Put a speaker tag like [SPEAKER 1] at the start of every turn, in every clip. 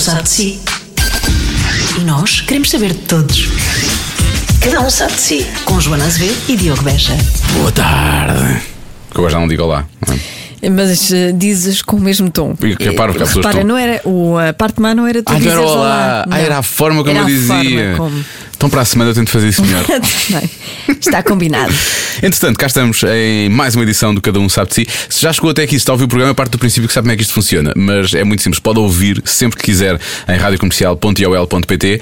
[SPEAKER 1] sabe de si. E nós queremos saber de todos. Cada um sabe de si. Com Joana Azevedo e Diogo Beja.
[SPEAKER 2] Boa tarde. Que já não digo olá. não é?
[SPEAKER 3] Mas eh, dizes com o mesmo tom.
[SPEAKER 2] E reparo as pessoas
[SPEAKER 3] Repara,
[SPEAKER 2] estão-
[SPEAKER 3] não era, o, a parte má não era tu
[SPEAKER 2] Ah,
[SPEAKER 3] dizeres
[SPEAKER 2] era olá.
[SPEAKER 3] olá.
[SPEAKER 2] Ah, era a forma como
[SPEAKER 3] Era
[SPEAKER 2] eu dizia.
[SPEAKER 3] como.
[SPEAKER 2] Então para a semana eu tento fazer isso melhor.
[SPEAKER 3] Bem, está combinado.
[SPEAKER 2] Entretanto, cá estamos em mais uma edição do Cada Um Sabe de Si. Se já chegou até aqui, se está a ouvir o programa, parte do princípio que sabe como é que isto funciona. Mas é muito simples, pode ouvir sempre que quiser em radiocomercial.iol.pt.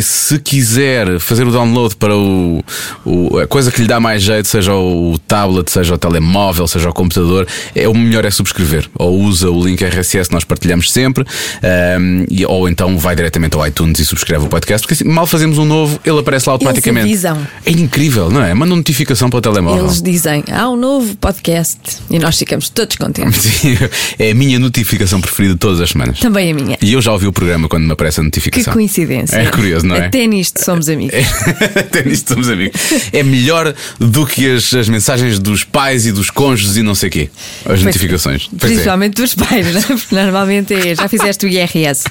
[SPEAKER 2] Se quiser fazer o download para o, o- a coisa que lhe dá mais jeito, seja o tablet, seja o telemóvel, seja o computador, é, o melhor é subscrever. Ou usa o link RSS que nós partilhamos sempre, ahm, e- ou então vai diretamente ao iTunes e subscreve o podcast, porque assim, mal fazemos um novo, ele aparece lá automaticamente.
[SPEAKER 3] avisam.
[SPEAKER 2] É incrível, não é? Manda notificação para o telemóvel.
[SPEAKER 3] Eles dizem, há um novo podcast. E nós ficamos todos contentes.
[SPEAKER 2] É a minha notificação preferida todas as semanas.
[SPEAKER 3] Também a minha.
[SPEAKER 2] E eu já ouvi o programa quando me aparece a
[SPEAKER 3] Que
[SPEAKER 2] notificação.
[SPEAKER 3] coincidência.
[SPEAKER 2] É curioso, não é?
[SPEAKER 3] Até nisto somos amigos.
[SPEAKER 2] Até nisto somos amigos. É melhor do que as, as mensagens dos pais e dos cônjuges e não sei quê. As notificações. É.
[SPEAKER 3] Principalmente dos pais, né? Porque normalmente é, já fizeste o IRS.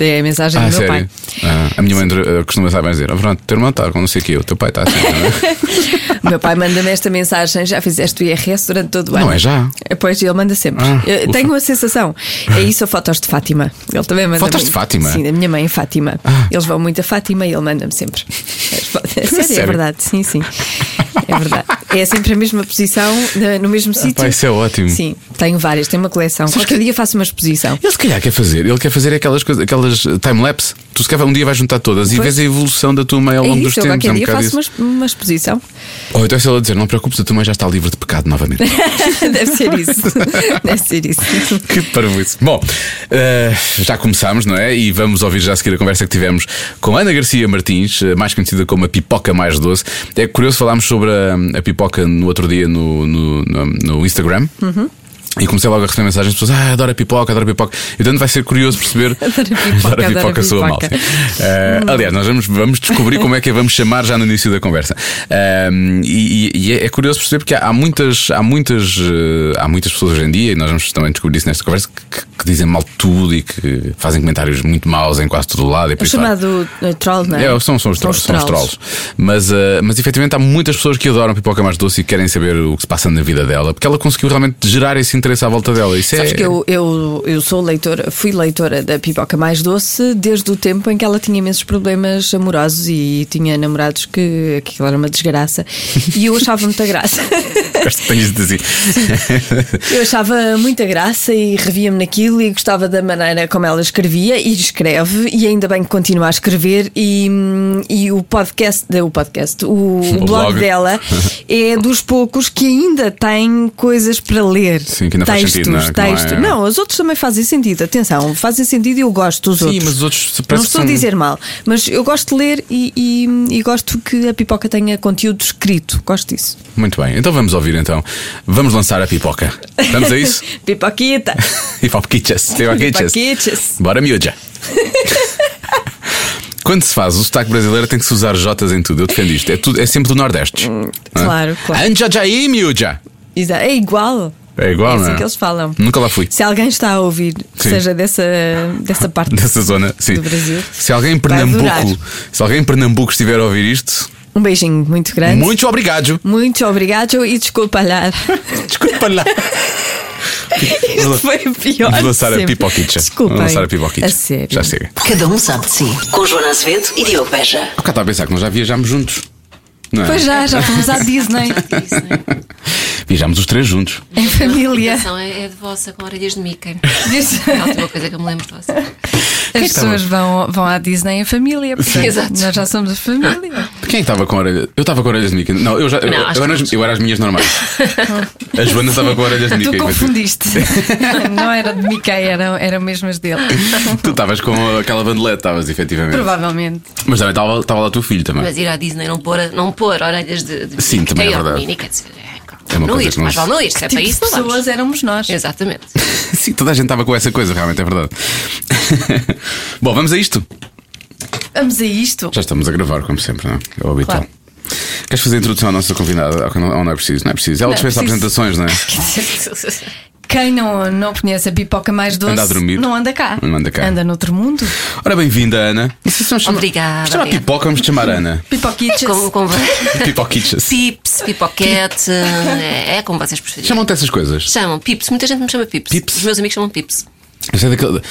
[SPEAKER 3] É a mensagem
[SPEAKER 2] Ah,
[SPEAKER 3] do meu
[SPEAKER 2] sério?
[SPEAKER 3] pai.
[SPEAKER 2] Ah, a minha mãe eh, costuma saber dizer: pronto, teu irmão está com não sei o quê, o teu pai está assim. não é?
[SPEAKER 3] Meu pai manda-me esta mensagem: já fizeste o IRS durante todo o ano.
[SPEAKER 2] Não é já?
[SPEAKER 3] Pois ele manda sempre.
[SPEAKER 2] Ah,
[SPEAKER 3] tenho uma sensação. É isso ou fotos de Fátima. Ele também manda.
[SPEAKER 2] Fotos de Fátima? Ah.
[SPEAKER 3] Sim, da minha mãe, Fátima. Eles vão muito a Fátima e ele manda-me sempre. É, sério,
[SPEAKER 2] Sério?
[SPEAKER 3] é verdade. Sim, sim. É verdade. É sempre a mesma posição, no mesmo sítio.
[SPEAKER 2] pá, isso é ótimo.
[SPEAKER 3] Sim, tenho várias, tenho uma coleção. Qualquer dia faço uma exposição.
[SPEAKER 2] Ele se calhar quer fazer, ele quer fazer aquelas coisas, aquelas time-lapse. Tu se calhar um dia vais juntar todas e
[SPEAKER 3] Pois.
[SPEAKER 2] vês a evolução da tua mãe ao
[SPEAKER 3] É
[SPEAKER 2] longo
[SPEAKER 3] isso,
[SPEAKER 2] dos tempos.
[SPEAKER 3] qualquer
[SPEAKER 2] é um
[SPEAKER 3] dia faço
[SPEAKER 2] isso.
[SPEAKER 3] uma, uma exposição.
[SPEAKER 2] Ou então se ela dizer, não te preocupes, a tua mãe já está livre de pecado novamente.
[SPEAKER 3] Deve ser isso. Deve ser isso.
[SPEAKER 2] que parvoíce. Bom, eh, já começámos, não é? E vamos ouvir já a seguir a conversa que tivemos com Ana Garcia Martins, eh, mais conhecida como a Pipoca Mais Doce. É curioso, falámos sobre a, a pipoca no outro dia no, no, no- no Instagram. Mm-hmm. E comecei logo a receber mensagens de pessoas, ah, adoro a pipoca, adoro a pipoca. Então vai ser curioso perceber.
[SPEAKER 3] Adoro a pipoca, adoro a pipoca.
[SPEAKER 2] sim. Eh, aliás, nós vamos, vamos descobrir como é que a vamos chamar já no início da conversa. Ahm, e e- e é, é curioso perceber porque há, há muitas, há, muitas, eh, há muitas pessoas hoje em dia, e nós vamos também descobrir isso nesta conversa, que, que dizem mal de tudo e que fazem comentários muito maus em quase todo o lado. E
[SPEAKER 3] É chamado uh, troll, não é?
[SPEAKER 2] É, são, são os trolls. São os trolls. Mas, mas efetivamente há muitas pessoas que adoram pipoca mais doce e querem saber o que se passa na vida dela, porque ela conseguiu realmente gerar esse interesse à volta dela. Isso
[SPEAKER 3] Sabes
[SPEAKER 2] é.
[SPEAKER 3] que eu, eu, eu sou leitora, fui leitora da Pipoca Mais Doce desde o tempo em que ela tinha imensos problemas amorosos e tinha namorados que, aquilo era uma desgraça e eu achava muita graça.
[SPEAKER 2] Gosto de de dizer.
[SPEAKER 3] Eu achava muita graça e revia-me naquilo e gostava da maneira como ela escrevia e escreve e ainda bem que continua a escrever e, e o podcast, o podcast, o, blog,
[SPEAKER 2] blog.
[SPEAKER 3] dela é dos poucos que ainda tem coisas para ler.
[SPEAKER 2] Sim, ainda faz
[SPEAKER 3] textos,
[SPEAKER 2] sentido, não é? Que não é-.
[SPEAKER 3] Não, os outros também fazem sentido. Atenção, fazem sentido e eu gosto dos
[SPEAKER 2] Sim,
[SPEAKER 3] outros.
[SPEAKER 2] mas os outros
[SPEAKER 3] Não estou
[SPEAKER 2] que
[SPEAKER 3] a
[SPEAKER 2] são-
[SPEAKER 3] dizer mal, mas eu gosto de ler e, e- e gosto que a pipoca tenha conteúdo escrito. Gosto disso.
[SPEAKER 2] Muito bem, então vamos ouvir então. Vamos lançar a pipoca. Vamos a isso?
[SPEAKER 3] Pipoquita!
[SPEAKER 2] Pipoquichas. Pipoquichas.
[SPEAKER 3] Pipoquichas.
[SPEAKER 2] Bora, miúda. Quando se faz o sotaque brasileiro tem que se usar Jotas em tudo. Eu defendo isto. É, tudo, é sempre do Nordeste. Não é?
[SPEAKER 3] Hum, claro, claro.
[SPEAKER 2] Anja jaí, miúda.
[SPEAKER 3] É igual.
[SPEAKER 2] É igual,
[SPEAKER 3] é assim
[SPEAKER 2] não é?
[SPEAKER 3] que eles falam.
[SPEAKER 2] Nunca lá fui.
[SPEAKER 3] Se alguém está a ouvir, que
[SPEAKER 2] Sim.
[SPEAKER 3] seja dessa, dessa parte
[SPEAKER 2] Dessa zona, sim.
[SPEAKER 3] do Brasil,
[SPEAKER 2] Se alguém em. Pernambuco, se alguém em Pernambuco estiver a ouvir isto,
[SPEAKER 3] um beijinho muito grande.
[SPEAKER 2] muito obrigado.
[SPEAKER 3] Muito obrigado e desculpa lá.
[SPEAKER 2] Desculpa lá.
[SPEAKER 3] Isto foi o pior.
[SPEAKER 2] Vamos lançar a
[SPEAKER 3] sempre.
[SPEAKER 2] pipoquicha.
[SPEAKER 3] Desculpem.
[SPEAKER 2] Vamos lançar a pipoquicha.
[SPEAKER 3] A sério.
[SPEAKER 2] Já chega.
[SPEAKER 1] Cada um sabe de si. Com Joana Azevedo e Diogo Beja.
[SPEAKER 2] Eu cá estava a pensar que nós já viajámos juntos. Não é?
[SPEAKER 3] Pois já, já fomos à Disney.
[SPEAKER 2] Viajámos os três juntos.
[SPEAKER 3] em
[SPEAKER 4] A
[SPEAKER 3] família.
[SPEAKER 4] reputação é, é de vossa com orelhas de Mickey. É a última coisa que eu me lembro de vossa.
[SPEAKER 3] As pessoas vão, vão à Disney em família. porque
[SPEAKER 4] Exato.
[SPEAKER 3] Nós já somos a família.
[SPEAKER 2] Quem é estava com orelhas? Eu estava com orelhas de Mickey. Não, eu já. eu,
[SPEAKER 4] Não, acho
[SPEAKER 2] eu, era,
[SPEAKER 4] que
[SPEAKER 2] as- eu era as minhas normais. A Joana estava com orelhas de
[SPEAKER 3] Tu
[SPEAKER 2] Mickey.
[SPEAKER 3] confundiste. Não era de Mickey, eram, eram mesmo as dele.
[SPEAKER 2] Tu estavas com aquela bandelete, estavas efetivamente.
[SPEAKER 3] Provavelmente.
[SPEAKER 2] Mas também estava, estava lá o teu filho também.
[SPEAKER 4] Mas ir à Disney não pôr, não pôr orelhas de, de
[SPEAKER 2] Sim, também é verdade.
[SPEAKER 4] Minnie, quer dizer, é,
[SPEAKER 2] uma
[SPEAKER 4] não
[SPEAKER 2] coisa
[SPEAKER 4] isto,
[SPEAKER 2] que
[SPEAKER 4] mas vale não isto, é
[SPEAKER 3] Tipo
[SPEAKER 4] para
[SPEAKER 3] de
[SPEAKER 4] isso não
[SPEAKER 3] pessoas
[SPEAKER 4] vamos.
[SPEAKER 3] éramos nós.
[SPEAKER 4] Exatamente.
[SPEAKER 2] Sim, toda a gente estava com essa coisa, realmente é verdade. Bom, vamos a isto.
[SPEAKER 3] Vamos a isto.
[SPEAKER 2] Já estamos a gravar, como sempre, não é? É o habitual.
[SPEAKER 3] Claro.
[SPEAKER 2] Queres fazer a introdução à nossa convidada? Ou não, ou não é preciso? Não é preciso. Ela
[SPEAKER 3] Não é
[SPEAKER 2] dispensa apresentações, não é?
[SPEAKER 3] Quem não, não conhece a pipoca mais doce
[SPEAKER 2] Anda a dormir.
[SPEAKER 3] não anda cá.
[SPEAKER 2] Não anda cá.
[SPEAKER 3] Anda noutro mundo.
[SPEAKER 2] Ora, bem-vinda, Ana.
[SPEAKER 4] Obrigada,
[SPEAKER 2] Chamar
[SPEAKER 4] obrigada.
[SPEAKER 2] pipoca, vamos te chamar Ana.
[SPEAKER 3] Pipoquitas.
[SPEAKER 4] Como, como...
[SPEAKER 2] Pipoquitas.
[SPEAKER 4] Pips, pipoquete, é, é como vocês preferirem.
[SPEAKER 2] Chamam-te essas coisas.
[SPEAKER 4] Chamam Pips, muita gente me chama Pips.
[SPEAKER 2] Pips?
[SPEAKER 4] Os meus amigos chamam Pips.
[SPEAKER 2] Eu sei daquele.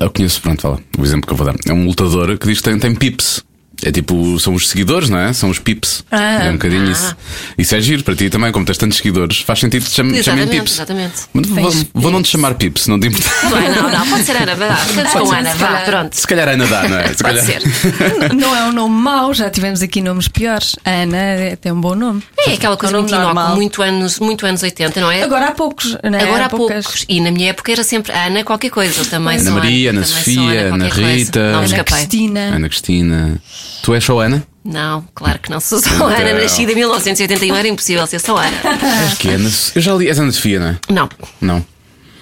[SPEAKER 2] Eu conheço, pronto, fala. O exemplo que eu vou dar. É um lutador que diz que tem, tem pips. É tipo, são os seguidores, não é? São os pips.
[SPEAKER 3] Ah.
[SPEAKER 2] é um bocadinho isso. Isso é giro para ti também, como tens tantos seguidores. Faz sentido que te chamem, pips.
[SPEAKER 4] exatamente.
[SPEAKER 2] Mas vou, vou não te chamar pips, não te importa.
[SPEAKER 4] Não, é, não, não, pode ser Ana, vá, ficamos com Ana,
[SPEAKER 3] se
[SPEAKER 4] vá,
[SPEAKER 3] calhar.
[SPEAKER 4] pronto.
[SPEAKER 2] Se calhar Ana dá, não é? Se
[SPEAKER 4] Pode
[SPEAKER 2] calhar.
[SPEAKER 4] ser.
[SPEAKER 3] Não é um nome mau, já tivemos aqui nomes piores. A Ana é- tem um bom nome.
[SPEAKER 4] É aquela coisa
[SPEAKER 3] um
[SPEAKER 4] muito inócua, muito anos, muito anos 80, não é?
[SPEAKER 3] Agora há poucos, não é?
[SPEAKER 4] Agora há
[SPEAKER 3] poucas.
[SPEAKER 4] poucos. E na minha época era sempre Ana qualquer coisa. Também
[SPEAKER 2] Ana Maria, Ana Sofia, Ana. Rita.
[SPEAKER 3] Ana. Cristina.
[SPEAKER 2] Ana Cristina. Tu és só Ana?
[SPEAKER 4] Não, claro que não sou só
[SPEAKER 2] Então.
[SPEAKER 4] Ana, nascida em 1981, era impossível ser só Ana.
[SPEAKER 2] Acho que é Ana. Eu já li. És Ana Sofia, não é?
[SPEAKER 4] Não.
[SPEAKER 2] Não.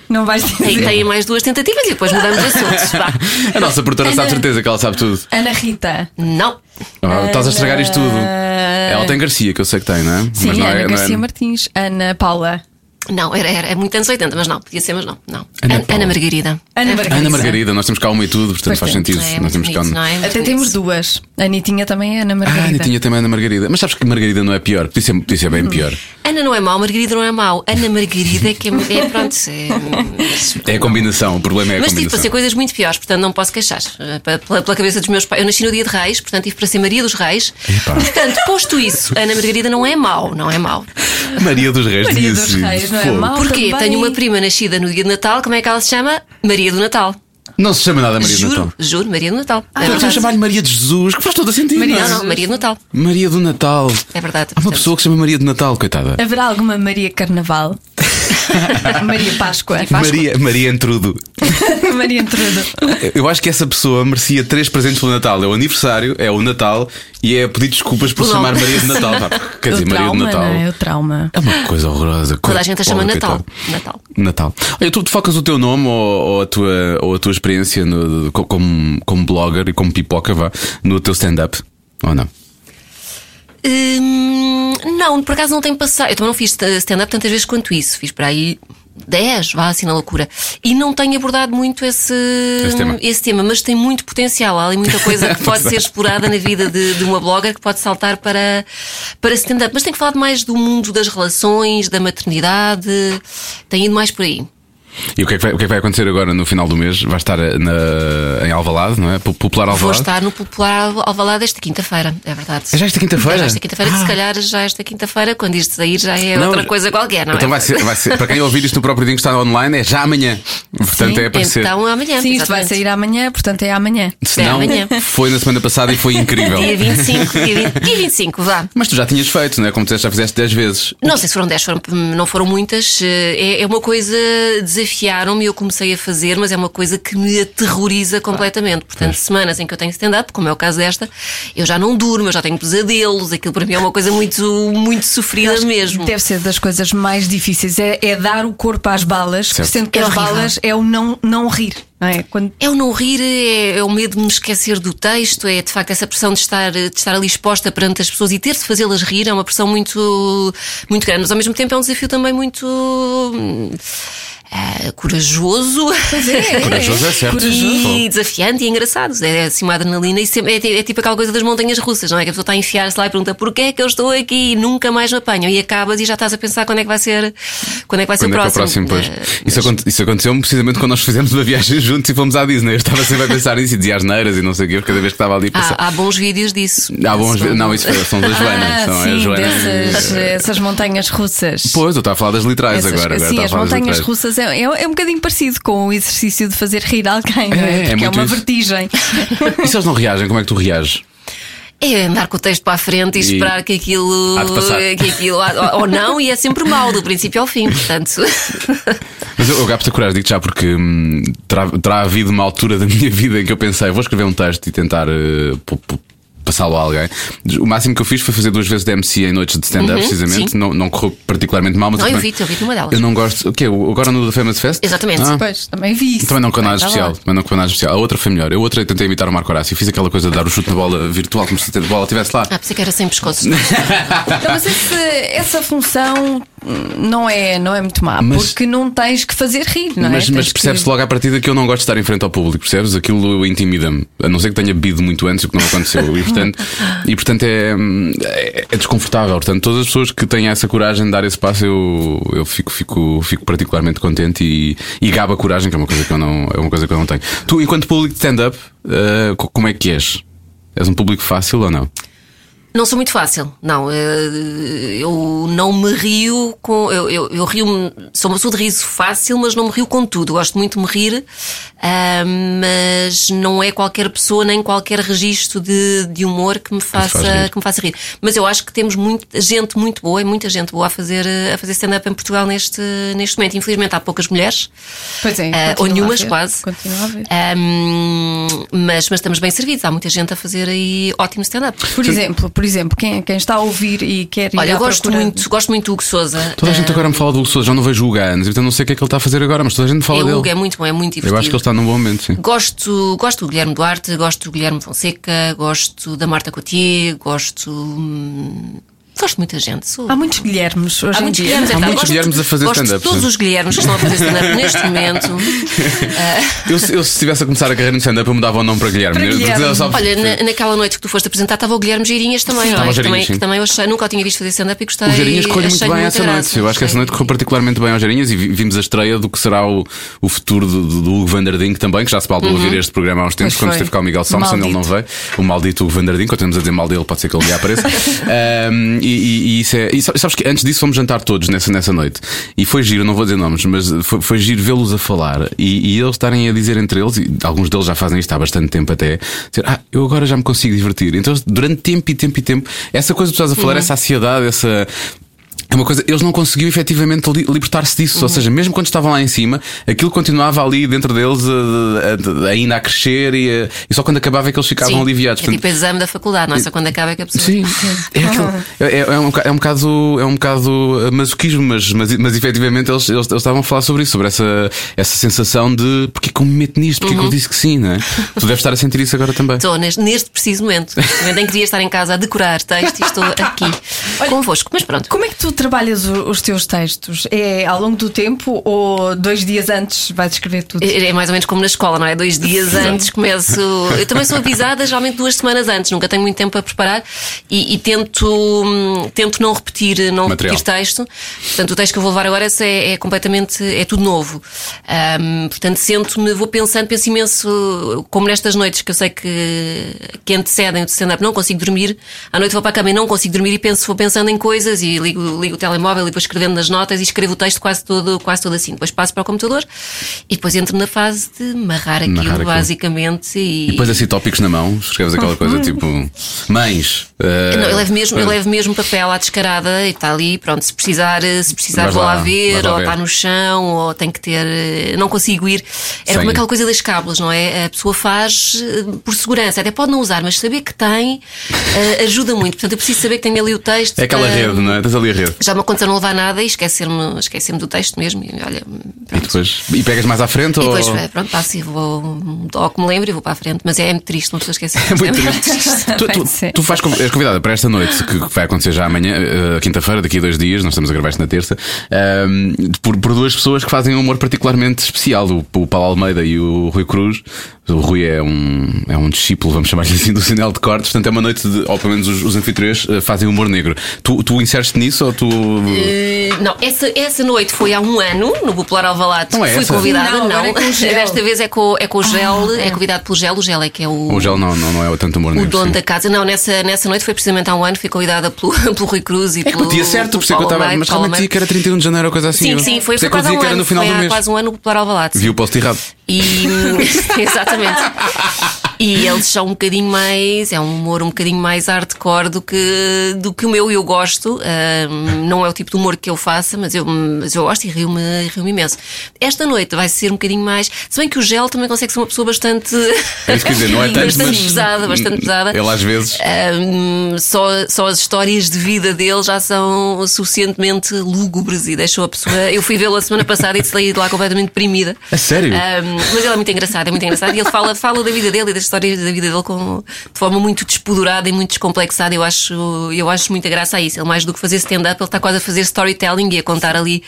[SPEAKER 3] Não vais
[SPEAKER 4] Aí
[SPEAKER 3] dizer.
[SPEAKER 4] tem mais duas tentativas e depois mudamos de assuntos. Vá.
[SPEAKER 2] A nossa produtora sabe de certeza que ela sabe tudo.
[SPEAKER 3] Ana Rita.
[SPEAKER 4] Não.
[SPEAKER 2] Ah, Estás a estragar isto tudo.
[SPEAKER 3] Ana-
[SPEAKER 2] Ela tem Garcia, que eu sei que tem, não é?
[SPEAKER 3] Sim,
[SPEAKER 2] Mas não
[SPEAKER 3] Ana
[SPEAKER 2] é, não
[SPEAKER 3] Garcia
[SPEAKER 2] é...
[SPEAKER 3] Martins. Ana Paula.
[SPEAKER 4] Não, era, era, é muito anos 80, mas não, podia ser, mas não. não.
[SPEAKER 2] Ana
[SPEAKER 4] Ana, Margarida.
[SPEAKER 3] Ana Margarida.
[SPEAKER 2] Ana Margarida, nós temos cá uma e tudo, portanto
[SPEAKER 3] Pois
[SPEAKER 2] faz sentido.
[SPEAKER 4] É,
[SPEAKER 2] nós temos cá
[SPEAKER 4] bonito,
[SPEAKER 2] um-
[SPEAKER 4] não é?
[SPEAKER 3] Até
[SPEAKER 4] bonito.
[SPEAKER 3] temos duas. A Anitinha também é Ana
[SPEAKER 2] Ah, a
[SPEAKER 3] Margarida.
[SPEAKER 2] Anitinha também é Ana Margarida. Mas sabes que Margarida não é pior. Podia ser, podia ser bem pior.
[SPEAKER 4] Ana não é mau, Margarida não é mau. Ana Margarida é que é, é pronto. É,
[SPEAKER 2] É a combinação, o problema é a
[SPEAKER 4] Mas tive
[SPEAKER 2] combinação.
[SPEAKER 4] para ser coisas muito piores, portanto não posso queixar. Eh, Pela, pela cabeça dos meus pais. Eu nasci no dia de Reis, portanto tive para ser Maria dos Reis.
[SPEAKER 2] Epá.
[SPEAKER 4] Portanto, posto isso, Ana Margarida não é mau, não é mau.
[SPEAKER 2] Maria dos Reis
[SPEAKER 3] Maria dos
[SPEAKER 2] assim,
[SPEAKER 3] Reis, não é
[SPEAKER 2] fogo.
[SPEAKER 3] mau?
[SPEAKER 4] Porquê?
[SPEAKER 3] também.
[SPEAKER 4] Tenho uma prima nascida no dia de Natal, como é que ela se chama? Maria do Natal.
[SPEAKER 2] Não se chama nada Maria do
[SPEAKER 4] juro,
[SPEAKER 2] Natal.
[SPEAKER 4] juro, Maria do Natal.
[SPEAKER 2] Ah,
[SPEAKER 4] é
[SPEAKER 2] então
[SPEAKER 4] verdade.
[SPEAKER 2] chamar-lhe Maria de Jesus, que faz todo a sentido.
[SPEAKER 3] Maria-
[SPEAKER 2] não é?
[SPEAKER 4] Não, não, Maria do Natal.
[SPEAKER 2] Maria do Natal.
[SPEAKER 4] É verdade.
[SPEAKER 2] Há uma
[SPEAKER 4] Portanto,
[SPEAKER 2] pessoa que se chama Maria do Natal, coitada.
[SPEAKER 3] Haverá alguma Maria Carnaval? Maria Páscoa.
[SPEAKER 4] Páscoa.
[SPEAKER 2] Maria, Maria Entrudo.
[SPEAKER 3] Maria Entrudo.
[SPEAKER 2] Eu acho que essa pessoa merecia três presentes pelo Natal. É o aniversário, é o Natal e é pedir desculpas por chamar. Maria de Natal. Pá, Quer dizer,
[SPEAKER 3] o
[SPEAKER 2] Maria
[SPEAKER 3] trauma,
[SPEAKER 2] do Natal.
[SPEAKER 3] não é? O trauma.
[SPEAKER 2] É uma coisa horrorosa.
[SPEAKER 4] Toda a gente a chama
[SPEAKER 2] Pobre
[SPEAKER 4] Natal.
[SPEAKER 2] coitado.
[SPEAKER 4] Natal.
[SPEAKER 2] Natal. Olha, tu, tu focas o teu nome ou, ou a, tua, ou a tua experiência no- co- como, como blogger e como pipoca vá, no teu stand-up? Ou não?
[SPEAKER 4] Hum, não, por acaso não tenho passado. Eu também não fiz stand-up tantas vezes quanto isso. Fiz para aí 10, vá assim na loucura. E não tenho abordado muito esse,
[SPEAKER 2] Esse tema.
[SPEAKER 4] mas tem muito potencial. Há ali muita coisa que pode ser explorada na vida de, de uma blogger que pode saltar para, para stand-up. Mas tenho falado mais do mundo das relações, da maternidade. Tem ido mais por aí.
[SPEAKER 2] E o que, é que vai, o que é que vai acontecer agora no final do mês? Vai estar na, em Alvalade, não é? Po- Popular
[SPEAKER 4] Vou
[SPEAKER 2] Alvalade?
[SPEAKER 4] estar no Popular Alvalade esta quinta-feira, é verdade.
[SPEAKER 2] É já esta quinta-feira?
[SPEAKER 4] É já esta quinta-feira, que se calhar já esta quinta-feira, quando isto sair, já é
[SPEAKER 2] Não,
[SPEAKER 4] outra coisa qualquer, não
[SPEAKER 2] Então
[SPEAKER 4] é?
[SPEAKER 2] vai ser, vai ser, para quem ouvir isto no próprio dia que está online, é já amanhã. Portanto,
[SPEAKER 3] Sim,
[SPEAKER 2] é aparecer.
[SPEAKER 4] Então amanhã.
[SPEAKER 3] Sim, isto vai sair amanhã, portanto é amanhã.
[SPEAKER 2] Se não,
[SPEAKER 4] é amanhã.
[SPEAKER 2] foi na semana passada e foi incrível.
[SPEAKER 4] Dia 25, dia, 20, dia 25, vá.
[SPEAKER 2] Mas tu já tinhas feito, não é? Como disseste, já fizeste 10 vezes.
[SPEAKER 4] Não sei se foram 10, foram, não foram muitas. É, é uma coisa, desafiaram-me, eu comecei a fazer, mas é uma coisa que me aterroriza completamente. Portanto, semanas em que eu tenho stand-up, como é o caso desta, eu já não durmo, eu já tenho pesadelos, aquilo para mim é uma coisa muito, muito sofrida mesmo.
[SPEAKER 3] Deve ser das coisas mais difíceis. É, é dar o corpo às balas,
[SPEAKER 2] Certo.
[SPEAKER 3] sendo que
[SPEAKER 4] É
[SPEAKER 3] as
[SPEAKER 4] horrível.
[SPEAKER 3] balas é o não, não rir. É? Quando
[SPEAKER 4] É o não rir, é, é o medo de me esquecer do texto, é de facto essa pressão de estar, de estar ali exposta perante as pessoas e ter de fazê-las rir, é uma pressão muito, muito grande, mas ao mesmo tempo é um desafio também muito. Ah, corajoso.
[SPEAKER 3] Pois é,
[SPEAKER 2] Corajoso é certo.
[SPEAKER 4] E desafiante e engraçado. É assim uma adrenalina e sempre, é, é tipo aquela coisa das montanhas russas, não é? Que a pessoa está a enfiar-se lá e pergunta porquê é que eu estou aqui e nunca mais me apanham. E acabas e já estás a pensar quando é que vai ser, quando é que vai ser
[SPEAKER 2] Quando
[SPEAKER 4] o
[SPEAKER 2] é que é o próximo,
[SPEAKER 4] próximo.
[SPEAKER 2] pois.
[SPEAKER 4] Eh,
[SPEAKER 2] Isso, aconte- isso aconteceu precisamente quando nós fizemos uma viagem juntos e fomos à Disney. Eu estava sempre a pensar nisso e dizia asneiras e não sei o quê, cada vez que estava ali a pensar.
[SPEAKER 4] Há, há bons vídeos disso.
[SPEAKER 2] Há bons.
[SPEAKER 4] São-
[SPEAKER 2] Não, isso foi, são da Joana.
[SPEAKER 3] Ah,
[SPEAKER 2] são
[SPEAKER 3] sim,
[SPEAKER 2] Joana.
[SPEAKER 3] dessas, essas montanhas russas.
[SPEAKER 2] Pois, eu estava a falar das literais
[SPEAKER 3] Essas-
[SPEAKER 2] agora. agora
[SPEAKER 3] sim, as
[SPEAKER 2] das
[SPEAKER 3] montanhas russas é, é, é um bocadinho parecido com o exercício de fazer rir alguém, não
[SPEAKER 2] É,
[SPEAKER 3] é?
[SPEAKER 2] é
[SPEAKER 3] Porque é, uma
[SPEAKER 2] isso.
[SPEAKER 3] vertigem.
[SPEAKER 2] E se eles não reagem, como é que tu reages?
[SPEAKER 4] É andar com o texto para a frente e,
[SPEAKER 2] E
[SPEAKER 4] esperar que aquilo,
[SPEAKER 2] de
[SPEAKER 4] que aquilo ou, não, e é sempre mau, do princípio ao fim, portanto.
[SPEAKER 2] Mas eu, eu capto a coragem, digo já, porque hum, terá, terá havido uma altura da minha vida em que eu pensei, vou escrever um texto e tentar pu- passá-lo a alguém. O máximo que eu fiz foi fazer duas vezes de MC em noites de stand-up, precisamente.
[SPEAKER 4] sim.
[SPEAKER 2] Não, não correu particularmente mal, mas
[SPEAKER 4] Não, eu vi-te, eu vi-te numa delas.
[SPEAKER 2] Eu não gosto. O quê? O- Agora no The Famous Fest?
[SPEAKER 4] Exatamente.
[SPEAKER 2] Ah.
[SPEAKER 3] Pois, também vi isso.
[SPEAKER 2] Também não com nada
[SPEAKER 3] Tá
[SPEAKER 2] especial.
[SPEAKER 3] lá.
[SPEAKER 2] Também não com nada especial. A outra foi melhor. Eu outra tentei imitar o Marco Horácio. Fiz aquela coisa de dar o chute na bola virtual, como se a bola estivesse lá.
[SPEAKER 4] Ah, pensei que era sem pescoço.
[SPEAKER 3] Não, mas esse- essa função não é, não é muito má,
[SPEAKER 2] Mas-
[SPEAKER 3] porque não tens que fazer rir, não
[SPEAKER 2] mas
[SPEAKER 3] é?
[SPEAKER 2] mas percebes
[SPEAKER 3] que...
[SPEAKER 2] logo à partida que eu não gosto de estar em frente ao público, percebes? Aquilo intimida-me. A não ser que tenha bebido muito antes, o que não aconteceu. E portanto, e, portanto é, é, é desconfortável. Portanto, todas as pessoas que têm essa coragem de dar esse passo, eu, eu fico, fico, fico particularmente contente e, e gabo a coragem, que é uma coisa que eu não, é uma coisa que eu não tenho. Tu, enquanto público de stand-up, co- como é que és? És um público fácil ou não?
[SPEAKER 4] Não sou muito fácil, não. eh, Eu não me rio com. Eu, eu, eu rio. Sou uma pessoa de riso fácil, mas não me rio com tudo. Gosto muito de me rir, ah, mas não é qualquer pessoa nem qualquer registro de, de humor que me, faça,
[SPEAKER 2] rir.
[SPEAKER 4] que me faça rir. Mas eu acho que temos muita gente muito boa e muita gente boa a fazer, a fazer stand-up em Portugal neste, neste momento. Infelizmente há poucas mulheres.
[SPEAKER 3] Pois é,
[SPEAKER 4] Ah, ou nenhumas, quase.
[SPEAKER 3] Continua a ver.
[SPEAKER 4] Ahm, mas, mas estamos bem servidos. Há muita gente a fazer aí ótimo stand-up.
[SPEAKER 3] Por exemplo, por exemplo, quem, quem está a ouvir e quer ir
[SPEAKER 4] Olha, eu gosto
[SPEAKER 3] procura-
[SPEAKER 4] muito, gosto muito do Hugo Souza.
[SPEAKER 2] Toda a gente agora me fala do Hugo Sousa, já não vejo o Hugo há anos, então não sei o que é que ele está a fazer agora, mas toda a gente fala
[SPEAKER 4] é, o
[SPEAKER 2] dele.
[SPEAKER 4] Hugo é muito bom, é muito divertido.
[SPEAKER 2] Eu acho que ele está num bom momento, sim.
[SPEAKER 4] Gosto, gosto do Guilherme Duarte, gosto do Guilherme Fonseca, gosto da Marta Cotier, gosto. hum, Gosto de muita gente. Sou...
[SPEAKER 3] Há muitos Guilhermes hoje
[SPEAKER 4] Há
[SPEAKER 3] em
[SPEAKER 4] muitos
[SPEAKER 3] dia.
[SPEAKER 4] Guilhermes, é
[SPEAKER 2] Há
[SPEAKER 4] verdade.
[SPEAKER 2] muitos
[SPEAKER 4] Gosto-
[SPEAKER 2] Guilhermes a fazer stand-up,
[SPEAKER 4] Todos
[SPEAKER 2] sim.
[SPEAKER 4] os Guilhermes que estão a fazer stand-up neste momento.
[SPEAKER 2] Eu, se- eu se estivesse a começar a carreira no stand-up, eu mudava o nome para Guilherme.
[SPEAKER 3] Para
[SPEAKER 2] Eu-
[SPEAKER 3] Guilherme.
[SPEAKER 2] só-
[SPEAKER 4] Olha, na- naquela noite que tu foste apresentar estava o Guilherme Girinhas também, não
[SPEAKER 2] estava
[SPEAKER 4] é? Que também,
[SPEAKER 2] sim.
[SPEAKER 4] que também eu achei, nunca o tinha visto fazer stand-up e gostei.
[SPEAKER 2] O Geirinhas correu muito bem essa
[SPEAKER 4] graça.
[SPEAKER 2] noite. Eu acho que essa noite correu particularmente bem ao Geirinhas e vi- vimos a estreia do que será o, o futuro do, do, do Hugo Vanderding também, que já se
[SPEAKER 4] Uhum.
[SPEAKER 2] ouvir este programa há uns tempos,
[SPEAKER 3] Pois
[SPEAKER 2] quando
[SPEAKER 3] foi.
[SPEAKER 2] esteve cá o Miguel Thompson, ele não veio. O maldito Hugo Vanderding, continuamos a dizer mal dele, pode ser que ele lhe apareça. e, e- e isso é. E sa- sabes que antes disso fomos jantar todos nessa, nessa noite. E foi giro, não vou dizer nomes, mas foi, foi giro vê-los a falar e, e eles estarem a dizer entre eles, e alguns deles já fazem isto há bastante tempo até, dizer, ah, eu agora já me consigo divertir. Então, durante tempo e tempo e tempo, essa coisa que tu estás a falar, essa ansiedade, essa. É uma coisa, eles não conseguiam efetivamente li- libertar-se disso. Ou seja, mesmo quando estavam lá em cima, aquilo continuava ali dentro deles a- a- a- ainda a crescer e, a- e só quando acabava é que eles ficavam
[SPEAKER 4] Sim,
[SPEAKER 2] aliviados.
[SPEAKER 4] É tipo exame da faculdade, não é? Só quando acaba é que a pessoa.
[SPEAKER 2] Sim, é, aquilo- é, é um, boca- é um bocado, é um bocado uh, masoquismo, mas, mas, mas efetivamente eles, eles, eles estavam a falar sobre isso, sobre essa, essa sensação de porque que eu me meto nisto, porque que eu disse que sim, não é? Tu deves estar a sentir isso agora também.
[SPEAKER 4] Estou neste, neste preciso momento. Também nem queria estar em casa a decorar texto e estou aqui convosco. Mas pronto.
[SPEAKER 3] Como é que tu trabalhas os teus textos? É ao longo do tempo ou dois dias antes vais escrever tudo?
[SPEAKER 4] É é mais ou menos como na escola, não é? Dois dias antes começo. Eu também sou avisada, geralmente duas semanas antes, nunca tenho muito tempo para preparar e, e tento, hum, tento não repetir, não
[SPEAKER 2] Material.
[SPEAKER 4] repetir texto. Portanto, o texto que eu vou levar agora esse é, é completamente, é tudo novo. Hum, portanto, sento-me, vou pensando, penso imenso, como nestas noites que eu sei que, que antecedem o stand-up, não consigo dormir. À noite vou para a cama e não consigo dormir e penso, vou pensando em coisas e ligo, ligo o telemóvel e vou escrevendo nas notas e escrevo o texto quase todo, quase todo assim. Depois passo para o computador e depois entro na fase de marrar aquilo,
[SPEAKER 2] Narrar aquilo.
[SPEAKER 4] basicamente. E,
[SPEAKER 2] E depois assim tópicos na mão, escreves aquela coisa tipo mães. uh,
[SPEAKER 4] Não, eu levo mesmo, eu
[SPEAKER 2] uh,
[SPEAKER 4] levo mesmo papel à descarada e está ali, pronto, se precisar, se precisar vou lá,
[SPEAKER 2] lá,
[SPEAKER 4] ver, ou está no chão, ou tem que ter. eh, Não consigo ir. Era
[SPEAKER 2] Sem-
[SPEAKER 4] como aquela coisa das cábulas, não é? A pessoa faz eh, por segurança, até pode não usar, mas saber que tem eh, ajuda muito. Portanto, eu preciso saber que tem ali o texto.
[SPEAKER 2] É aquela
[SPEAKER 4] eh,
[SPEAKER 2] rede, não é? Tens ali a rede.
[SPEAKER 4] Já me aconteceu não levar nada e esquecer-me esquecer do texto mesmo. E olha,
[SPEAKER 2] E, depois, e pegas mais à frente
[SPEAKER 4] E
[SPEAKER 2] ou.
[SPEAKER 4] depois, eh, pronto, passo e vou, ao que me lembro e vou para a frente. Mas é muito triste, uma pessoa esquecer.
[SPEAKER 2] É muito triste. tu, tu, tu conv- és convidada para esta noite, que que vai acontecer já amanhã, eh, quinta-feira, daqui a dois dias, nós estamos a gravar isto na terça, ehm, por, por duas pessoas que fazem um humor particularmente especial, o, o Paulo Almeida e o Rui Cruz. O Rui é um, é um discípulo, vamos chamar-lhe assim, do sinal de cortes, portanto é uma noite de, ou pelo menos os, os anfitriões eh, fazem humor negro. Tu, tu inseres-te nisso ou tu.
[SPEAKER 4] Eh, Não, essa, essa noite foi há um ano no Popular Alvalade.
[SPEAKER 2] Não é
[SPEAKER 4] Fui
[SPEAKER 2] essa?
[SPEAKER 4] convidada,
[SPEAKER 3] Não,
[SPEAKER 4] não.
[SPEAKER 3] é o. Ah,
[SPEAKER 4] Desta vez é com, é com o gel, é convidado pelo gel. O gel é que é o.
[SPEAKER 2] O gel não, não, não é tanto humor
[SPEAKER 4] O dono da casa. Não, nessa, nessa noite foi precisamente há um ano, fui convidada pelo, pelo Rui Cruz e
[SPEAKER 2] É
[SPEAKER 4] pelo.
[SPEAKER 2] batia certo, por isso é que eu estava. Mas realmente dizia que era 31 de janeiro ou coisa assim.
[SPEAKER 4] Sim, sim, foi, foi quase um
[SPEAKER 2] que
[SPEAKER 4] ano.
[SPEAKER 2] no final
[SPEAKER 4] foi
[SPEAKER 2] do
[SPEAKER 4] há
[SPEAKER 2] mês.
[SPEAKER 4] quase um ano no Popular Alvalade.
[SPEAKER 2] Vi o post errado.
[SPEAKER 4] E. exatamente. E eles são um bocadinho mais. É um humor um bocadinho mais hardcore do que, do que o meu e eu gosto. Um, não é o tipo de humor que eu faça, mas eu, mas eu gosto e rio-me rio imenso. Esta noite vai ser um bocadinho mais. Se bem que o Gel também consegue ser uma pessoa bastante.
[SPEAKER 2] É isso que dizer, não é tanto,
[SPEAKER 4] bastante
[SPEAKER 2] mas-
[SPEAKER 4] pesada, bastante pesada.
[SPEAKER 2] Ele às vezes.
[SPEAKER 4] Um, só, só as histórias de vida dele já são suficientemente lúgubres e deixou a pessoa. Eu fui vê-lo a semana passada e saí de lá completamente deprimida.
[SPEAKER 2] A sério?
[SPEAKER 4] Um, mas ele é muito engraçado, é muito engraçado. E ele fala, fala da vida dele e das histórias da vida dele com, de forma muito despudorada e muito descomplexada. Eu acho, eu acho muita graça a isso. Ele, mais do que fazer stand-up, ele está quase a fazer storytelling e a contar ali.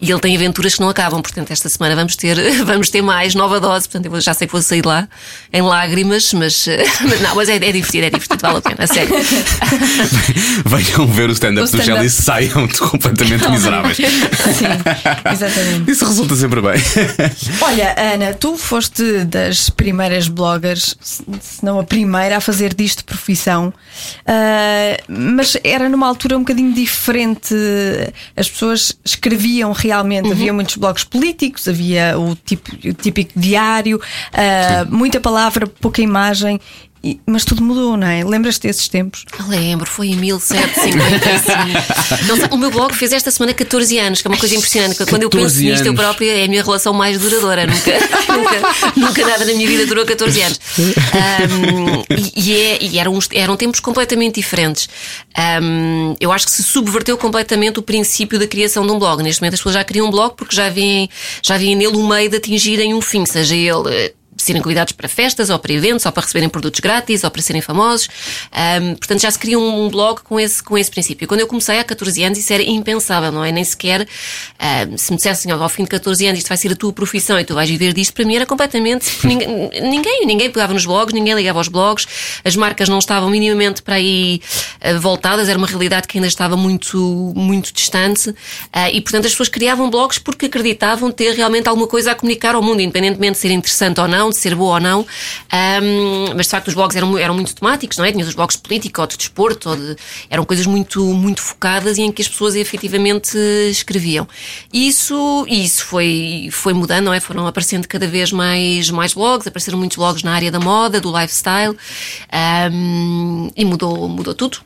[SPEAKER 4] E ele tem aventuras que não acabam. Portanto, esta semana vamos ter, vamos ter mais nova dose. Portanto, eu já sei que vou sair de lá em lágrimas, mas, mas não, mas é, é divertido, é divertido, vale a pena, a sério.
[SPEAKER 2] Venham ver o stand-up
[SPEAKER 3] O
[SPEAKER 2] do. Gel e saiam completamente miseráveis.
[SPEAKER 3] Sim, exatamente.
[SPEAKER 2] Isso resulta sempre bem.
[SPEAKER 3] Olha, Ana, tu foste das primeiras bloggers, se não a primeira, a fazer disto profissão, Ah, mas era numa altura um bocadinho diferente. As pessoas escreviam realmente, havia muitos blogs políticos, havia o, tipo, o típico diário, ah, muita palavra, pouca imagem. E- Mas tudo mudou, não é? Lembras-te desses tempos?
[SPEAKER 4] Lembro, foi em 1755. Não sei, o meu blog fez esta semana 14 anos, que é uma coisa impressionante. Quando eu penso
[SPEAKER 2] 14
[SPEAKER 4] nisto, eu própria é a minha relação mais duradoura. Nunca, nunca, nunca nada na minha vida durou 14 anos. Ahm, e e é- e eram, uns- eram tempos completamente diferentes. Ahm, eu acho que se subverteu completamente o princípio da criação de um blog. Neste momento as pessoas já criam um blog porque já veem, já veem nele o meio de atingirem um fim, seja ele. Eh, serem convidados para festas ou para eventos ou para receberem produtos grátis ou para serem famosos. Ahm, portanto, já se cria um blog com esse, com esse princípio. Quando eu comecei há 14 anos, isso era impensável, não é? Nem sequer ahm, se me dissessem "Ó, ao fim de 14 anos isto vai ser a tua profissão e tu vais viver disto, para mim era completamente. Ninguém, ninguém, ninguém pegava nos blogs, ninguém ligava aos blogs, as marcas não estavam minimamente para aí ah, voltadas, era uma realidade que ainda estava muito, muito distante ah, e, portanto, as pessoas criavam blogs porque acreditavam ter realmente alguma coisa a comunicar ao mundo, independentemente de ser interessante ou não, de ser boa ou não. Ahm, mas de facto os blogs eram, eram muito temáticos, não é? Tinhas os blogs de política ou de desporto, ou de- eram coisas muito, muito focadas e em que as pessoas efetivamente escreviam. Isso, isso foi, foi mudando, não é? Foram aparecendo cada vez mais, mais blogs, apareceram muitos blogs na área da moda, do lifestyle, ahm, e mudou, mudou tudo.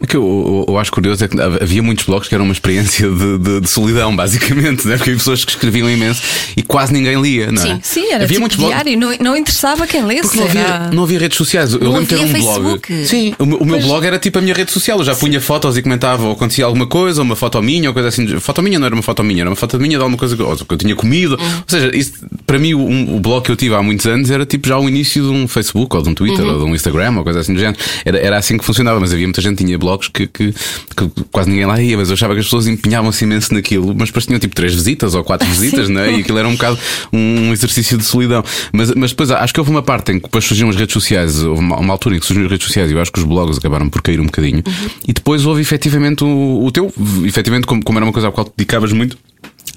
[SPEAKER 2] O que eu, eu acho curioso é que havia muitos blogs que eram uma experiência de, de- de solidão, basicamente, né? porque havia pessoas que escreviam imenso e quase ninguém lia, não é?
[SPEAKER 4] Sim.
[SPEAKER 3] Sim, era
[SPEAKER 2] havia
[SPEAKER 3] tipo
[SPEAKER 2] muitos blogs.
[SPEAKER 3] diário, não, não interessava quem lesse.
[SPEAKER 2] Porque não havia,
[SPEAKER 3] era-
[SPEAKER 2] não havia redes sociais. Eu
[SPEAKER 4] Não
[SPEAKER 2] lembro de ter um
[SPEAKER 4] havia
[SPEAKER 2] blog.
[SPEAKER 4] Facebook.
[SPEAKER 2] Sim, o, meu- o meu blog era tipo a minha rede social. Eu já punha fotos e comentava ou acontecia alguma coisa, ou uma foto minha, ou coisa assim. Foto minha não era uma foto minha, era uma foto minha de alguma coisa que, ou que eu tinha comido.
[SPEAKER 4] Uhum.
[SPEAKER 2] Ou seja, isso, para mim, um- o blog que eu tive há muitos anos era tipo já o início de um Facebook, ou de um Twitter,
[SPEAKER 4] Uhum.
[SPEAKER 2] ou de um Instagram, ou coisa assim do género. Era, era assim que funcionava, mas havia muita gente tinha blogs que, que, que quase ninguém lá ia, mas eu achava que as pessoas empenhavam-se imenso naquilo, mas depois tinham tipo três visitas ou quatro visitas, não é? E aquilo era um bocado um exercício de solidão. Mas, mas depois acho que houve uma parte em que depois surgiram as redes sociais, houve uma, uma altura em que surgiram as redes sociais e eu acho que os blogs acabaram por cair um bocadinho. E depois houve efetivamente o, o teu, efetivamente, como, como era uma coisa à qual te dedicavas muito.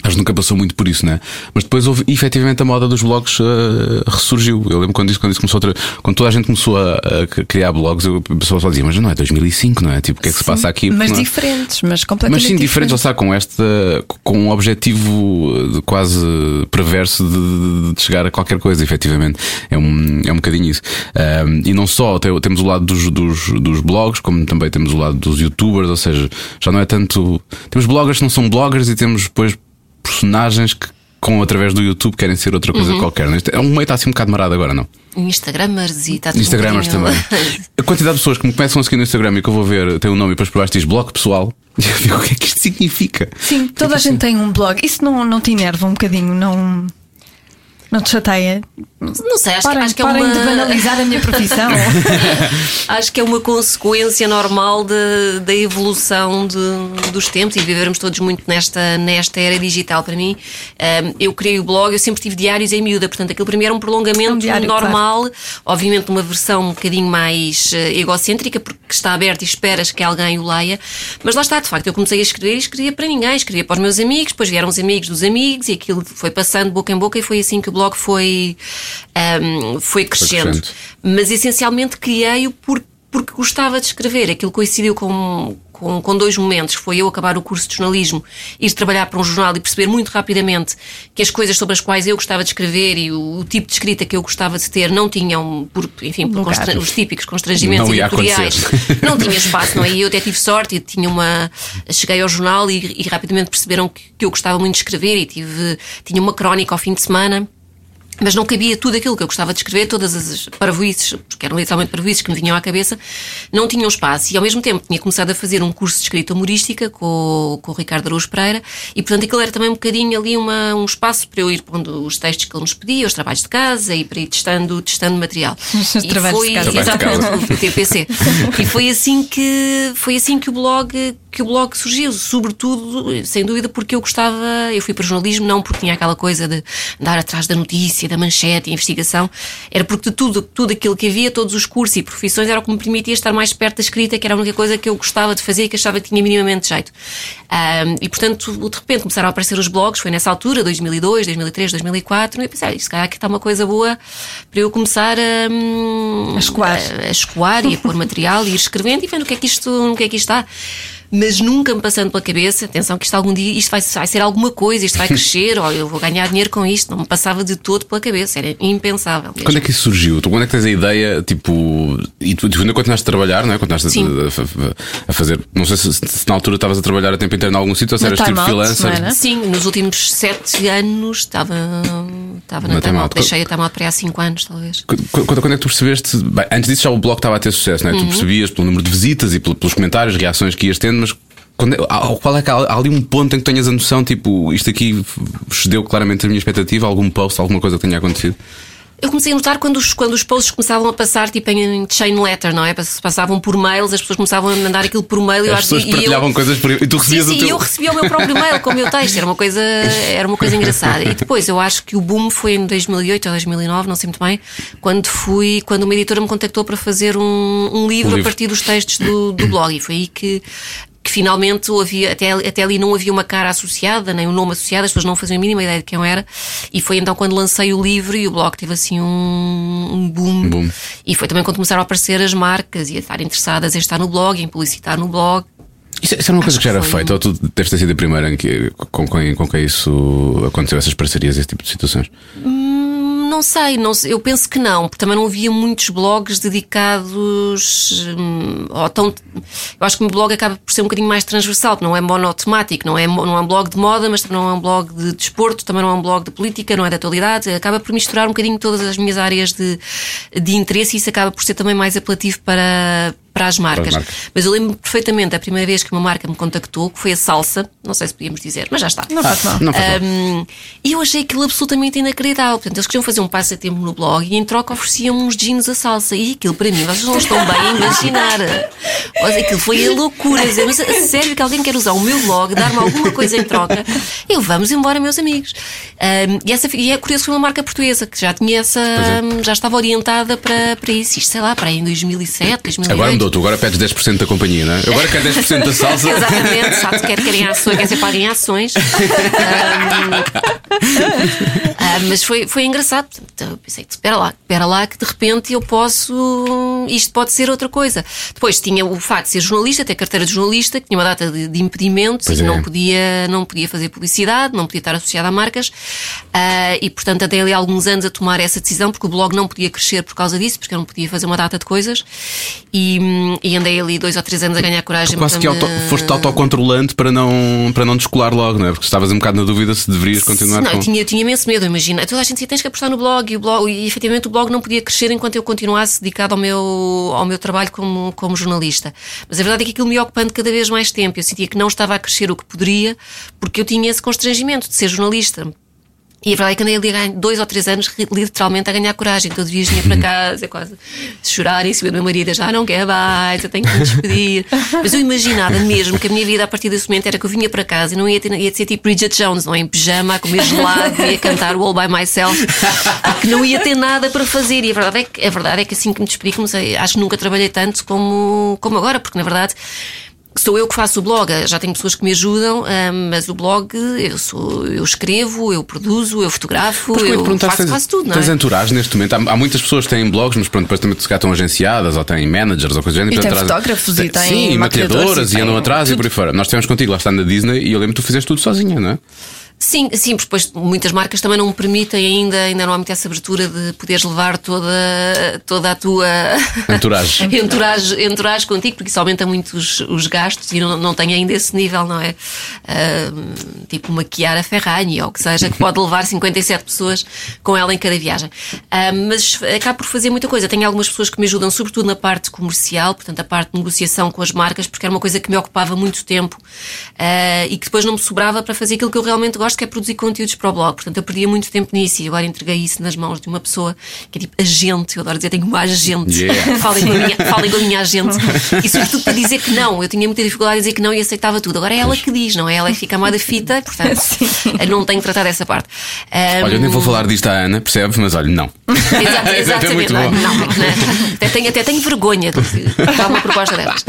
[SPEAKER 2] Que nunca passou muito por isso, né? Mas depois houve efetivamente a moda dos blogs eh, ressurgiu. Eu lembro quando isso, quando isso começou a tra- quando toda a gente começou a, a criar blogs, eu, a pessoa só dizia, mas não é 2005, não é? Tipo, o que é que se passa aqui?
[SPEAKER 3] Mas
[SPEAKER 2] Não é?
[SPEAKER 3] diferentes, mas completamente
[SPEAKER 2] Mas sim, diferentes, ou seja, com esta, com um objetivo quase perverso de, de- chegar a qualquer coisa, efetivamente. É um, é um bocadinho isso. Ahm, e não só, te- temos o lado dos, dos, dos blogs, como também temos o lado dos youtubers, ou seja, já não é tanto. Temos bloggers que não são bloggers e temos depois personagens que. Com, através do YouTube querem ser outra coisa qualquer. não é? É um meio está assim um bocado marado agora, não?
[SPEAKER 4] Instagramers e está tudo um
[SPEAKER 2] Instagramers
[SPEAKER 4] bocadinho-
[SPEAKER 2] também. A quantidade de pessoas que me começam a seguir no Instagram e que eu vou ver tem um nome e depois por baixo diz blog pessoal. E eu digo, o que é que isto significa?
[SPEAKER 3] Sim, toda a gente tem um blog. Isso não, não te enerva um bocadinho, não, não te chateia?
[SPEAKER 4] Não sei, acho, que-
[SPEAKER 3] Parem,
[SPEAKER 4] acho que é uma...
[SPEAKER 3] de banalizar a minha profissão.
[SPEAKER 4] Acho que é uma consequência normal de- da evolução de- dos tempos e vivermos todos muito nesta, nesta era digital. Para mim, ehm, eu criei o blog, eu sempre tive diários em miúda, portanto, aquilo para mim era um prolongamento
[SPEAKER 3] Um diário,
[SPEAKER 4] normal, obviamente uma versão um bocadinho mais eh, egocêntrica, porque está aberto e esperas que alguém o leia. Mas lá está, de facto, eu comecei a escrever e escrevia para ninguém, escrevia para os meus amigos, depois vieram os amigos dos amigos e aquilo foi passando boca em boca e foi assim que o blog foi, ehm, foi crescendo.
[SPEAKER 2] crescendo.
[SPEAKER 4] Mas essencialmente criei-o porque, porque gostava de escrever. Aquilo coincidiu com, com com, dois momentos. Foi eu acabar o curso de jornalismo, ir trabalhar para um jornal e perceber muito rapidamente que as coisas sobre as quais eu gostava de escrever e o, o tipo de escrita que eu gostava de ter não tinham, por, enfim, por constra- os típicos constrangimentos
[SPEAKER 2] Não ia
[SPEAKER 4] editoriais. Não tinha espaço, não é? E eu até tive sorte e tinha uma. Cheguei ao jornal e, e rapidamente perceberam que, que eu gostava muito de escrever e tive, tinha uma crónica ao fim de semana. Mas não cabia tudo aquilo que eu gostava de escrever, todas as parvoices, porque eram literalmente parvoices que me vinham à cabeça, não tinham espaço. E ao mesmo tempo tinha começado a fazer um curso de escrita humorística com, o- com o Ricardo Araújo Pereira, e portanto aquilo era também um bocadinho ali uma, um espaço para eu ir pondo os textos que ele nos pedia, os trabalhos de casa e para ir testando, testando material.
[SPEAKER 3] Os
[SPEAKER 4] e
[SPEAKER 3] trabalhos de
[SPEAKER 4] foi,
[SPEAKER 3] casa.
[SPEAKER 4] exatamente, o TPC. e foi assim que foi assim que o blog que o blog surgiu, sobretudo, sem dúvida, porque eu gostava, eu fui para o jornalismo não porque tinha aquela coisa de andar atrás da notícia, da manchete, a investigação, era porque de tudo, tudo aquilo que havia, todos os cursos e profissões, era o que me permitia estar mais perto da escrita, que era a única coisa que eu gostava de fazer e que achava que tinha minimamente jeito. Ahm, e portanto, de repente começaram a aparecer os blogs, foi nessa altura, 2002, 2003, 2004, e eu pensei, "Ah, se calhar aqui está uma coisa boa para eu começar a, hum,
[SPEAKER 3] A escoar.
[SPEAKER 4] a, a escoar e a pôr material e ir escrevendo e vendo o que é que isto, o que é que isto está. Mas nunca me passando pela cabeça, atenção que isto algum dia, isto vai, vai ser alguma coisa, isto vai crescer, ou eu vou ganhar dinheiro com isto, não me passava de todo pela cabeça, era impensável. mesmo.
[SPEAKER 2] Quando é que isso surgiu? Tu quando é que tens a ideia, tipo, e tu, tu ainda continuaste a trabalhar, não é? Continuaste a, a- fazer, não sei se, se na altura estavas a trabalhar a tempo inteiro em algum sítio ou se eras tipo
[SPEAKER 3] Out,
[SPEAKER 2] freelancer.
[SPEAKER 4] Sim, nos últimos sete anos estava, estava
[SPEAKER 2] Na
[SPEAKER 4] na
[SPEAKER 2] Time Out.
[SPEAKER 4] Deixei a Time Out para há cinco anos, talvez.
[SPEAKER 2] Quando, quando- é que tu percebeste? Bem, antes disso já o blog estava a ter sucesso, não é? Tu percebias pelo número de visitas e pel- pelos comentários, reações que ias tendo, mas quando há- qual é que há, há ali um ponto em que tenhas a noção, tipo, isto aqui excedeu claramente a minha expectativa, algum post, alguma coisa que tenha acontecido?
[SPEAKER 4] Eu comecei a notar quando os, quando os posts começavam a passar tipo em chain letter, não é? Pass- Passavam por mails, as pessoas começavam a mandar aquilo por mail. eu
[SPEAKER 2] As
[SPEAKER 4] acho-
[SPEAKER 2] pessoas
[SPEAKER 4] e eu-
[SPEAKER 2] partilhavam coisas por e tu recebias
[SPEAKER 4] sim,
[SPEAKER 2] o
[SPEAKER 4] sim,
[SPEAKER 2] teu.
[SPEAKER 4] eu recebia o meu próprio mail com o meu texto, era uma coisa, era uma coisa engraçada. E depois eu acho que o boom foi em 2008 ou 2009, não sei muito bem, quando fui, quando uma editora me contactou para fazer um, um livro
[SPEAKER 2] Um
[SPEAKER 4] a
[SPEAKER 2] livro.
[SPEAKER 4] partir dos textos do, do blog. E foi aí que que finalmente havia, até, até ali não havia uma cara associada, nem um nome associado, as pessoas não faziam a mínima ideia de quem eu era. E foi então quando lancei o livro e o blog teve assim um, um boom.
[SPEAKER 2] boom.
[SPEAKER 4] E foi também quando começaram a aparecer as marcas e a estar interessadas em estar no blog, em publicitar no blog.
[SPEAKER 2] Isso, isso era uma coisa que já era
[SPEAKER 4] que
[SPEAKER 2] feita,
[SPEAKER 4] um-
[SPEAKER 2] ou tu deves ter sido a primeira em que, com, quem, com quem isso aconteceu, essas parcerias, esse tipo de situações?
[SPEAKER 4] Hum, Não sei, não eu penso que não, porque também não havia muitos blogs dedicados hum, tão. Eu acho que o meu blog acaba por ser um bocadinho mais transversal, não é monotemático, não é, não é um blog de moda, mas também não é um blog de desporto, também não é um blog de política, não é de atualidade, acaba por misturar um bocadinho todas as minhas áreas de, de interesse e isso acaba por ser também mais apelativo para. Para as marcas.
[SPEAKER 2] marcas.
[SPEAKER 4] Mas eu lembro perfeitamente a primeira vez que uma marca me contactou, que foi a Salsa, não sei se podíamos dizer, mas já está.
[SPEAKER 3] Não faz mal.
[SPEAKER 2] Não faz mal.
[SPEAKER 4] Um, e eu achei aquilo absolutamente inacreditável. Portanto, eles queriam fazer um passatempo no blog e em troca ofereciam uns jeans a salsa. E aquilo para mim, vocês não estão bem a imaginar. Aquilo foi a loucura. Dizer, mas a sério que alguém quer usar o meu blog, dar-me alguma coisa em troca? Eu vamos embora, meus amigos. Um, e, essa, e é curioso, foi uma marca portuguesa que já tinha essa.
[SPEAKER 2] é.
[SPEAKER 4] um, já estava orientada para, para isso. Isto, sei lá, para aí em 2007, 2008.
[SPEAKER 2] Agora mudou, tu agora pedes 10% da companhia, não é? Eu agora quero 10% da salsa.
[SPEAKER 4] Exatamente, sabe, quer querem ações, quer ser paguem ações. Ah, mas foi, foi engraçado. Então, pensei, espera lá, espera lá, que de repente eu posso. Isto pode ser outra coisa. Depois tinha o facto de ser jornalista, ter carteira de jornalista, que tinha uma data de, de impedimentos
[SPEAKER 2] Pois
[SPEAKER 4] e
[SPEAKER 2] é.
[SPEAKER 4] não, podia, não podia fazer publicidade, não podia estar associada a marcas. Ah, e portanto, andei ali alguns anos a tomar essa decisão, porque o blog não podia crescer por causa disso, porque eu não podia fazer uma data de coisas. E, e andei ali dois ou três anos a ganhar coragem.
[SPEAKER 2] Quase que
[SPEAKER 4] me-
[SPEAKER 2] auto, foste autocontrolante para não, para não descolar logo, não é? Porque estavas um bocado na dúvida se deverias continuar
[SPEAKER 4] Não,
[SPEAKER 2] com.
[SPEAKER 4] eu tinha, eu tinha imenso medo, imagina. Toda a gente dizia, tens que apostar no blog e, o blog, e efetivamente o blog não podia crescer enquanto eu continuasse dedicado ao meu, ao meu trabalho como, como jornalista. Mas a verdade é que aquilo me ocupando cada vez mais tempo. Eu sentia que não estava a crescer o que poderia, porque eu tinha esse constrangimento de ser jornalista. E a verdade é que andei ali ganhar dois ou três anos literalmente a ganhar coragem. Todos os dias vinha para casa, quase chorar em cima do meu marido, já não quer mais, eu tenho que me despedir. Mas eu imaginava mesmo que a minha vida a partir desse momento era que eu vinha para casa e não ia, ter, ia ser tipo Bridget Jones, não é? Em pijama, a comer gelado, ia cantar o All By Myself, que não ia ter nada para fazer. E a verdade é que, a verdade é que assim que me despedi, comecei, acho que nunca trabalhei tanto como, como agora, porque na verdade sou eu que faço o blog, já tenho pessoas que me ajudam, ah, mas o blog eu, sou, eu escrevo, eu produzo, eu fotografo,
[SPEAKER 2] é que
[SPEAKER 4] eu faço
[SPEAKER 2] tens,
[SPEAKER 4] quase tudo, não
[SPEAKER 2] tens
[SPEAKER 4] é?
[SPEAKER 2] entourage neste momento? Há, há muitas pessoas que têm blogs, mas pronto, depois também se calhar estão agenciadas ou têm managers ou coisa do género.
[SPEAKER 3] E tem
[SPEAKER 2] trazem-
[SPEAKER 3] fotógrafos e tem
[SPEAKER 2] Sim, e maquiadoras
[SPEAKER 3] e
[SPEAKER 2] e andam atrás e por aí fora. Nós estivemos contigo lá está na Disney e eu lembro que tu fizeste tudo sozinha, não é?
[SPEAKER 4] Sim, sim, porque depois muitas marcas também não me permitem ainda, ainda não há muita essa abertura de poderes levar toda, toda a tua
[SPEAKER 2] Entourage.
[SPEAKER 4] entourage, entourage contigo, porque isso aumenta muito os, os gastos e não, não tem ainda esse nível, não é? Ah, tipo uma Chiara Ferragni ou o que seja, que pode levar 57 pessoas com ela em cada viagem. Ah, mas acabo por fazer muita coisa. Tenho algumas pessoas que me ajudam, sobretudo na parte comercial, portanto, a parte de negociação com as marcas, porque era uma coisa que me ocupava muito tempo ah, e que depois não me sobrava para fazer aquilo que eu realmente gosto, que é produzir conteúdos para o blog. Portanto, eu perdia muito tempo nisso e agora entreguei isso nas mãos de uma pessoa que é tipo agente. Eu adoro dizer, tenho uma agente.
[SPEAKER 2] Yeah.
[SPEAKER 4] falem, com a minha, falem com a minha agente. E sobretudo para dizer que não. Eu tinha muita dificuldade em dizer que não e aceitava tudo. Agora é ela que diz, não é? Ela é que fica amada fita, portanto, eu não tenho que tratar dessa parte. Ah,
[SPEAKER 2] Olha, eu nem vou falar disto à Ana, percebes? Mas olha, não.
[SPEAKER 4] Exato,
[SPEAKER 2] é
[SPEAKER 4] exatamente. Não, não, não. Até, tenho, até tenho vergonha de dar uma proposta delas.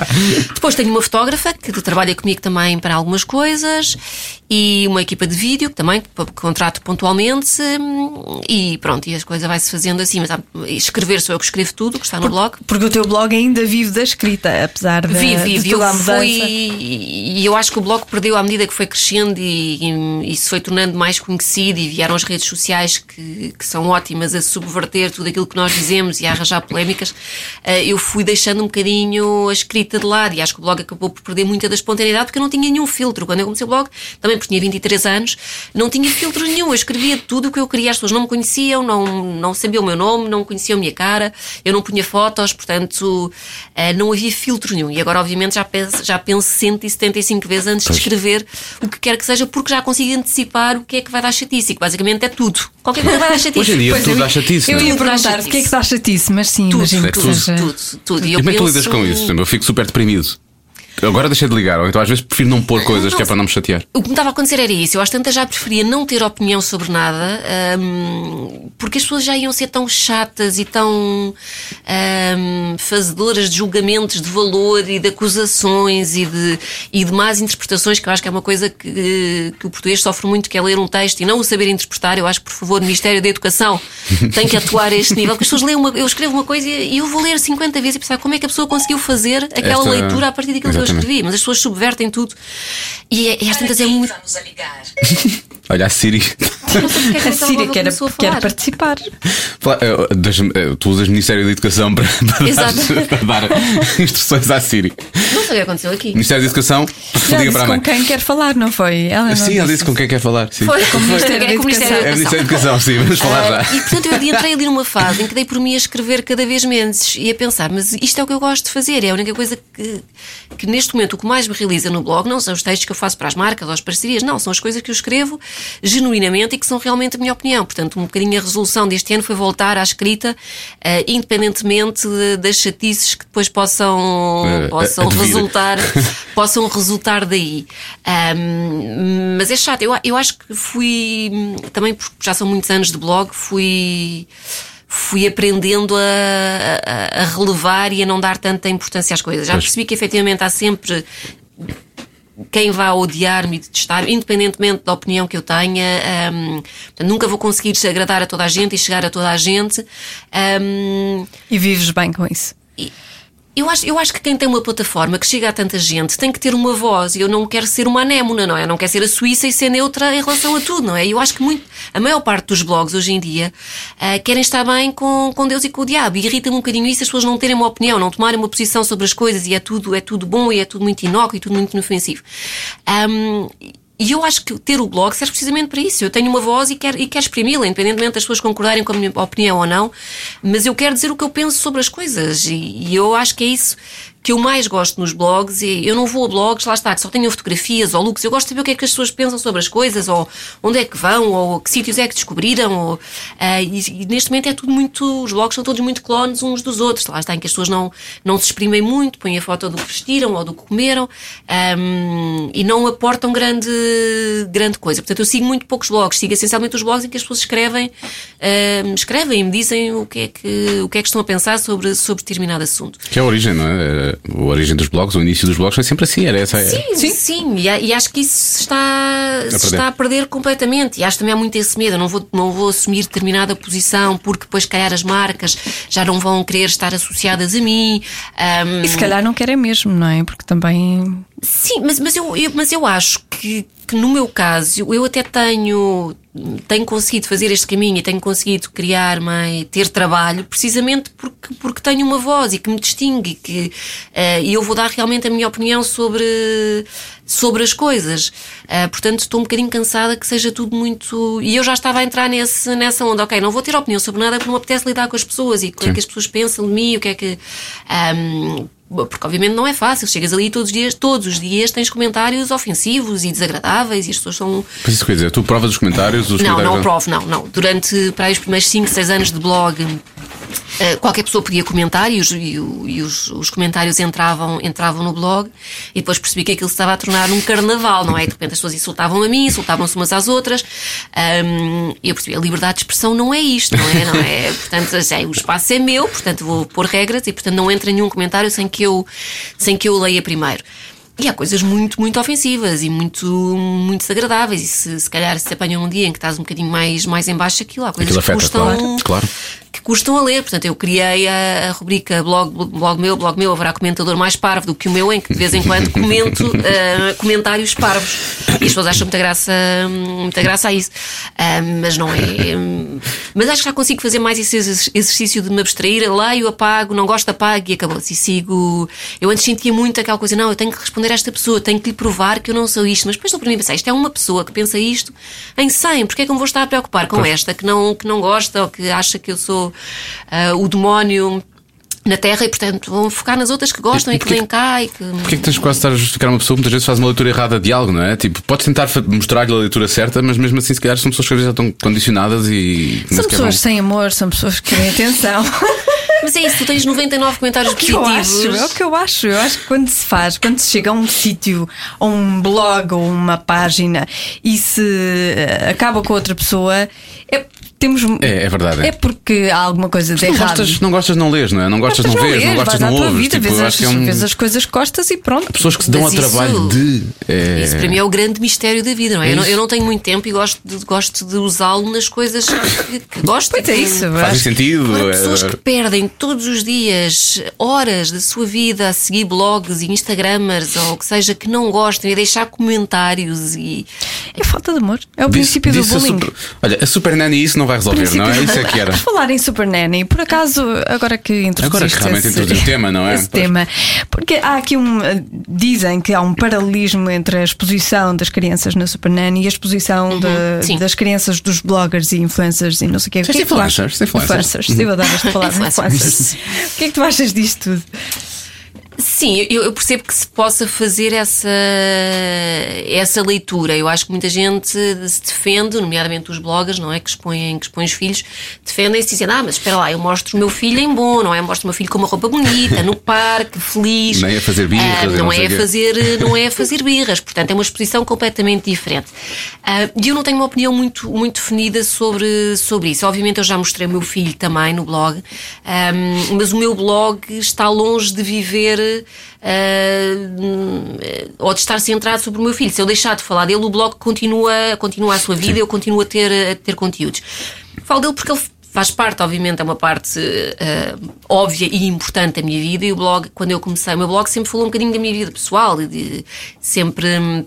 [SPEAKER 4] Depois tenho uma fotógrafa que trabalha comigo também para algumas coisas e uma equipa de vídeo que também contrato pontualmente hum, e pronto, e as coisas vai-se fazendo assim. Mas há- escrever sou eu que escrevo tudo, que está no blog.
[SPEAKER 3] Porque o teu blog ainda vive da escrita, apesar de,
[SPEAKER 4] Vive,
[SPEAKER 3] de
[SPEAKER 4] vive.
[SPEAKER 3] toda a
[SPEAKER 4] Eu
[SPEAKER 3] mudança.
[SPEAKER 4] fui, e eu acho que o blog perdeu à medida que foi crescendo e, e, e se foi tornando mais conhecido e vieram as redes sociais que, que são ótimas a subverter tudo aquilo que nós dizemos e a arranjar polémicas. eh, Eu fui deixando um bocadinho a escrita de lado e acho que o blog acabou por perder muita da espontaneidade porque eu não tinha nenhum filtro. Quando eu comecei o blog, também porque tinha 23 anos, não tinha filtro nenhum. Eu escrevia tudo o que eu queria. As pessoas não me conheciam, não, não sabiam o meu nome, não conheciam a minha cara, eu não punha fotos, portanto eh, não havia filtro nenhum. E agora, obviamente, já penso, já penso 175 vezes antes de escrever o que quer que seja, porque já consigo antecipar o que é que vai dar chatice. E que basicamente é tudo. Qualquer coisa vai dar chatice.
[SPEAKER 2] Hoje em dia
[SPEAKER 3] Pois,
[SPEAKER 2] tudo
[SPEAKER 3] eu-
[SPEAKER 2] dá chatice,
[SPEAKER 3] Eu
[SPEAKER 2] não é?
[SPEAKER 3] ia
[SPEAKER 4] Tudo dá
[SPEAKER 3] perguntar o que é que dá chatice, mas sim,
[SPEAKER 4] tudo,
[SPEAKER 3] imagino que
[SPEAKER 2] tudo,
[SPEAKER 3] seja.
[SPEAKER 4] tudo, tudo.
[SPEAKER 2] E
[SPEAKER 4] eu
[SPEAKER 2] como é que tu lidas com isso? Eu fico super deprimido. Agora deixei de ligar, ou então às vezes prefiro não pôr coisas que é para não me chatear.
[SPEAKER 4] O que me estava a acontecer era isso. Eu às tantas já preferia não ter opinião sobre nada, hum, porque as pessoas já iam ser tão chatas e tão hum, fazedoras de julgamentos de valor e de acusações e de, e de más interpretações, que eu acho que é uma coisa que, que o português sofre muito, que é ler um texto e não o saber interpretar. Eu acho que, por favor, o Ministério da Educação tem que atuar a este nível, porque as pessoas leem uma, eu escrevo uma coisa e eu vou ler 50 vezes e pensar como é que a pessoa conseguiu fazer aquela
[SPEAKER 2] Esta-
[SPEAKER 4] leitura a partir daquilo que eu
[SPEAKER 2] Exatamente.
[SPEAKER 4] escrevi. Mas as pessoas subvertem tudo. E, é- e às tantas é muito.
[SPEAKER 5] Vamos a ligar.
[SPEAKER 2] Olha, a Siri.
[SPEAKER 3] A Síria quer, quer participar.
[SPEAKER 2] Eh, deixa-me, eh, Tu usas Ministério da Educação para, para, dar,
[SPEAKER 4] Exato.
[SPEAKER 2] para dar instruções à Siri.
[SPEAKER 4] Não sei o que aconteceu aqui.
[SPEAKER 2] Ministério da Educação, liga
[SPEAKER 3] disse
[SPEAKER 2] para a
[SPEAKER 3] com
[SPEAKER 2] mãe.
[SPEAKER 3] quem quer falar, não foi? Ela não
[SPEAKER 2] Sim, ela disse com quem quer falar. Sim.
[SPEAKER 4] Foi com o
[SPEAKER 3] Ministério da
[SPEAKER 4] é com o Ministério
[SPEAKER 3] Educação.
[SPEAKER 2] É o Ministério da Educação, sim, vamos falar
[SPEAKER 4] Ah,
[SPEAKER 2] já.
[SPEAKER 4] e portanto eu entrei ali numa fase em que dei por mim a escrever cada vez menos e a pensar, mas isto é o que eu gosto de fazer, é a única coisa que, que neste momento o que mais me realiza no blog não são os textos que eu faço para as marcas ou as parcerias, não, são as coisas que eu escrevo genuinamente e que são realmente a minha opinião. Portanto, um bocadinho a resolução deste ano foi voltar à escrita, ah, independentemente de- das chatices que depois possam,
[SPEAKER 2] Eh,
[SPEAKER 4] possam resultar possam resultar daí. Ahm, mas é chato, eu, eu acho que fui também porque já são muitos anos de blog, fui fui aprendendo a, a- a relevar e a não dar tanta importância às coisas. Já percebi que efetivamente há sempre quem vá odiar-me e detestar, independentemente da opinião que eu tenha, portanto, nunca vou conseguir agradar a toda a gente e chegar a toda a gente. Ahm,
[SPEAKER 3] E vives bem com isso.
[SPEAKER 4] Eu acho, eu acho que quem tem uma plataforma que chega a tanta gente tem que ter uma voz. E eu não quero ser uma anémona, não é? Eu não quero ser a Suíça e ser neutra em relação a tudo, não é? Eu acho que muito, a maior parte dos blogs hoje em dia ah, querem estar bem com, com Deus e com o diabo. E irrita-me um bocadinho isso as pessoas não terem uma opinião, não tomarem uma posição sobre as coisas e é tudo, é tudo bom e é tudo muito inócuo e tudo muito inofensivo. Ahm, e eu acho que ter o blog serve precisamente para isso. Eu tenho uma voz e quero, e quero exprimi-la, independentemente das pessoas concordarem com a minha opinião ou não, mas eu quero dizer o que eu penso sobre as coisas. E, e eu acho que é isso que eu mais gosto nos blogs. E eu não vou a blogs, lá está, que só tenham fotografias ou looks. Eu gosto de saber o que é que as pessoas pensam sobre as coisas, ou onde é que vão, ou que sítios é que descobriram. Ou, ah, e, e neste momento é tudo muito. Os blogs são todos muito clones uns dos outros. Lá está, em que as pessoas não, não se exprimem muito, põem a foto do que vestiram ou do que comeram ahm, e não aportam grande, grande coisa. Portanto, eu sigo muito poucos blogs, sigo essencialmente os blogs em que as pessoas escrevem, ahm, escrevem e me dizem o que, é que, o que é que estão a pensar sobre, sobre determinado assunto.
[SPEAKER 2] Que é a origem, não é? A origem dos blogs, o início dos blogs foi sempre assim, era essa.
[SPEAKER 4] Sim, sim, sim. E, e, acho que isso se está, se
[SPEAKER 2] perder.
[SPEAKER 4] está a perder completamente. E acho que também há muito esse medo. Eu não vou, não vou assumir determinada posição porque depois, calhar, as marcas já não vão querer estar associadas a mim. Ahm,
[SPEAKER 3] E se calhar não querem mesmo, não é? Porque também.
[SPEAKER 4] Sim, mas, mas, eu, eu- mas eu acho que, que no meu caso eu até tenho, tenho conseguido fazer este caminho e tenho conseguido criar mais, ter trabalho precisamente porque, porque tenho uma voz e que me distingue e que eh, e eu vou dar realmente a minha opinião sobre, sobre as coisas. Eh, portanto, estou um bocadinho cansada que seja tudo muito. E eu já estava a entrar nesse, nessa onda, ok, não vou ter opinião sobre nada porque não me apetece lidar com as pessoas e o que é que as pessoas pensam de mim, o que é que. ahm, porque obviamente não é fácil, chegas ali todos os dias, todos os dias tens comentários ofensivos e desagradáveis e as pessoas são.
[SPEAKER 2] Mas isso quer dizer, tu provas os comentários, os
[SPEAKER 4] Não,
[SPEAKER 2] comentários.
[SPEAKER 4] não provo, não, não. Durante para aí os primeiros 5, 6 anos de blog, eh, qualquer pessoa podia comentar e, os, e os- os comentários entravam, entravam no blog e depois percebi que aquilo se estava a tornar um carnaval, não é? De repente as pessoas insultavam a mim, insultavam-se umas às outras e eu percebi, a liberdade de expressão não é isto, não é? Não é? Portanto, assim, o espaço é meu, portanto vou pôr regras e portanto não entra nenhum comentário sem que eu, sem que eu leia primeiro. E há coisas muito, muito ofensivas e muito, muito desagradáveis. E se, se calhar se apanham um dia em que estás um bocadinho mais, mais em baixo, aquilo há coisas
[SPEAKER 2] Aquilo
[SPEAKER 4] que
[SPEAKER 2] afeta,
[SPEAKER 4] custam,
[SPEAKER 2] claro, claro.
[SPEAKER 4] que custam a ler. Portanto, eu criei a, a rubrica blog, blog meu, blog meu, haverá comentador mais parvo do que o meu, em que de vez em quando comento eh, comentários parvos. E as pessoas acham muita graça, muita graça a isso. Ah, mas não é. hum, Mas acho que já consigo fazer mais esse exer- exercício de me abstrair, leio, apago, não gosto, apago e acabou-se. E sigo. Eu antes sentia muito aquela coisa, não, eu tenho que responder a esta pessoa, tenho que lhe provar que eu não sou isto. Mas depois do para mim pensei, isto é uma pessoa que pensa isto em 100, porque é que eu me vou estar a preocupar com esta que não, que não gosta ou que acha que eu sou ah, o demónio na Terra e, portanto, vão focar nas outras que gostam
[SPEAKER 2] E
[SPEAKER 4] e, que vêm cá e que.
[SPEAKER 2] Porquê é que tens quase de estar a justificar uma pessoa que muitas vezes faz uma leitura errada de algo, não é? Tipo, podes tentar mostrar-lhe a leitura certa, mas mesmo assim, se calhar, são pessoas que às vezes já estão condicionadas e.
[SPEAKER 3] São pessoas
[SPEAKER 2] vão-
[SPEAKER 3] sem amor, são pessoas que querem atenção.
[SPEAKER 4] Mas é isso, tu tens 99 comentários
[SPEAKER 3] É o que eu
[SPEAKER 4] positivos.
[SPEAKER 3] acho, é o que eu acho. Eu acho que quando se faz, quando se chega a um sítio, ou um blog, ou uma página e se eh, acaba com outra pessoa, temos.
[SPEAKER 2] É, é verdade, é.
[SPEAKER 3] É porque há alguma coisa de
[SPEAKER 2] Não
[SPEAKER 3] errado.
[SPEAKER 2] gostas, não gostas, não lês, não é? Não gostas, não, vês, não gostas, não ouves.
[SPEAKER 3] Vida,
[SPEAKER 2] Tipo,
[SPEAKER 3] vês, as,
[SPEAKER 2] é um.
[SPEAKER 3] vês as coisas que gostas e pronto.
[SPEAKER 2] Pessoas que se dão ao
[SPEAKER 4] Mas isso-
[SPEAKER 2] trabalho de. É...
[SPEAKER 4] Isso para mim é o grande mistério da vida, não é?
[SPEAKER 2] É
[SPEAKER 4] eu, não, eu não tenho muito tempo e gosto de, gosto de usá-lo nas coisas que, que gosto.
[SPEAKER 3] Pois é isso. acho-
[SPEAKER 2] sentido. É-
[SPEAKER 4] pessoas que perdem todos os dias horas da sua vida a seguir blogs e Instagramers ou o que seja que não gostam e a deixar comentários e.
[SPEAKER 3] É falta de amor. É o
[SPEAKER 2] Disse-
[SPEAKER 3] princípio do
[SPEAKER 2] a
[SPEAKER 3] bullying.
[SPEAKER 2] super- Olha, a Super Nanny isso não vai resolver, não é? Isso é que era.
[SPEAKER 3] Falar em Super Nanny, por acaso, agora que introduziste
[SPEAKER 2] Agora que realmente
[SPEAKER 3] esse,
[SPEAKER 2] introduziu o tema, não é?
[SPEAKER 3] esse
[SPEAKER 2] Pois.
[SPEAKER 3] tema, porque há aqui um. Dizem que há um paralelismo entre a exposição das crianças na Super Nanny e a exposição de-
[SPEAKER 4] Uhum. sim.
[SPEAKER 3] das crianças dos bloggers e influencers e não sei o quê. É que tu
[SPEAKER 2] influencers,
[SPEAKER 3] achas?
[SPEAKER 2] influencers.
[SPEAKER 3] Sim, eu adoro esta palavra.
[SPEAKER 4] Influencers.
[SPEAKER 3] O que é que tu achas disto tudo?
[SPEAKER 4] Sim, eu, eu percebo que se possa fazer essa, essa leitura. Eu acho que muita gente se defende, nomeadamente os bloggers, não é? Que expõem, que expõem os filhos, defendem-se dizendo: Ah, mas espera lá, eu mostro o meu filho em bom, não é? Eu mostro o meu filho com uma roupa bonita, no parque, feliz.
[SPEAKER 2] Nem a fazer birras,
[SPEAKER 4] Ah, não,
[SPEAKER 2] não
[SPEAKER 4] é fazer, não é a fazer birras. Portanto, é uma exposição completamente diferente. Ah, E eu não tenho uma opinião muito, muito definida sobre, sobre isso. Obviamente, eu já mostrei o meu filho também no blog, ah, mas o meu blog está longe de viver. Ah, ou de estar centrado sobre o meu filho. Se eu deixar de falar dele, o blog continua, continua a sua vida, eu continuo a ter, a ter conteúdos. Falo dele porque ele faz parte, obviamente, é uma parte ah, óbvia e importante da minha vida. E o blog, quando eu comecei, o meu blog sempre falou um bocadinho da minha vida pessoal de sempre.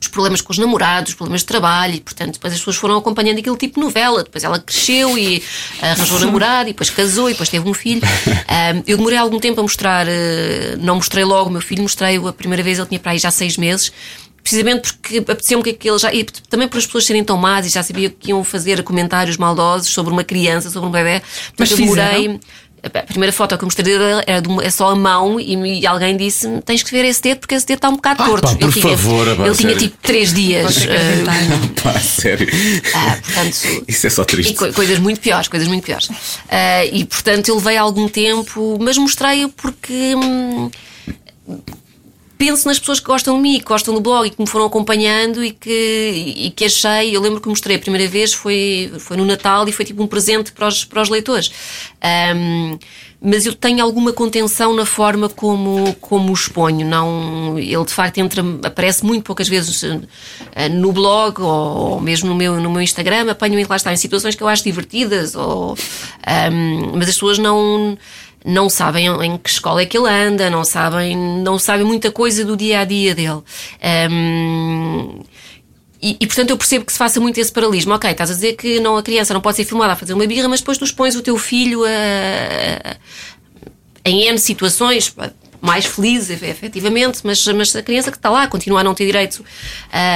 [SPEAKER 4] Os problemas com os namorados, os problemas de trabalho, e portanto depois as pessoas foram acompanhando aquele tipo de novela. Depois ela cresceu e arranjou um namorado, e depois casou, e depois teve um filho. Ahm, eu demorei algum tempo a mostrar, eh, não mostrei logo o meu filho, mostrei-o a primeira vez, ele tinha para aí já seis meses. Precisamente porque apeteceu-me que aquele já. E também por as pessoas serem tão más e já sabia que iam fazer comentários maldosos sobre uma criança, sobre um bebê. Portanto,
[SPEAKER 3] Mas
[SPEAKER 4] eu demorei.
[SPEAKER 3] fizeram?
[SPEAKER 4] A primeira foto que eu mostrei dele era de uma- é só a mão e, e alguém disse: tens que ver esse dedo porque esse dedo está um bocado
[SPEAKER 2] Ah,
[SPEAKER 4] torto.
[SPEAKER 2] pá, por
[SPEAKER 4] ele tinha,
[SPEAKER 2] favor, pá,
[SPEAKER 4] ele tinha
[SPEAKER 2] sério.
[SPEAKER 4] tipo três dias.
[SPEAKER 3] Posso
[SPEAKER 4] eh,
[SPEAKER 3] acreditar.
[SPEAKER 2] Pá, sério.
[SPEAKER 4] ah, portanto,
[SPEAKER 2] Isso é só
[SPEAKER 4] e
[SPEAKER 2] triste.
[SPEAKER 4] co- coisas muito piores, coisas muito piores. Ah, e portanto ele veio há algum tempo, mas mostrei-o porque. hum, penso nas pessoas que gostam de mim, que gostam do blog e que me foram acompanhando e que, e que achei. Eu lembro que mostrei a primeira vez foi, foi no Natal e foi tipo um presente para os, para os leitores. Um, mas eu tenho alguma contenção na forma como, como o exponho. Não, ele de facto entra, aparece muito poucas vezes uh, no blog ou, ou, mesmo no meu, no meu Instagram. Apanho-me lá está em situações que eu acho divertidas, ou, um, mas as pessoas não não sabem em que escola é que ele anda, não sabem, não sabem muita coisa do dia a dia dele. Um, e, e, portanto eu percebo que se faça muito esse paralelismo. Ok, estás a dizer que não, a criança não pode ser filmada a fazer uma birra, mas depois tu expões o teu filho a, a, em N situações mais feliz, efetivamente, mas, mas a criança que está lá continua a não ter direito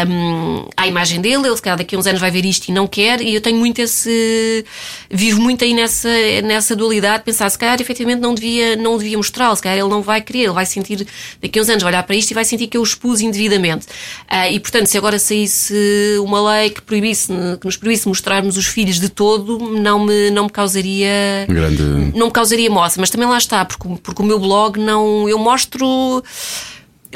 [SPEAKER 4] um, à imagem dele, ele se calhar daqui a uns anos vai ver isto e não quer, e eu tenho muito esse. vivo muito aí nessa, nessa dualidade, pensar se calhar efetivamente não devia, não devia mostrá-lo, se calhar ele não vai querer, ele vai sentir, daqui a uns anos vai olhar para isto e vai sentir que eu o expus indevidamente. Uh, e portanto, se agora saísse uma lei que proibisse, que nos proibisse mostrarmos os filhos de todo, não me, não me causaria.
[SPEAKER 2] Grande...
[SPEAKER 4] Não me causaria moça, mas também lá está, porque, porque o meu blog não eu mostro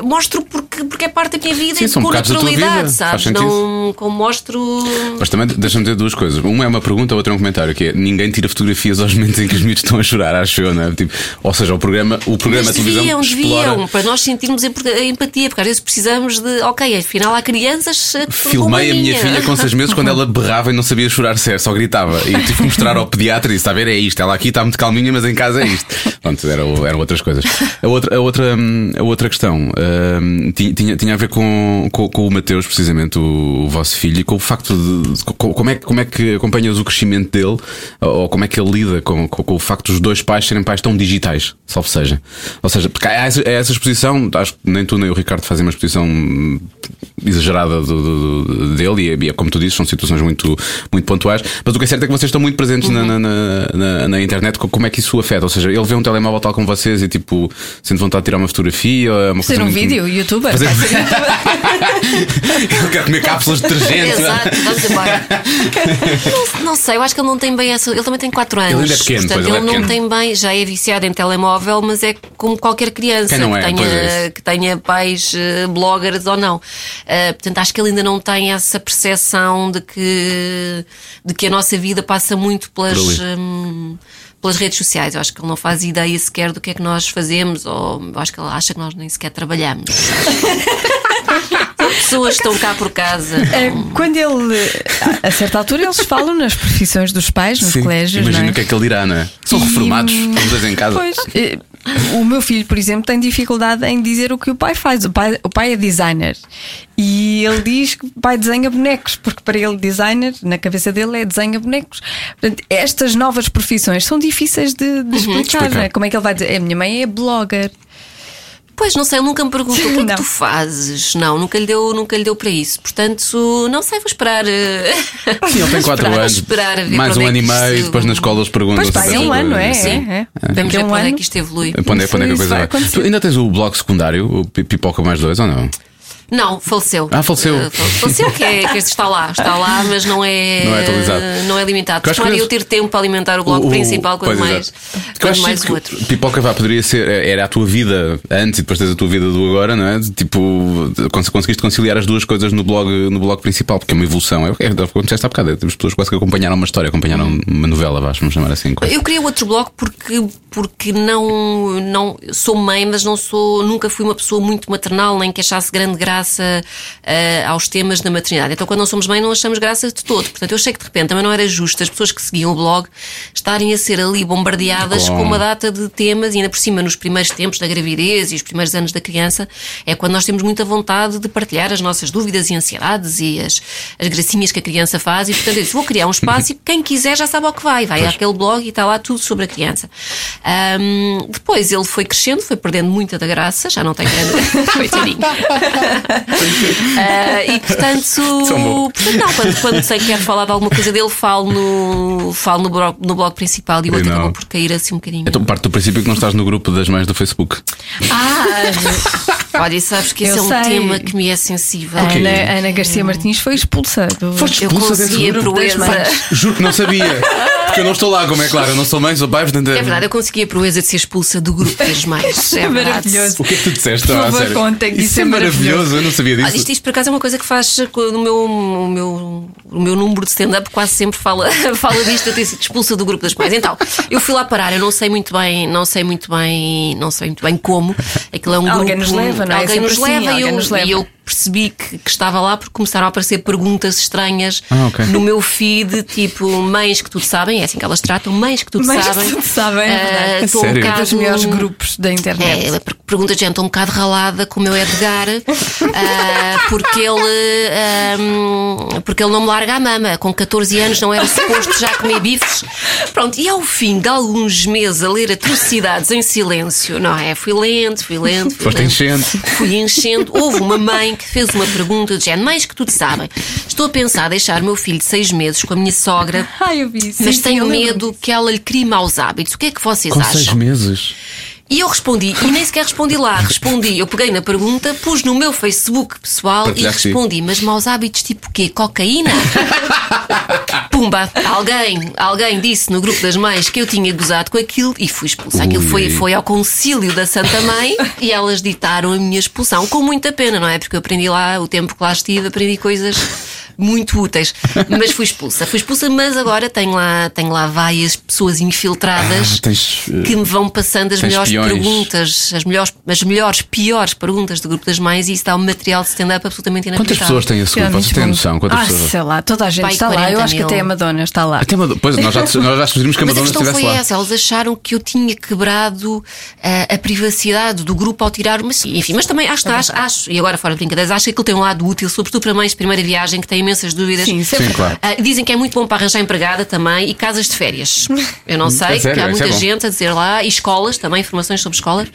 [SPEAKER 4] mostro porque, porque é parte da minha vida
[SPEAKER 2] Sim,
[SPEAKER 4] e com naturalidade, sabes? Não como mostro.
[SPEAKER 2] Mas também deixa-me ter duas coisas. Uma é uma pergunta, a outra é um comentário, que é ninguém tira fotografias aos momentos em que os miúdos estão a chorar, acho eu, não é? Tipo, ou seja, o programa, o programa
[SPEAKER 4] Mas
[SPEAKER 2] de televisão.
[SPEAKER 4] Deviam,
[SPEAKER 2] explora...
[SPEAKER 4] deviam, para nós sentirmos empatia, porque às vezes precisamos de, ok, afinal há crianças.
[SPEAKER 2] Filmei a minha filha com seis meses quando ela berrava e não sabia chorar sério, só gritava. E tive que mostrar ao pediatra e disse: está a ver, é isto. Ela aqui está muito calminha, mas em casa é isto. Pronto, eram, eram outras coisas. A outra, a outra, a outra questão. Tinha, tinha a ver com, com, com o Mateus, precisamente, o, o, vosso filho, e com o facto de. Com, como, é, como é que acompanhas o crescimento dele, ou como é que ele lida com, com, com o facto dos dois pais serem pais tão digitais, salvo seja. Ou seja, porque há essa, há essa exposição, acho que nem tu nem o Ricardo fazem uma exposição exagerada do, do, dele, e, é, como tu dizes, são situações muito, muito pontuais, mas o que é certo é que vocês estão muito presentes uhum. na, na, na, na, internet, como é que isso o afeta? Ou seja, ele vê um telemóvel tal como vocês e tipo, sente vontade de tirar uma fotografia, é uma
[SPEAKER 3] um
[SPEAKER 2] muito...
[SPEAKER 3] vídeo, youtuber
[SPEAKER 2] fazer... ele quer comer cápsulas de detergente.
[SPEAKER 4] Exato, vamos embora. não, não, sei, eu acho que ele não tem bem essa. Ele também tem 4 anos.
[SPEAKER 2] Ele ainda é pequeno,
[SPEAKER 4] portanto,
[SPEAKER 2] pois,
[SPEAKER 4] ele,
[SPEAKER 2] ele é
[SPEAKER 4] não tem bem, já é viciado em telemóvel, mas é como qualquer criança que,
[SPEAKER 2] é?
[SPEAKER 4] tenha,
[SPEAKER 2] É
[SPEAKER 4] que tenha pais uh, bloggers ou não. Uh, portanto, acho que ele ainda não tem essa percepção de que, de que a nossa vida passa muito pelas pelas redes sociais. Eu acho que ele não faz ideia sequer do que é que nós fazemos, ou eu acho que ele acha que nós nem sequer trabalhamos. Pessoas estão cá por casa.
[SPEAKER 3] É, quando ele, a certa altura, eles falam nas profissões dos pais, nos
[SPEAKER 2] Sim,
[SPEAKER 3] colégios.
[SPEAKER 2] Imagina
[SPEAKER 3] é?
[SPEAKER 2] o que é que ele dirá, não é? São
[SPEAKER 3] E,
[SPEAKER 2] reformados, os dois em casa.
[SPEAKER 3] Pois, eh, o meu filho, por exemplo, tem dificuldade em dizer o que o pai faz. O pai, o pai é designer e ele diz que o pai desenha bonecos, porque para ele, designer, na cabeça dele, é desenha bonecos. Portanto, estas novas profissões são difíceis de, de explicar,
[SPEAKER 2] explicar.
[SPEAKER 3] não é? Como é que ele vai dizer? A minha mãe é blogger.
[SPEAKER 4] Pois, não sei, ele nunca me perguntou o que é que tu fazes. Não, nunca lhe deu, nunca lhe deu para isso. Portanto, não sei, vou esperar. eh,
[SPEAKER 2] Sim, ele tem 4
[SPEAKER 4] esperar,
[SPEAKER 2] anos.
[SPEAKER 4] esperar
[SPEAKER 2] mais um
[SPEAKER 4] onde
[SPEAKER 2] ano
[SPEAKER 4] é
[SPEAKER 2] e meio, depois na escola eles perguntam
[SPEAKER 3] Pois pá, é um ano, é?
[SPEAKER 2] Sim.
[SPEAKER 3] é, é.
[SPEAKER 4] Vamos ver para onde é que isto evolui.
[SPEAKER 2] Para onde é, é que a coisa
[SPEAKER 3] vai.
[SPEAKER 2] Tu ainda tens o blog secundário, o Pi- Pipoca mais dois, ou não?
[SPEAKER 4] Não, faleceu.
[SPEAKER 2] Ah, faleceu.
[SPEAKER 4] Eh, fal- faleceu, que, é, que este está lá, está lá, mas não é,
[SPEAKER 2] Não é atualizado.
[SPEAKER 4] Não é limitado.
[SPEAKER 2] Que
[SPEAKER 4] Claro,
[SPEAKER 2] que
[SPEAKER 4] eu ter tempo para alimentar o blog principal, quanto
[SPEAKER 2] pois,
[SPEAKER 4] mais,
[SPEAKER 2] exato.
[SPEAKER 4] Mais
[SPEAKER 2] que
[SPEAKER 4] o outro.
[SPEAKER 2] Pipoca vá, poderia ser, era a tua vida antes e depois tens a tua vida do agora, não é? Tipo, cons- conseguiste conciliar as duas coisas no blog, no blog principal, porque é uma evolução. É o que é, como disseste há bocado, é, temos pessoas quase que acompanharam uma história, acompanharam uma novela, vá, vamos chamar assim. quase.
[SPEAKER 4] Eu queria outro blog porque, porque não, não sou mãe, mas não sou, nunca fui uma pessoa muito maternal, nem que achasse grande graça eh, aos temas da maternidade. Então, quando não somos mãe, não achamos graça de todo. Portanto, eu achei que de repente também não era justo as pessoas que seguiam o blog estarem a ser ali bombardeadas
[SPEAKER 2] Com-
[SPEAKER 4] com uma data de temas, e ainda por cima, nos primeiros tempos da gravidez e os primeiros anos da criança, é quando nós temos muita vontade de partilhar as nossas dúvidas e ansiedades e as, as gracinhas que a criança faz. E, portanto, eu disse, vou criar um espaço e quem quiser já sabe ao que vai. Vai àquele blog e está lá tudo sobre a criança. Ahm, depois ele foi crescendo, foi perdendo muita da graça, já não tem grande. Coitadinho. Ah, e portanto, portanto não, quando, quando sei que quero falar de alguma coisa dele, falo no, falo no, blog, no blog principal e o outro
[SPEAKER 2] não.
[SPEAKER 4] acabou por cair assim um bocadinho.
[SPEAKER 2] Então parte do princípio que não estás no grupo das mães do Facebook.
[SPEAKER 3] Ah,
[SPEAKER 4] Olha, e sabes que esse
[SPEAKER 3] Eu
[SPEAKER 4] é um
[SPEAKER 3] sei.
[SPEAKER 4] tema que me é sensível.
[SPEAKER 3] a Ana, Ana Garcia Martins foi expulsa do.
[SPEAKER 2] Foste
[SPEAKER 4] Eu
[SPEAKER 2] expulsa desse
[SPEAKER 4] consegui a
[SPEAKER 2] grupo?
[SPEAKER 4] proeza.
[SPEAKER 2] Juro que não sabia. Porque eu não estou lá, como é claro. Eu não sou mãe, sou pai, portanto.
[SPEAKER 4] É verdade, eu consegui a proeza de ser expulsa do grupo das mães. É.
[SPEAKER 3] Maravilhoso.
[SPEAKER 2] O que é que tu disseste?
[SPEAKER 3] Por
[SPEAKER 2] Ah,
[SPEAKER 3] favor,
[SPEAKER 2] sério.
[SPEAKER 3] contem, que
[SPEAKER 2] isso,
[SPEAKER 3] isso
[SPEAKER 2] é
[SPEAKER 3] é
[SPEAKER 2] maravilhoso. Eu não sabia disso.
[SPEAKER 4] Olha, isto, isto por acaso é uma coisa que faz no meu, o meu, o meu número de stand-up quase sempre fala, fala disto de ter sido expulsa do grupo das mães. Então, eu fui lá parar, eu não sei muito bem, não sei muito bem, não sei muito bem como. Aquilo é um
[SPEAKER 3] Alguém
[SPEAKER 4] grupo.
[SPEAKER 3] nos leva, não é?
[SPEAKER 4] Alguém nos
[SPEAKER 3] assim,
[SPEAKER 4] leva
[SPEAKER 3] alguém
[SPEAKER 4] eu,
[SPEAKER 3] nos leva.
[SPEAKER 4] e eu percebi que, que estava lá porque começaram a aparecer perguntas estranhas
[SPEAKER 2] Ah, ok.
[SPEAKER 4] no meu feed, tipo mães que tudo sabem, é assim que elas tratam, mães que tudo
[SPEAKER 3] Mães que
[SPEAKER 4] sabem.
[SPEAKER 3] tudo sabem,
[SPEAKER 4] estou um bocado-
[SPEAKER 3] dos melhores grupos da internet.
[SPEAKER 4] é, per- pergunta de gente, estou um bocado ralada com o meu Edgar, ah, porque ele ah, porque ele não me larga a mama. Com 14 anos não era suposto já comer bifes. Pronto, e ao fim de alguns meses a ler atrocidades em silêncio, não é? Fui lento, fui lento. Fui
[SPEAKER 2] Foste
[SPEAKER 4] lento.
[SPEAKER 2] enchendo.
[SPEAKER 4] Fui enchendo. Houve uma mãe que fez uma pergunta de género, mães que tudo sabem. Estou a pensar deixar o meu filho de seis meses com a minha sogra,
[SPEAKER 3] Ai, eu vi isso.
[SPEAKER 4] mas
[SPEAKER 3] Sim,
[SPEAKER 4] tenho medo que ela lhe crie maus hábitos. O que é que vocês
[SPEAKER 2] Com
[SPEAKER 4] acham?
[SPEAKER 2] seis meses.
[SPEAKER 4] E eu respondi, e nem sequer respondi lá, respondi, eu peguei na pergunta, pus no meu Facebook pessoal e respondi, mas maus hábitos tipo o quê? Cocaína? Pumba, alguém, alguém disse no grupo das mães que eu tinha gozado com aquilo e fui expulsa. Aquilo
[SPEAKER 2] Ui.
[SPEAKER 4] foi, foi ao concílio da Santa Mãe e elas ditaram a minha expulsão, com muita pena, não é? Porque eu aprendi lá, o tempo que lá estive, aprendi coisas muito úteis. Mas fui expulsa, fui expulsa, mas agora tenho lá, tenho lá várias pessoas infiltradas
[SPEAKER 2] Ah, tens, eh,
[SPEAKER 4] que me vão passando as melhores
[SPEAKER 2] peões.
[SPEAKER 4] perguntas, as melhores, as melhores, piores perguntas do grupo das mães e isso dá um material de stand-up absolutamente
[SPEAKER 2] Quantas
[SPEAKER 4] inacreditável.
[SPEAKER 2] pessoas têm esse grupo? Vocês têm noção? Quantas
[SPEAKER 3] ah,
[SPEAKER 2] pessoas?
[SPEAKER 3] sei lá, toda a gente
[SPEAKER 4] Pai,
[SPEAKER 3] está lá.
[SPEAKER 4] 40
[SPEAKER 3] Eu acho que até a Madonna está lá.
[SPEAKER 2] Até Madonna- Pois, nós já, nós já sugerimos que a
[SPEAKER 4] Mas a
[SPEAKER 2] Madonna
[SPEAKER 4] questão
[SPEAKER 2] estivesse
[SPEAKER 4] foi
[SPEAKER 2] lá.
[SPEAKER 4] essa, eles acharam que eu tinha quebrado ah, a privacidade do grupo ao tirar uma. Enfim, mas também acho, acho, acho, e agora fora de brincadeiras, acho que aquilo tem um lado útil, sobretudo para mães de primeira viagem que têm imensas dúvidas.
[SPEAKER 3] Sim, é
[SPEAKER 2] Sim, claro.
[SPEAKER 4] Ah, dizem que é muito bom para arranjar empregada também e casas de férias. Eu não sei,
[SPEAKER 2] É sério?
[SPEAKER 4] que há
[SPEAKER 2] é
[SPEAKER 4] muita
[SPEAKER 2] bom.
[SPEAKER 4] gente a dizer lá, e escolas também, informações sobre escolas.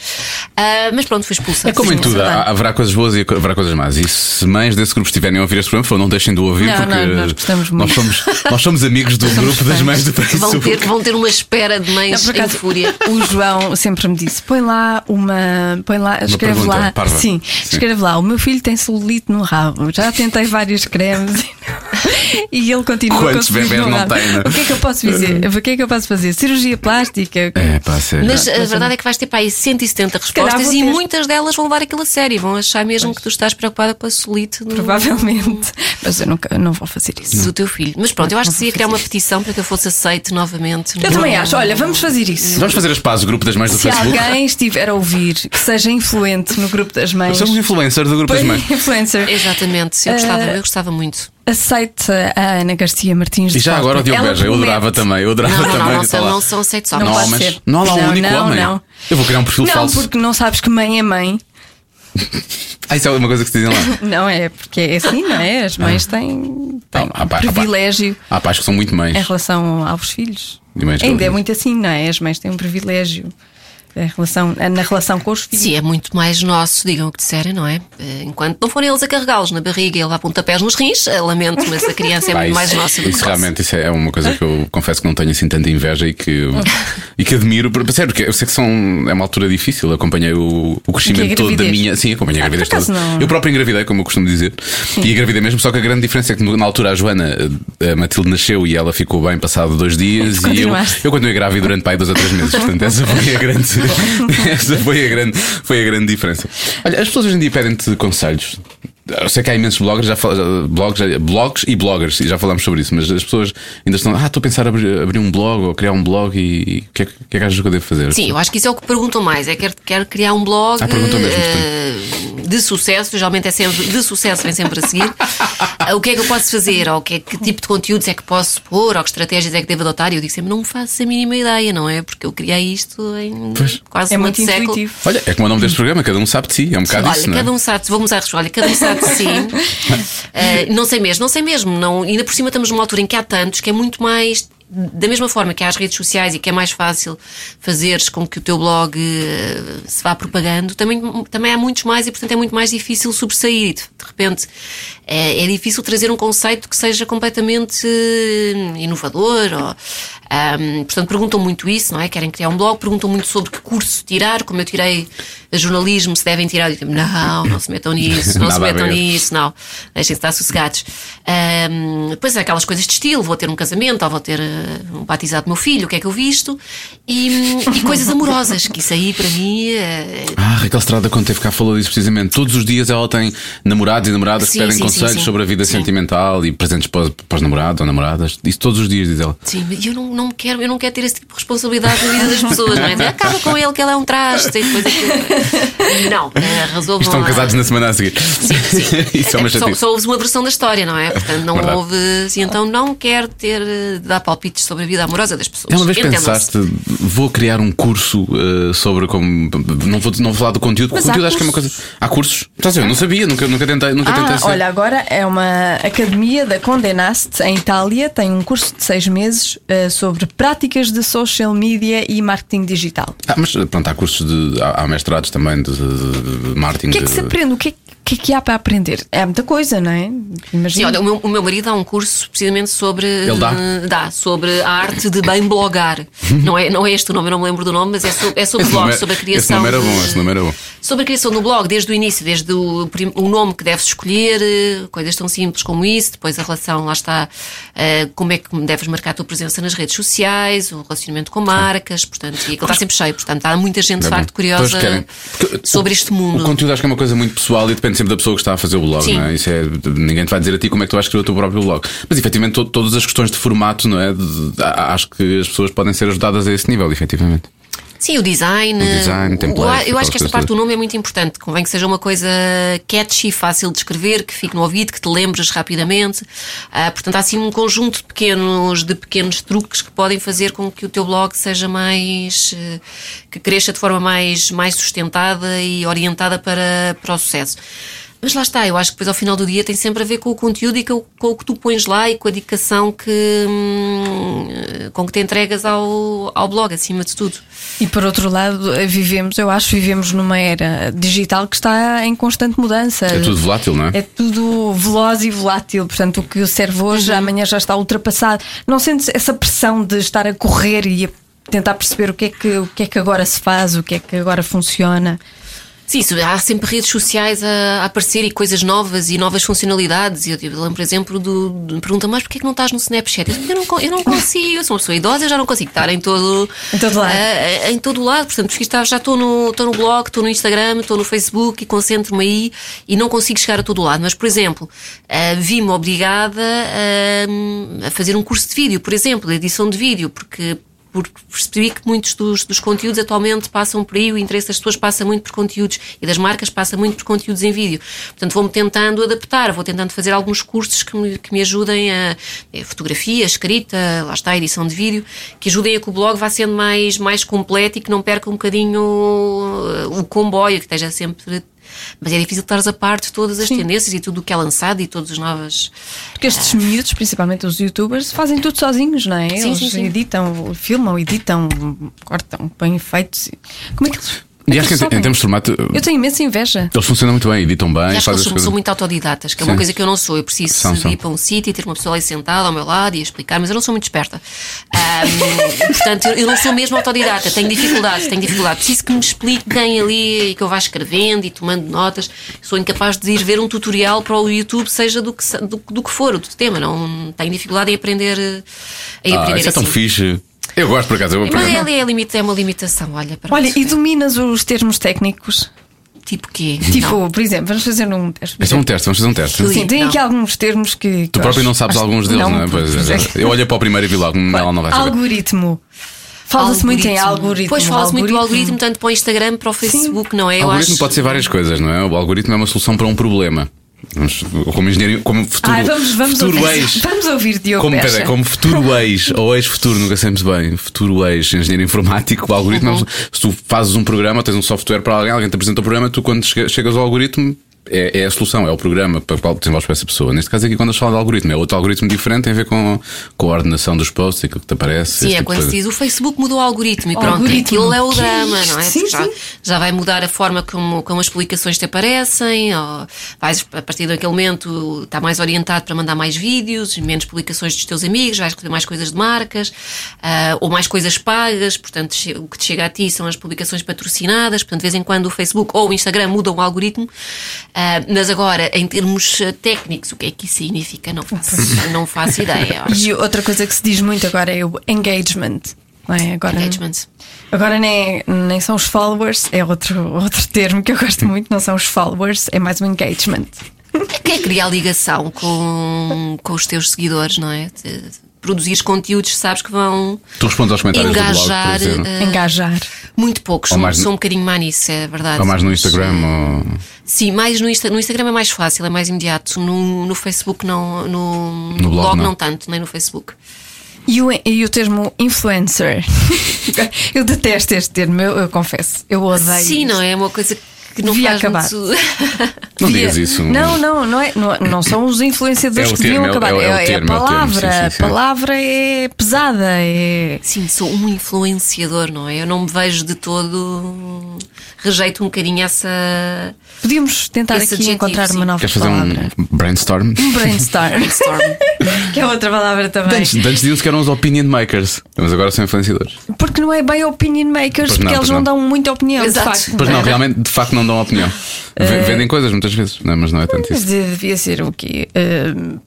[SPEAKER 4] Ah, mas pronto, fui expulsa.
[SPEAKER 2] É como em tudo, há- haverá coisas boas e haverá coisas más. E se mães desse grupo estiverem a ouvir este programa, não deixem de ouvir,
[SPEAKER 3] Não,
[SPEAKER 2] porque
[SPEAKER 3] não, nós gostamos
[SPEAKER 2] nós, somos, nós somos amigos do grupo das mães do
[SPEAKER 4] Vão
[SPEAKER 2] Facebook.
[SPEAKER 4] ter, vão ter uma espera de
[SPEAKER 3] Não,
[SPEAKER 4] mães
[SPEAKER 3] por
[SPEAKER 4] em
[SPEAKER 3] acaso,
[SPEAKER 4] fúria.
[SPEAKER 3] O João sempre me disse: põe lá uma. Põe lá, escreve
[SPEAKER 2] pergunta
[SPEAKER 3] lá.
[SPEAKER 2] parva.
[SPEAKER 3] Sim,
[SPEAKER 2] Sim.
[SPEAKER 3] escreve lá. O meu filho tem celulite no rabo. Já tentei vários cremes e ele continua
[SPEAKER 2] Quantos
[SPEAKER 3] no
[SPEAKER 2] não
[SPEAKER 3] rabo.
[SPEAKER 2] têm, não é?
[SPEAKER 3] O que é que eu posso fazer? O que é que eu posso fazer? Cirurgia plástica?
[SPEAKER 2] É, pá, sério.
[SPEAKER 4] Mas a verdade é que vais ter para aí 170
[SPEAKER 3] calhar
[SPEAKER 4] respostas e
[SPEAKER 3] ter.
[SPEAKER 4] muitas delas vão levar aquilo a sério. Vão achar mesmo que tu estás preocupada com a solite do,
[SPEAKER 3] Provavelmente. Mas eu nunca, não vou fazer isso.
[SPEAKER 4] do teu filho. Mas pronto, eu acho que
[SPEAKER 3] Não
[SPEAKER 4] se ia criar uma petição para que eu fosse aceite novamente.
[SPEAKER 3] Eu também acho. Olha, vamos fazer isso.
[SPEAKER 2] Vamos fazer as pazes, o grupo das mães do
[SPEAKER 3] Se
[SPEAKER 2] Facebook.
[SPEAKER 3] alguém estiver a ouvir que seja influente no grupo das mães,
[SPEAKER 2] Somos influencers do grupo das mães.
[SPEAKER 3] influencer,
[SPEAKER 4] Exatamente, eu gostava, eu gostava muito.
[SPEAKER 3] Aceite a Ana Garcia Martins.
[SPEAKER 2] E
[SPEAKER 3] de
[SPEAKER 2] já agora o. Diogo Beja, eu adorava também. Eu adorava
[SPEAKER 4] Não, não,
[SPEAKER 2] também.
[SPEAKER 4] não, não, são, não são aceitos só.
[SPEAKER 3] Não
[SPEAKER 2] Não, não há lá um
[SPEAKER 3] Não,
[SPEAKER 2] único
[SPEAKER 3] não,
[SPEAKER 2] homem.
[SPEAKER 3] não.
[SPEAKER 2] Eu vou criar um perfil
[SPEAKER 3] Não,
[SPEAKER 2] falso.
[SPEAKER 3] porque não sabes que mãe é mãe.
[SPEAKER 2] Ah, isso é uma coisa que se dizem lá.
[SPEAKER 3] Não é, porque é assim, não é? As mães têm, têm
[SPEAKER 2] Não, há pá- há pá-
[SPEAKER 3] privilégio
[SPEAKER 2] Há pais que são muito mães.
[SPEAKER 3] em relação aos filhos. Ainda é muito assim, não é? As mães têm um privilégio relação, na relação com os filhos.
[SPEAKER 4] Sim, é muito mais nosso, digam o que disserem, não é? Eh, Enquanto não forem eles a carregá-los na barriga e a levar pontapés nos rins, eh, lamento, mas a criança é muito
[SPEAKER 2] isso,
[SPEAKER 4] mais nossa do que
[SPEAKER 2] isso realmente isso é uma coisa que eu confesso que não tenho assim tanta inveja e que, e que admiro. Por- Sério, porque eu sei que são, é uma altura difícil. Acompanhei o, o crescimento
[SPEAKER 3] é
[SPEAKER 2] todo da minha. Sim, acompanhei a
[SPEAKER 3] Ah,
[SPEAKER 2] gravidez
[SPEAKER 3] acaso
[SPEAKER 2] toda.
[SPEAKER 3] não.
[SPEAKER 2] Eu próprio engravidei, como eu costumo dizer. E engravidei mesmo, só que a grande diferença é que na altura a Joana, a Matilde nasceu e ela ficou bem passado dois dias. E eu, eu continuei grávida durante pai dois ou três meses. Portanto, essa foi a grande, essa foi a grande, foi a grande diferença. Olha, as pessoas hoje em dia pedem-te conselhos. Eu sei que há imensos bloggers, já blogs, blogs e bloggers, e já falámos sobre isso, mas as pessoas ainda estão. Ah, estou a pensar em abrir, abrir um blog ou criar um blog e o que, é, que é que achas que eu devo fazer?
[SPEAKER 4] Sim, eu acho que isso é o que perguntam mais. É quero, quero criar um blog
[SPEAKER 2] Ah, mesmo,
[SPEAKER 4] eh, de sucesso, geralmente é sempre de sucesso, vem sempre a seguir. O que é que eu posso fazer? Ou o que, é, que tipo de conteúdos é que posso pôr? Ou que estratégias é que devo adotar? E eu digo sempre, não faço a mínima ideia, não é? Porque eu criei isto em
[SPEAKER 2] Pois.
[SPEAKER 4] quase
[SPEAKER 3] É
[SPEAKER 4] um
[SPEAKER 3] muito
[SPEAKER 4] século.
[SPEAKER 3] intuitivo.
[SPEAKER 2] Olha, é como o nome deste programa, cada um sabe de si, é um bocado
[SPEAKER 4] Olha,
[SPEAKER 2] isso, não é?
[SPEAKER 4] cada um sabe, vamos à resposta. Olha, cada um sabe de si. Eh, não sei mesmo, não sei mesmo. Não, ainda por cima estamos numa altura em que há tantos que é muito mais. da mesma forma que há as redes sociais e que é mais fácil fazeres com que o teu blog eh, se vá propagando, também, também há muitos mais e, portanto, é muito mais difícil sobressair. De repente, é, é difícil trazer um conceito que seja completamente inovador. Ou, um, portanto, perguntam muito isso, não é? Querem criar um blog, perguntam muito sobre que curso tirar, como eu tirei jornalismo, se devem tirar. Eu digo, não, não se metam nisso, não se metam nisso, não. Deixem-se estar sossegados. Um, depois é aquelas coisas de estilo, vou ter um casamento, ou vou ter uh, um batizado do meu filho, o que é que eu visto? E, e coisas amorosas, que isso aí para mim. Uh,
[SPEAKER 2] ah, Raquel Estrada, quando teve cá, falou disso precisamente. Todos os dias ela tem namorados e namoradas sim, que pedem sim, conselhos sim, sobre a vida sentimental e presentes para, para os namorados ou namoradas. Isso todos os dias, diz ela.
[SPEAKER 4] Sim, mas eu não, não quero, eu não quero ter esse tipo de responsabilidade na vida das pessoas, não é? Dizer, Acaba com ele que ele é um traste e depois aquilo. Não, resolvam.
[SPEAKER 2] Estão casados na semana a seguir.
[SPEAKER 4] Sim, sim. Isso é uma só, só houve uma versão da história, não é? Portanto, não Verdade. houve. Assim, então não quero ter de dar palpites sobre a vida amorosa das pessoas.
[SPEAKER 2] Uma vez pensaste, vou criar um curso uh, sobre como. Não vou, não vou falar do conteúdo, porque o conteúdo acho que é uma coisa. Há cursos? Estás a ver? Eu não sabia, nunca, nunca tentei. Nunca
[SPEAKER 3] ah,
[SPEAKER 2] tentei
[SPEAKER 3] ser. Olha, agora é uma academia da Condenaste em Itália, tem um curso de seis meses uh, sobre práticas de social media e marketing digital.
[SPEAKER 2] Ah, mas pronto, há cursos de. Há, há mestrados também de, de, de marketing.
[SPEAKER 3] O que é que se aprende? O que é que que é que há para aprender? É muita coisa, não é?
[SPEAKER 4] Imagina. Sim, olha, o meu, o meu marido dá um curso precisamente sobre.
[SPEAKER 2] Ele dá?
[SPEAKER 4] Uh, dá, sobre a arte de bem blogar. não, é, não é este o nome, eu não me lembro do nome, mas é sobre, é sobre blog, nome, é- sobre a criação.
[SPEAKER 2] Esse nome era bom, esse nome era bom.
[SPEAKER 4] Sobre a criação do blog, desde o início, desde o, o nome que deves escolher, eh, coisas tão simples como isso, depois a relação, lá está, uh, como é que deves marcar a tua presença nas redes sociais, o relacionamento com marcas, portanto, e aquilo está sempre cheio, portanto, há muita gente de facto curiosa sobre este mundo.
[SPEAKER 2] O conteúdo acho que é uma coisa muito pessoal e depende sempre da pessoa que está a fazer o blog, Sim. não é? Isso é? Ninguém te vai dizer a ti como é que tu vais escrever o teu próprio blog. Mas efetivamente to, todas as questões de formato, não é? De, de, acho que as pessoas podem ser ajudadas a esse nível, efetivamente.
[SPEAKER 4] Sim, o design.
[SPEAKER 2] O design, template,
[SPEAKER 4] Eu acho que esta parte do nome é muito importante. Convém que seja uma coisa catchy, fácil de escrever, que fique no ouvido, que te lembres rapidamente. Uh, portanto, há assim um conjunto de pequenos, de pequenos truques que podem fazer com que o teu blog seja mais. Uh, que cresça de forma mais, mais sustentada e orientada para, para o sucesso. Mas lá está, eu acho que depois ao final do dia tem sempre a ver com o conteúdo e com, com o que tu pões lá e com a dedicação que, hum, com que te entregas ao, ao blog, acima de tudo.
[SPEAKER 3] E por outro lado, vivemos, eu acho, vivemos numa era digital que está em constante mudança.
[SPEAKER 2] É tudo volátil, não é?
[SPEAKER 3] É tudo veloz e volátil. Portanto, o que serve hoje, uhum. amanhã já está ultrapassado. Não sentes essa pressão de estar a correr e a tentar perceber o que é que, o que, é que agora se faz, o que é que agora funciona?
[SPEAKER 4] Sim, há sempre redes sociais a, aparecer e coisas novas e novas funcionalidades. Eu, eu lembro, por exemplo, do, do, me pergunta, mas porquê que não estás no Snapchat? Eu, eu, não, eu não consigo, eu sou uma pessoa idosa, eu já não consigo estar em todo,
[SPEAKER 3] em todo lado.
[SPEAKER 4] Uh, em todo lado. Portanto, já estou no, estou no blog, estou no Instagram, estou no Facebook e concentro-me aí e não consigo chegar a todo lado. Mas, por exemplo, uh, vi-me obrigada a, a fazer um curso de vídeo, por exemplo, de edição de vídeo, porque porque percebi que muitos dos, dos, conteúdos atualmente passam por aí, o interesse das pessoas passa muito por conteúdos e das marcas passa muito por conteúdos em vídeo. Portanto, vou-me tentando adaptar, vou tentando fazer alguns cursos que me, que me ajudem a, a fotografia, a escrita, lá está, a edição de vídeo, que ajudem a que o blog vá sendo mais, mais completo e que não perca um bocadinho o, o comboio, que esteja sempre mas é difícil estares a par de todas as Sim. tendências e tudo o que é lançado e todas as novas.
[SPEAKER 3] Porque estes uh... miúdos, principalmente os youtubers, fazem tudo sozinhos, não é? Sim, eles sim, sim. editam, filmam, editam, cortam, põem efeitos. Como é que eles
[SPEAKER 2] e acho que em, em termos de formato.
[SPEAKER 3] Eu tenho imensa inveja.
[SPEAKER 2] Eles funcionam muito bem, editam bem.
[SPEAKER 4] E acho que eles são, são muito autodidatas, que é uma coisa que eu não sou. Eu preciso são, ir para um sítio e ter uma pessoa ali sentada ao meu lado e explicar, mas eu não sou muito esperta. Um, portanto, eu, não sou mesmo autodidata, tenho dificuldades, tenho dificuldade. Preciso que me expliquem ali e que eu vá escrevendo e tomando notas. Sou incapaz de ir ver um tutorial para o YouTube, seja do que, do, do que for, do tema. Não tenho dificuldade em aprender. Em
[SPEAKER 2] ah,
[SPEAKER 4] aprender
[SPEAKER 2] isso
[SPEAKER 4] assim.
[SPEAKER 2] é tão assim. fixe. Eu gosto por acaso. Eu,
[SPEAKER 4] por Mas é, é, limita, é uma limitação, olha.
[SPEAKER 3] Olha, e dominas os termos técnicos?
[SPEAKER 4] Tipo quê?
[SPEAKER 3] Tipo, não. por exemplo, vamos fazer um teste.
[SPEAKER 2] Este é um teste, vamos fazer um teste.
[SPEAKER 3] Sim, tem aqui alguns termos que.
[SPEAKER 2] Tu próprio não sabes alguns deles, não, não é? Pois, é. Eu olhei para o primeiro e vi logo, ela não vai saber.
[SPEAKER 3] Algoritmo. Fala-se muito em algoritmo.
[SPEAKER 4] Pois fala-se muito do algoritmo, tanto para o Instagram, para o Facebook, Sim. não é?
[SPEAKER 2] O algoritmo acho... pode ser várias coisas, não é? O algoritmo é uma solução para um problema. Como engenheiro, como futuro,
[SPEAKER 3] Ai, vamos, vamos
[SPEAKER 2] futuro
[SPEAKER 3] ouvir,
[SPEAKER 2] ex.
[SPEAKER 3] Vamos ouvir Diogo
[SPEAKER 2] como,
[SPEAKER 3] pera,
[SPEAKER 2] como futuro ex ou ex-futuro, nunca sabemos bem. Futuro ex, engenheiro informático, algoritmo. Uhum. Se tu fazes um programa, tens um software para alguém, alguém te apresenta o programa, tu quando chegas ao algoritmo é, é a solução, é o programa para o qual desenvolves para essa pessoa. Neste caso aqui, quando eles falam de algoritmo, é outro algoritmo diferente, tem a ver com, com a ordenação dos posts e aquilo que te aparece.
[SPEAKER 4] Sim, é
[SPEAKER 2] tipo de
[SPEAKER 4] quando se diz o Facebook mudou o algoritmo e pronto,
[SPEAKER 3] Algoritmo.
[SPEAKER 4] aquilo é o drama, não é?
[SPEAKER 3] Sim,
[SPEAKER 4] já,
[SPEAKER 3] sim.
[SPEAKER 4] já vai mudar a forma como, como as publicações te aparecem, ou vais, a partir daquele momento está mais orientado para mandar mais vídeos, menos publicações dos teus amigos, vais receber mais coisas de marcas, ah, ou mais coisas pagas, portanto, o que te chega a ti são as publicações patrocinadas, portanto, de vez em quando o Facebook ou o Instagram mudam o algoritmo, Ah, mas agora, em termos eh, técnicos, o que é que isso significa? Não faço, não faço ideia.
[SPEAKER 3] E outra coisa que se diz muito agora é o engagement. Não é? agora,
[SPEAKER 4] Engagement.
[SPEAKER 3] agora nem, nem são os followers, é outro, outro termo que eu gosto muito, não são os followers, é mais o engagement.
[SPEAKER 4] Que é criar ligação com, com os teus seguidores, não é? Produzires conteúdos, sabes que vão
[SPEAKER 2] Tu respondes aos comentários
[SPEAKER 4] engajar
[SPEAKER 2] do blog,
[SPEAKER 4] eh,
[SPEAKER 3] Engajar.
[SPEAKER 4] muito poucos.
[SPEAKER 2] Ou
[SPEAKER 4] Sou,
[SPEAKER 2] mais no-
[SPEAKER 4] sou um bocadinho má nisso, é verdade.
[SPEAKER 2] Ou mais no
[SPEAKER 4] Mas,
[SPEAKER 2] Instagram. Ou...
[SPEAKER 4] Sim, mais no, Insta, no Instagram é mais fácil, é mais imediato. No, no Facebook não, no,
[SPEAKER 2] No blog não.
[SPEAKER 4] não tanto, nem no Facebook.
[SPEAKER 3] E o, e o termo influencer? eu detesto este termo, eu, eu confesso. Eu odeio.
[SPEAKER 4] Sim, não é? É uma coisa que não
[SPEAKER 3] Devia
[SPEAKER 4] faz
[SPEAKER 3] acabar.
[SPEAKER 4] muito.
[SPEAKER 2] Não
[SPEAKER 3] Devia-
[SPEAKER 2] digas isso.
[SPEAKER 3] Não, não, não, é, não, não são os influenciadores
[SPEAKER 2] É
[SPEAKER 3] que deviam
[SPEAKER 2] termo, é o-
[SPEAKER 3] acabar.
[SPEAKER 2] é o- é o
[SPEAKER 3] a
[SPEAKER 2] termo, é termo,
[SPEAKER 3] palavra.
[SPEAKER 2] sim, sim, sim.
[SPEAKER 3] A palavra é pesada. É...
[SPEAKER 4] Sim, sou um influenciador, não é? Eu não me vejo de todo. Rejeito um bocadinho essa.
[SPEAKER 3] Podíamos tentar aqui
[SPEAKER 4] adjetivo,
[SPEAKER 3] encontrar
[SPEAKER 4] sim.
[SPEAKER 3] uma nova
[SPEAKER 2] Queres fazer
[SPEAKER 3] palavra.
[SPEAKER 2] um brainstorm?
[SPEAKER 3] Um brainstorm.
[SPEAKER 4] Storm.
[SPEAKER 3] que é outra palavra também.
[SPEAKER 2] Antes, antes diziam-se que eram os opinion makers, mas agora são influenciadores.
[SPEAKER 3] Porque não é bem opinion makers,
[SPEAKER 2] Pois
[SPEAKER 3] porque
[SPEAKER 2] não,
[SPEAKER 3] eles não,
[SPEAKER 2] não.
[SPEAKER 3] dão muita opinião,
[SPEAKER 4] Exato.
[SPEAKER 3] de facto.
[SPEAKER 2] Pois não, realmente, de facto, não dão opinião. V- Vendem coisas muitas vezes, não é? mas não é tanto
[SPEAKER 3] Mas
[SPEAKER 2] isso.
[SPEAKER 3] devia ser o quê? Uh,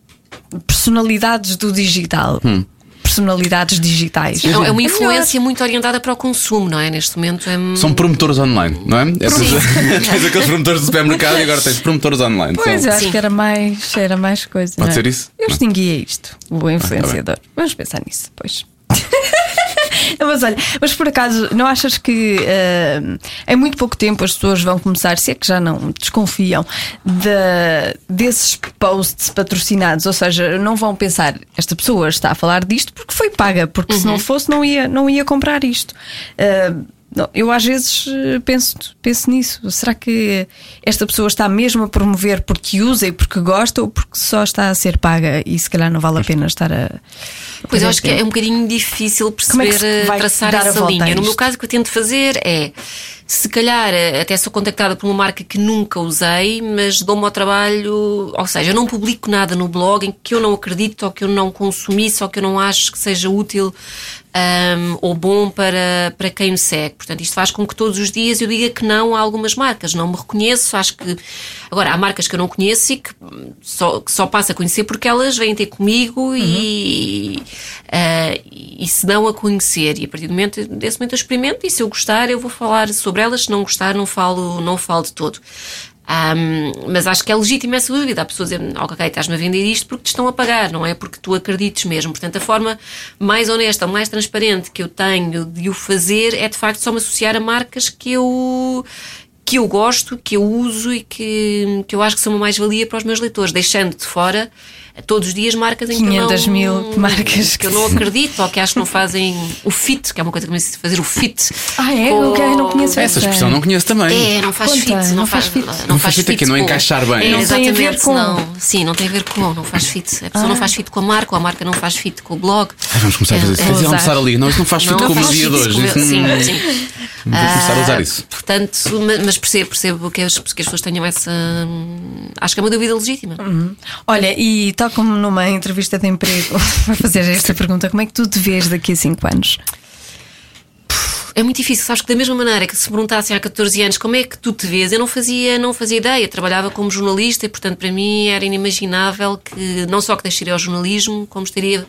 [SPEAKER 3] personalidades do digital.
[SPEAKER 2] Hum.
[SPEAKER 3] Personalidades digitais.
[SPEAKER 4] É é uma
[SPEAKER 3] melhor.
[SPEAKER 4] influência muito orientada para o consumo, não é? Neste momento é.
[SPEAKER 2] São promotores online, não é? é
[SPEAKER 4] Sim.
[SPEAKER 2] tens, aqueles promotores do supermercado e agora tens promotores online.
[SPEAKER 3] Pois,
[SPEAKER 2] São-
[SPEAKER 3] eu acho
[SPEAKER 4] Sim.
[SPEAKER 3] que era mais, era mais coisa.
[SPEAKER 2] Pode
[SPEAKER 3] não é?
[SPEAKER 2] ser isso?
[SPEAKER 3] Eu
[SPEAKER 2] Não.
[SPEAKER 3] extinguia isto, o influenciador. Vamos pensar nisso depois. mas olha, mas por acaso, não achas que eh, em muito pouco tempo as pessoas vão começar, se é que já não desconfiam, de, desses posts patrocinados? Ou seja, não vão pensar, esta pessoa está a falar disto porque foi paga, porque se não fosse, não ia, não ia comprar isto. Eh, não, eu às vezes eh, penso, penso nisso. Será que esta pessoa está mesmo a promover porque usa e porque gosta ou porque só está a ser paga e se calhar não vale a pena estar a.
[SPEAKER 4] Pois eu acho que é um bocadinho difícil
[SPEAKER 3] é
[SPEAKER 4] perceber,
[SPEAKER 3] vai
[SPEAKER 4] traçar essa linha. No meu caso, o que eu tento fazer é, se calhar, eh, até sou contactada por uma marca que nunca usei, mas dou-me ao trabalho, ou seja, eu não publico nada no blog em que eu não acredito ou que eu não consumi, só que eu não acho que seja útil ahm, ou bom para, para quem me segue. Portanto, isto faz com que todos os dias eu diga que não a algumas marcas. Não me reconheço, acho que. Agora, há marcas que eu não conheço e que só, que só passo a conhecer porque elas vêm ter comigo e, ah, e se dão a conhecer. E a partir do momento, desse momento eu experimento e se eu gostar, eu vou falar sobre elas. Se não gostar, não falo, não falo de todo. Ahm, mas acho que é legítima essa dúvida. Há pessoas a dizer, ok, estás-me a vender isto porque te estão a pagar, não é porque tu acredites mesmo. Portanto, a forma mais honesta, mais transparente que eu tenho de o fazer é de facto só me associar a marcas que eu que eu gosto, que eu uso e que, que eu acho que são uma mais-valia para os meus leitores, deixando de fora todos os dias marcas em que eu
[SPEAKER 3] 500
[SPEAKER 4] não,
[SPEAKER 3] mil marcas
[SPEAKER 4] que eu não acredito ou que acho que não fazem o fit, que é uma coisa que eu preciso fazer, o fit.
[SPEAKER 3] Ah, é?
[SPEAKER 4] com-
[SPEAKER 3] Ok, não conheço
[SPEAKER 2] Essa expressão não conheço também.
[SPEAKER 4] é, não faz
[SPEAKER 3] Conta,
[SPEAKER 4] fit,
[SPEAKER 3] não
[SPEAKER 4] não,
[SPEAKER 3] faz
[SPEAKER 4] faz,
[SPEAKER 3] fit.
[SPEAKER 2] Não faz fit aqui, não
[SPEAKER 4] com-
[SPEAKER 2] encaixar bem.
[SPEAKER 4] É,
[SPEAKER 2] Não
[SPEAKER 3] tem a ver
[SPEAKER 4] exatamente,
[SPEAKER 3] com-
[SPEAKER 4] Não, sim, não tem a ver com, não faz fit. A pessoa
[SPEAKER 3] Ah.
[SPEAKER 4] não faz fit com a marca, ou a marca não faz fit com o blog.
[SPEAKER 2] Ah, vamos começar a fazer isso.
[SPEAKER 3] É,
[SPEAKER 2] Fazer
[SPEAKER 3] usar.
[SPEAKER 2] almoçar ali. Não, isso não faz fit
[SPEAKER 4] Não
[SPEAKER 2] com o dia de
[SPEAKER 4] fit
[SPEAKER 2] hoje. Isso não-
[SPEAKER 4] Sim, sim.
[SPEAKER 2] Vou começar a usar
[SPEAKER 4] Ah,
[SPEAKER 2] isso.
[SPEAKER 4] Portanto, ma- mas percebo, percebo que as, que as pessoas tenham essa. hum, Acho que é uma dúvida legítima.
[SPEAKER 3] Olha, e tal como numa entrevista de emprego, vai fazer esta pergunta: como é que tu te vês daqui a 5 anos?
[SPEAKER 4] É muito difícil, sabes que da mesma maneira que se perguntassem há 14 anos como é que tu te vês, eu não fazia, não fazia ideia. Trabalhava como jornalista e, portanto, para mim era inimaginável que não só que deixaria ao jornalismo, como estaria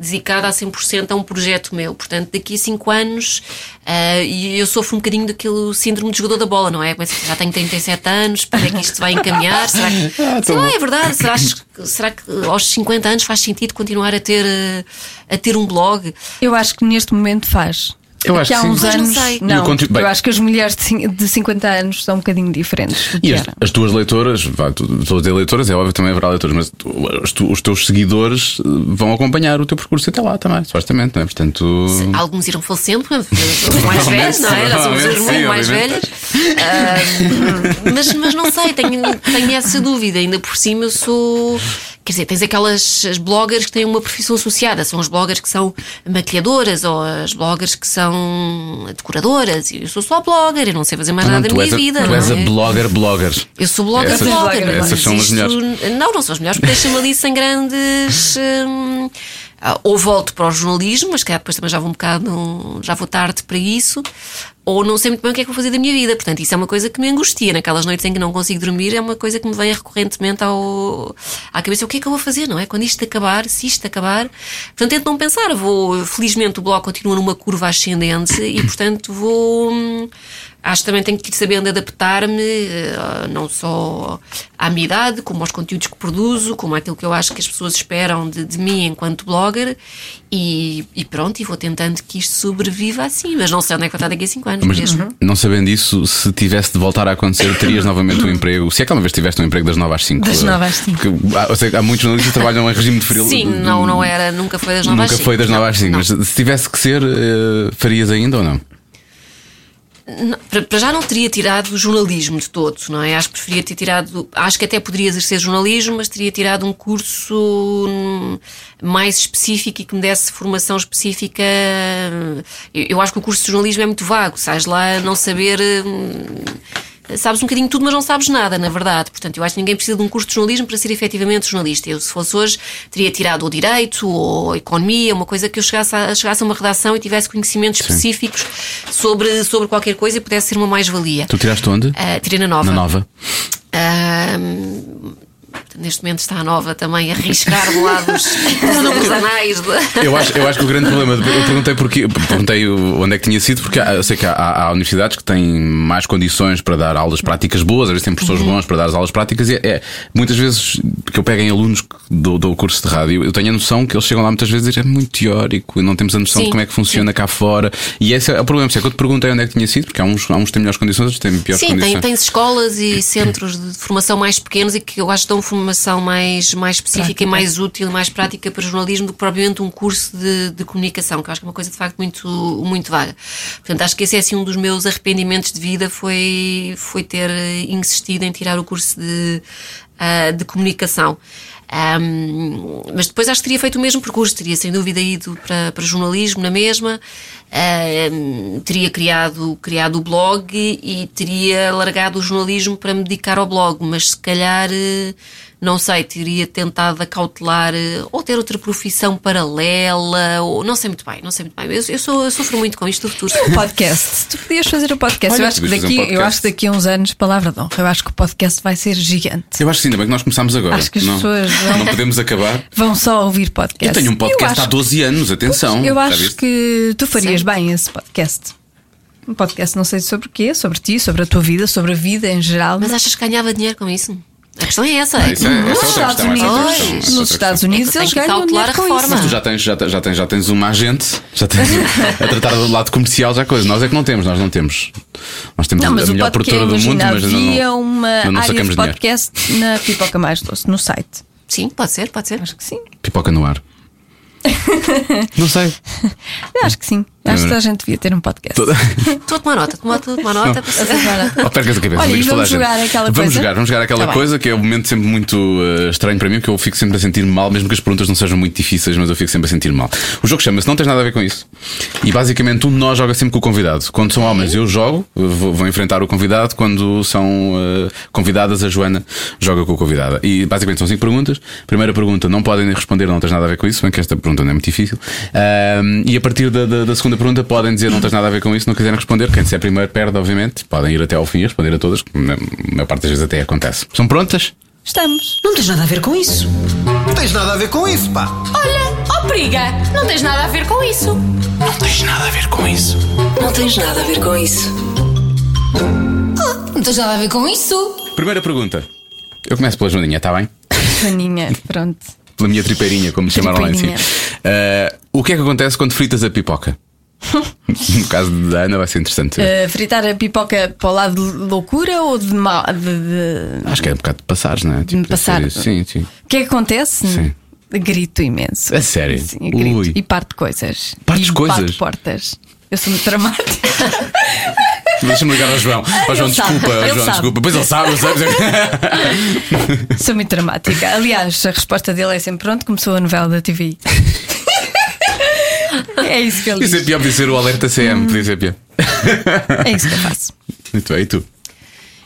[SPEAKER 4] dedicada a 100% a um projeto meu. Portanto, daqui a 5 anos, ah, e eu sofro um bocadinho daquele síndrome de jogador da bola, não é? Começo, já tenho 37 anos, para é que isto vai encaminhar? Será que, sei lá, é verdade, será, que- será que aos 50 anos faz sentido continuar a ter, ah, a ter um blog?
[SPEAKER 3] Eu acho que neste momento faz.
[SPEAKER 2] Eu acho
[SPEAKER 3] que há
[SPEAKER 2] que sim.
[SPEAKER 3] uns
[SPEAKER 4] não
[SPEAKER 3] anos. Não,
[SPEAKER 2] bem-
[SPEAKER 3] eu acho que as mulheres de cin- de 50 anos são um bocadinho diferentes
[SPEAKER 2] E as, as tuas leitoras, vá, tu- estou a dizer leitoras, é óbvio que também haverá leitoras, mas tu- os, tu- os teus seguidores eh, vão acompanhar o teu percurso até lá também, supostamente, não é? Portanto.
[SPEAKER 4] Alguns irão falecendo, são mais velhos, não é? Somos
[SPEAKER 2] Provavelmente
[SPEAKER 4] as
[SPEAKER 2] sim,
[SPEAKER 4] muito mais
[SPEAKER 2] obviamente.
[SPEAKER 4] velhas. Ah, mas, mas não sei, tenho, tenho essa dúvida. Ainda por cima eu sou. Quer dizer, tens aquelas as bloggers que têm uma profissão associada. São as bloggers que são maquilhadoras ou as bloggers que são decoradoras. Eu sou só blogger, eu não sei fazer mais
[SPEAKER 2] não,
[SPEAKER 4] nada da
[SPEAKER 2] tu
[SPEAKER 4] minha
[SPEAKER 2] a,
[SPEAKER 4] vida.
[SPEAKER 2] tu
[SPEAKER 4] não
[SPEAKER 2] és a
[SPEAKER 4] é?
[SPEAKER 2] blogger blogger.
[SPEAKER 4] Eu sou blogger
[SPEAKER 2] Essas-
[SPEAKER 4] blogger.
[SPEAKER 3] essas
[SPEAKER 2] são as melhores.
[SPEAKER 4] Não, não são as melhores, porque deixa-me ali sem grandes. hum, ou volto para o jornalismo, mas que depois também já vou um bocado, já vou tarde para isso, ou não sei muito bem o que é que vou fazer da minha vida. Portanto, isso é uma coisa que me angustia. Naquelas noites em que não consigo dormir, é uma coisa que me vem recorrentemente ao, à cabeça. O que é que eu vou fazer, não é? Quando isto acabar, se isto acabar. Portanto, tento não pensar. Vou, felizmente, o bloco continua numa curva ascendente e, portanto, vou. Acho que também tenho que ir sabendo adaptar-me, eh, não só à minha idade, como aos conteúdos que produzo, como àquilo que eu acho que as pessoas esperam de, de mim enquanto blogger. E, e pronto, e vou tentando que isto sobreviva assim. Mas não sei onde é que vai estar daqui a 5 anos
[SPEAKER 2] Mas
[SPEAKER 4] mesmo.
[SPEAKER 2] não sabendo isso, se tivesse de voltar a acontecer, terias novamente o emprego. Se é que alguma vez tiveste um emprego das 9 às 5.
[SPEAKER 3] Das nove às cinco.
[SPEAKER 2] Porque, há, sei há muitos jornalistas que trabalham em regime de frio.
[SPEAKER 4] Sim, não, não era, nunca foi das 9
[SPEAKER 2] Nunca
[SPEAKER 4] às 5.
[SPEAKER 2] foi das 9 às 5,
[SPEAKER 4] Não,
[SPEAKER 2] mas se tivesse que ser, eh, farias ainda ou não?
[SPEAKER 4] Para já não teria tirado jornalismo de todo, não é? Acho que preferia ter tirado. Acho que até poderia exercer jornalismo, mas teria tirado um curso hum, mais específico e que me desse formação específica. Eu, eu acho que o curso de jornalismo é muito vago, sais lá não saber. Sabes um bocadinho tudo, mas não sabes nada, na verdade. Portanto, eu acho que ninguém precisa de um curso de jornalismo para ser efetivamente jornalista. Eu, se fosse hoje, teria tirado o direito ou a economia, uma coisa que eu chegasse a, chegasse a uma redação e tivesse conhecimentos específicos sobre, sobre qualquer coisa e pudesse ser uma mais-valia.
[SPEAKER 2] Tu tiraste onde?
[SPEAKER 4] Ah, tirei na nova.
[SPEAKER 2] Na nova.
[SPEAKER 4] Ahm, neste momento está a nova também a riscar do lado dos, anais. de-
[SPEAKER 2] Eu acho, eu acho que o grande problema, eu perguntei porquê, perguntei onde é que tinha sido, porque há- eu sei que há, há- universidades que têm mais condições para dar aulas práticas boas, às vezes têm professores bons para dar as aulas práticas, e é, é- muitas vezes que eu pego em alunos do, do curso de rádio, eu tenho a noção que eles chegam lá muitas vezes e dizem é muito teórico e não temos a noção
[SPEAKER 4] Sim,
[SPEAKER 2] de como é que funciona cá fora. E esse é o problema. Se é que eu te perguntei onde é que tinha sido, porque há uns, há uns que têm melhores condições, outros têm piores
[SPEAKER 4] Sim,
[SPEAKER 2] condições.
[SPEAKER 4] tem, tens escolas e centros de formação mais pequenos e que eu acho que dão formação mais, mais específica e mais útil mais prática para jornalismo do que propriamente um curso de, de comunicação, que eu acho que é uma coisa de facto muito, muito vaga. Portanto, acho que esse é assim um dos meus arrependimentos de vida foi, foi ter insistido em tirar o curso de, ah, de comunicação. Ahm, mas depois acho que teria feito o mesmo percurso, teria sem dúvida ido para, para jornalismo na mesma, ahm, teria criado, criado o blog e, teria largado o jornalismo para me dedicar ao blog, mas se calhar, eh, não sei, teria tentado acautelar eh, ou ter outra profissão paralela, ou não sei muito bem, não sei muito bem. Eu, eu, sou, eu sofro muito com isto do futuro.
[SPEAKER 3] podcast. Tu podias fazer o podcast.
[SPEAKER 2] Olha,
[SPEAKER 3] eu, acho que
[SPEAKER 2] podias fazer
[SPEAKER 3] daqui,
[SPEAKER 2] um podcast.
[SPEAKER 3] eu acho que daqui a uns anos, palavra de honra, eu acho que o podcast vai ser gigante.
[SPEAKER 2] Eu acho que sim, ainda bem que nós começámos agora.
[SPEAKER 3] Acho que as
[SPEAKER 2] não,
[SPEAKER 3] pessoas vão-
[SPEAKER 2] não podemos acabar.
[SPEAKER 3] Vão só ouvir podcast.
[SPEAKER 2] Eu tenho um podcast
[SPEAKER 3] Eu
[SPEAKER 2] há
[SPEAKER 3] acho-
[SPEAKER 2] 12 anos, atenção.
[SPEAKER 3] Eu
[SPEAKER 2] já
[SPEAKER 3] acho que tu farias
[SPEAKER 4] Sim.
[SPEAKER 3] bem esse podcast. Um podcast não sei sobre o quê, sobre ti, sobre a tua vida, sobre a vida em geral.
[SPEAKER 4] Mas achas que ganhava dinheiro com isso? A questão é essa.
[SPEAKER 2] Ah, isso é- essa é
[SPEAKER 3] nos
[SPEAKER 2] outra
[SPEAKER 3] Estados
[SPEAKER 2] questão, é
[SPEAKER 3] Unidos,
[SPEAKER 2] questão, é
[SPEAKER 3] nos Estados. Unidos
[SPEAKER 4] É
[SPEAKER 3] eles ganham dinheiro
[SPEAKER 4] a
[SPEAKER 3] com
[SPEAKER 4] reforma.
[SPEAKER 3] isso.
[SPEAKER 2] Tu já tens, já, tens- já, tens, já tens uma agente, já tens a tratar do lado comercial, já coisa. Nós é que não temos, nós não temos. Nós temos
[SPEAKER 3] Não, mas
[SPEAKER 2] a melhor produtora do mundo, mas
[SPEAKER 3] havia
[SPEAKER 2] não,
[SPEAKER 3] uma
[SPEAKER 2] ainda não
[SPEAKER 3] área de
[SPEAKER 2] dinheiro.
[SPEAKER 3] podcast na Pipoca Mais Doce, no site.
[SPEAKER 4] Sim, pode ser, pode ser.
[SPEAKER 3] Acho que sim.
[SPEAKER 2] Pipoca no ar. não sei.
[SPEAKER 3] Eu acho que sim. Acho que a gente devia ter um podcast.
[SPEAKER 2] Toda-
[SPEAKER 4] Estou a tomar nota, tomar, tomar nota. para saber.
[SPEAKER 2] Oh, percas a cabeça,
[SPEAKER 3] Olha, e
[SPEAKER 2] toda
[SPEAKER 3] vamos jogar aquela
[SPEAKER 2] vamos
[SPEAKER 3] coisa?
[SPEAKER 2] Jogar, vamos jogar aquela
[SPEAKER 3] Tá bem.
[SPEAKER 2] coisa que é um momento sempre muito eh, estranho para mim, porque eu fico sempre a sentir mal, mesmo que as perguntas não sejam muito difíceis, mas eu fico sempre a sentir mal. O jogo chama-se Não Tens Nada a Ver com Isso. E basicamente um de nós joga sempre com o convidado. Quando são homens, eu jogo, vou, vou enfrentar o convidado. Quando são eh, convidadas, a Joana joga com a convidada. E basicamente são cinco perguntas. Primeira pergunta, não podem responder, não tens nada a ver com isso, bem que esta pergunta não é muito difícil. Ahm, e a partir da, da- da segunda pergunta, podem dizer não tens nada a ver com isso, não quiserem responder. Quem disser primeiro perde, obviamente. Podem ir até ao fim e responder a todas, que na maior parte das vezes até acontece. São prontas?
[SPEAKER 3] Estamos.
[SPEAKER 1] Não tens nada a ver com isso.
[SPEAKER 5] Não tens nada a ver com isso, pá.
[SPEAKER 6] Olha, ó periga, não tens nada a ver com isso.
[SPEAKER 5] Não tens nada a ver com isso.
[SPEAKER 1] Não tens nada a ver com isso.
[SPEAKER 6] Não tens nada a ver com isso.
[SPEAKER 2] Primeira pergunta. Eu começo pela Joaninha, está bem?
[SPEAKER 3] Joaninha, pronto.
[SPEAKER 2] Pela minha tripeirinha, como me chamaram lá em cima. Ah, o que é que acontece quando fritas a pipoca? No caso da Ana vai ser interessante.
[SPEAKER 3] Uh, fritar a pipoca para o lado de loucura ou de mal. De, de-
[SPEAKER 2] Acho que é um bocado de passares, não é? Tipo,
[SPEAKER 3] de passar.
[SPEAKER 2] Sim, sim.
[SPEAKER 3] O que é que acontece?
[SPEAKER 2] Sim.
[SPEAKER 3] Grito imenso.
[SPEAKER 2] A sério?
[SPEAKER 3] Sim, grito. E parte coisas.
[SPEAKER 2] Partes coisas?
[SPEAKER 3] portas. Eu sou muito dramática.
[SPEAKER 2] Deixa-me ligar ao João. Ao João,
[SPEAKER 3] sabe,
[SPEAKER 2] desculpa. João,
[SPEAKER 3] sabe.
[SPEAKER 2] desculpa. Pois ele sabe, ele sabe.
[SPEAKER 3] sou muito dramática. Aliás, a resposta dele é sempre pronto, começou a novela da TV. é isso que ele
[SPEAKER 2] Isso é
[SPEAKER 3] diz.
[SPEAKER 2] pior, podia ser o alerta CM. Podia ser pior.
[SPEAKER 3] É isso que eu faço.
[SPEAKER 2] Muito bem, e tu?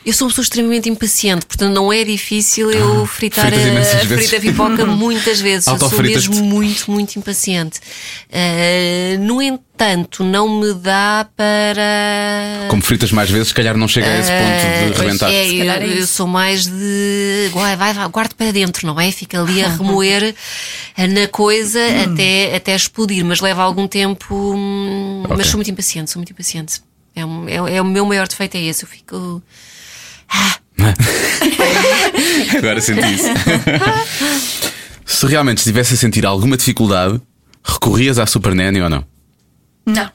[SPEAKER 4] Eu sou uma pessoa extremamente impaciente, portanto não é difícil eu fritar
[SPEAKER 2] fritas imensas
[SPEAKER 4] a, a frita pipoca muitas vezes. Eu sou mesmo muito, muito impaciente. Ah, no entanto, não me dá para.
[SPEAKER 2] Como fritas mais vezes, se calhar não chega a esse ponto de
[SPEAKER 3] pois
[SPEAKER 2] rebentar.
[SPEAKER 4] É, eu,
[SPEAKER 3] é
[SPEAKER 4] eu
[SPEAKER 3] isso.
[SPEAKER 4] sou mais de. Vai, vai, vai, guardo para dentro, não é? Fica ali a remoer na coisa
[SPEAKER 3] Hum.
[SPEAKER 4] até, até explodir, mas leva algum tempo. hum,
[SPEAKER 2] Ok.
[SPEAKER 4] Mas sou muito impaciente, sou muito impaciente. É, é, é o meu maior defeito, é esse. Eu fico.
[SPEAKER 2] Agora senti isso. se realmente estivesse a sentir alguma dificuldade, recorrias à Super Nanny ou não?
[SPEAKER 3] Não.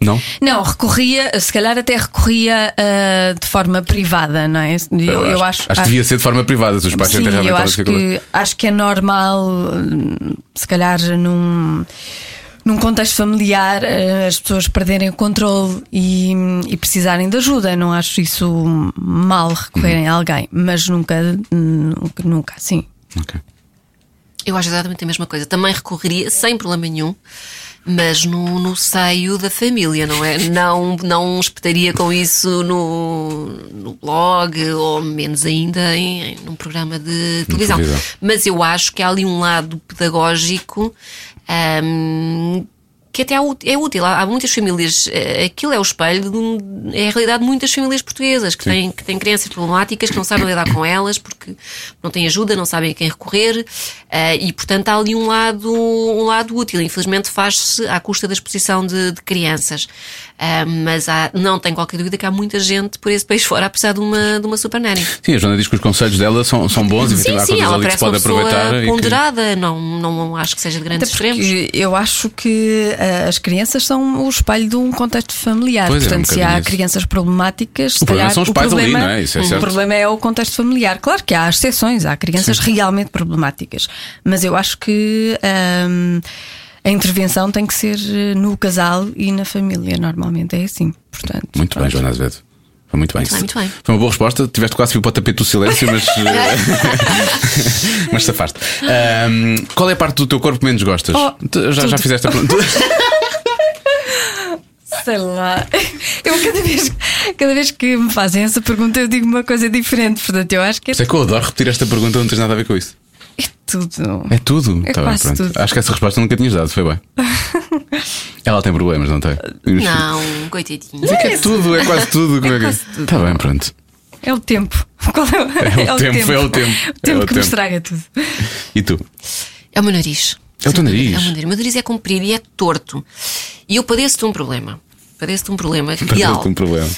[SPEAKER 2] Não?
[SPEAKER 3] Não, recorria, se calhar até recorria ah, de forma privada, não é? Eu, eu acho,
[SPEAKER 2] que devia ser de forma privada, se os pais
[SPEAKER 3] Sim,
[SPEAKER 2] sentem realmente
[SPEAKER 3] eu acho que, acho que é normal, se calhar num, num contexto familiar, eh, as pessoas perderem o controle e, e precisarem de ajuda. Não acho isso mal recorrerem
[SPEAKER 2] Uhum.
[SPEAKER 3] a alguém, mas nunca, nunca, nunca assim.
[SPEAKER 2] Ok.
[SPEAKER 4] Eu acho exatamente a mesma coisa. Também recorreria, sem problema nenhum, mas no, no seio da família, não é? Não, não espetaria com isso no, no blog ou menos ainda em, em num programa de televisão.
[SPEAKER 2] televisão.
[SPEAKER 4] Mas eu acho que há ali um lado pedagógico. Ahm, que até é é útil. Há muitas famílias, eh, aquilo é o espelho, de um- é a realidade de muitas famílias portuguesas que têm, que têm crianças problemáticas, que não sabem lidar com elas porque não têm ajuda, não sabem a quem recorrer eh, e, portanto, há ali um lado, um lado útil. Infelizmente, faz-se à custa da exposição de, de crianças. Ah, mas há- não tenho qualquer dúvida que há muita gente por esse país fora a precisar de uma, de uma super nanny.
[SPEAKER 2] Sim, a Joana diz que os conselhos dela são, são bons e
[SPEAKER 4] Sim,
[SPEAKER 2] há
[SPEAKER 4] sim,
[SPEAKER 2] coisas
[SPEAKER 4] ela
[SPEAKER 2] ali que se
[SPEAKER 4] parece uma
[SPEAKER 2] pode
[SPEAKER 4] pessoa
[SPEAKER 2] aproveitar. e que-
[SPEAKER 4] ponderada, não, não acho que seja de grandes extremos.
[SPEAKER 3] porque eu acho que eh, as crianças são o espelho de um contexto familiar.
[SPEAKER 2] Pois é, um
[SPEAKER 3] Portanto, se há
[SPEAKER 2] isso.
[SPEAKER 3] crianças problemáticas, se
[SPEAKER 2] O problema
[SPEAKER 3] calhar
[SPEAKER 2] são os
[SPEAKER 3] o
[SPEAKER 2] pais ali,
[SPEAKER 3] problema,
[SPEAKER 2] não é? Isso é
[SPEAKER 3] o
[SPEAKER 2] certo.
[SPEAKER 3] problema é o contexto familiar. Claro que há exceções, há crianças realmente problemáticas, mas eu acho que hum, a intervenção tem que ser eh, no casal e na família. Normalmente é assim. Portanto,
[SPEAKER 2] Muito bem,
[SPEAKER 3] pronto.
[SPEAKER 2] Joana Azevedo. Foi muito bem.
[SPEAKER 4] Muito bem, muito bem.
[SPEAKER 2] Foi uma boa resposta. Tiveste quase que ir para o tapete do silêncio, mas. eh, mas safaste. Ahm, qual é a parte do teu corpo que menos gostas?
[SPEAKER 3] Oh,
[SPEAKER 2] Tu já, já fizeste a pergunta.
[SPEAKER 3] Sei lá. Eu cada vez, cada vez que me fazem essa pergunta eu digo uma coisa diferente. Portanto, eu acho que é,
[SPEAKER 2] Sei que eu adoro repetir esta pergunta, não tens nada a ver com isso.
[SPEAKER 3] É tudo.
[SPEAKER 2] É tudo?
[SPEAKER 3] É
[SPEAKER 2] Tá bem, pronto.
[SPEAKER 3] tudo.
[SPEAKER 2] Acho que essa resposta nunca tinhas dado, foi bem. Ela tem problemas, não tem?
[SPEAKER 4] Não, coitadinho.
[SPEAKER 2] Mas é que é tudo, é quase tudo. Como é que...
[SPEAKER 3] quase tudo.
[SPEAKER 2] Tá bem, pronto.
[SPEAKER 3] É o tempo. Qual é,
[SPEAKER 2] É o tempo, é o tempo.
[SPEAKER 3] O tempo
[SPEAKER 2] É o
[SPEAKER 3] que
[SPEAKER 2] tempo.
[SPEAKER 3] me estraga tudo.
[SPEAKER 2] E tu?
[SPEAKER 4] É o meu nariz.
[SPEAKER 2] É o teu nariz?
[SPEAKER 4] É o meu nariz. O meu nariz é comprido e é torto. E eu padeço de um problema. Padeço de um problema real.
[SPEAKER 2] um problema.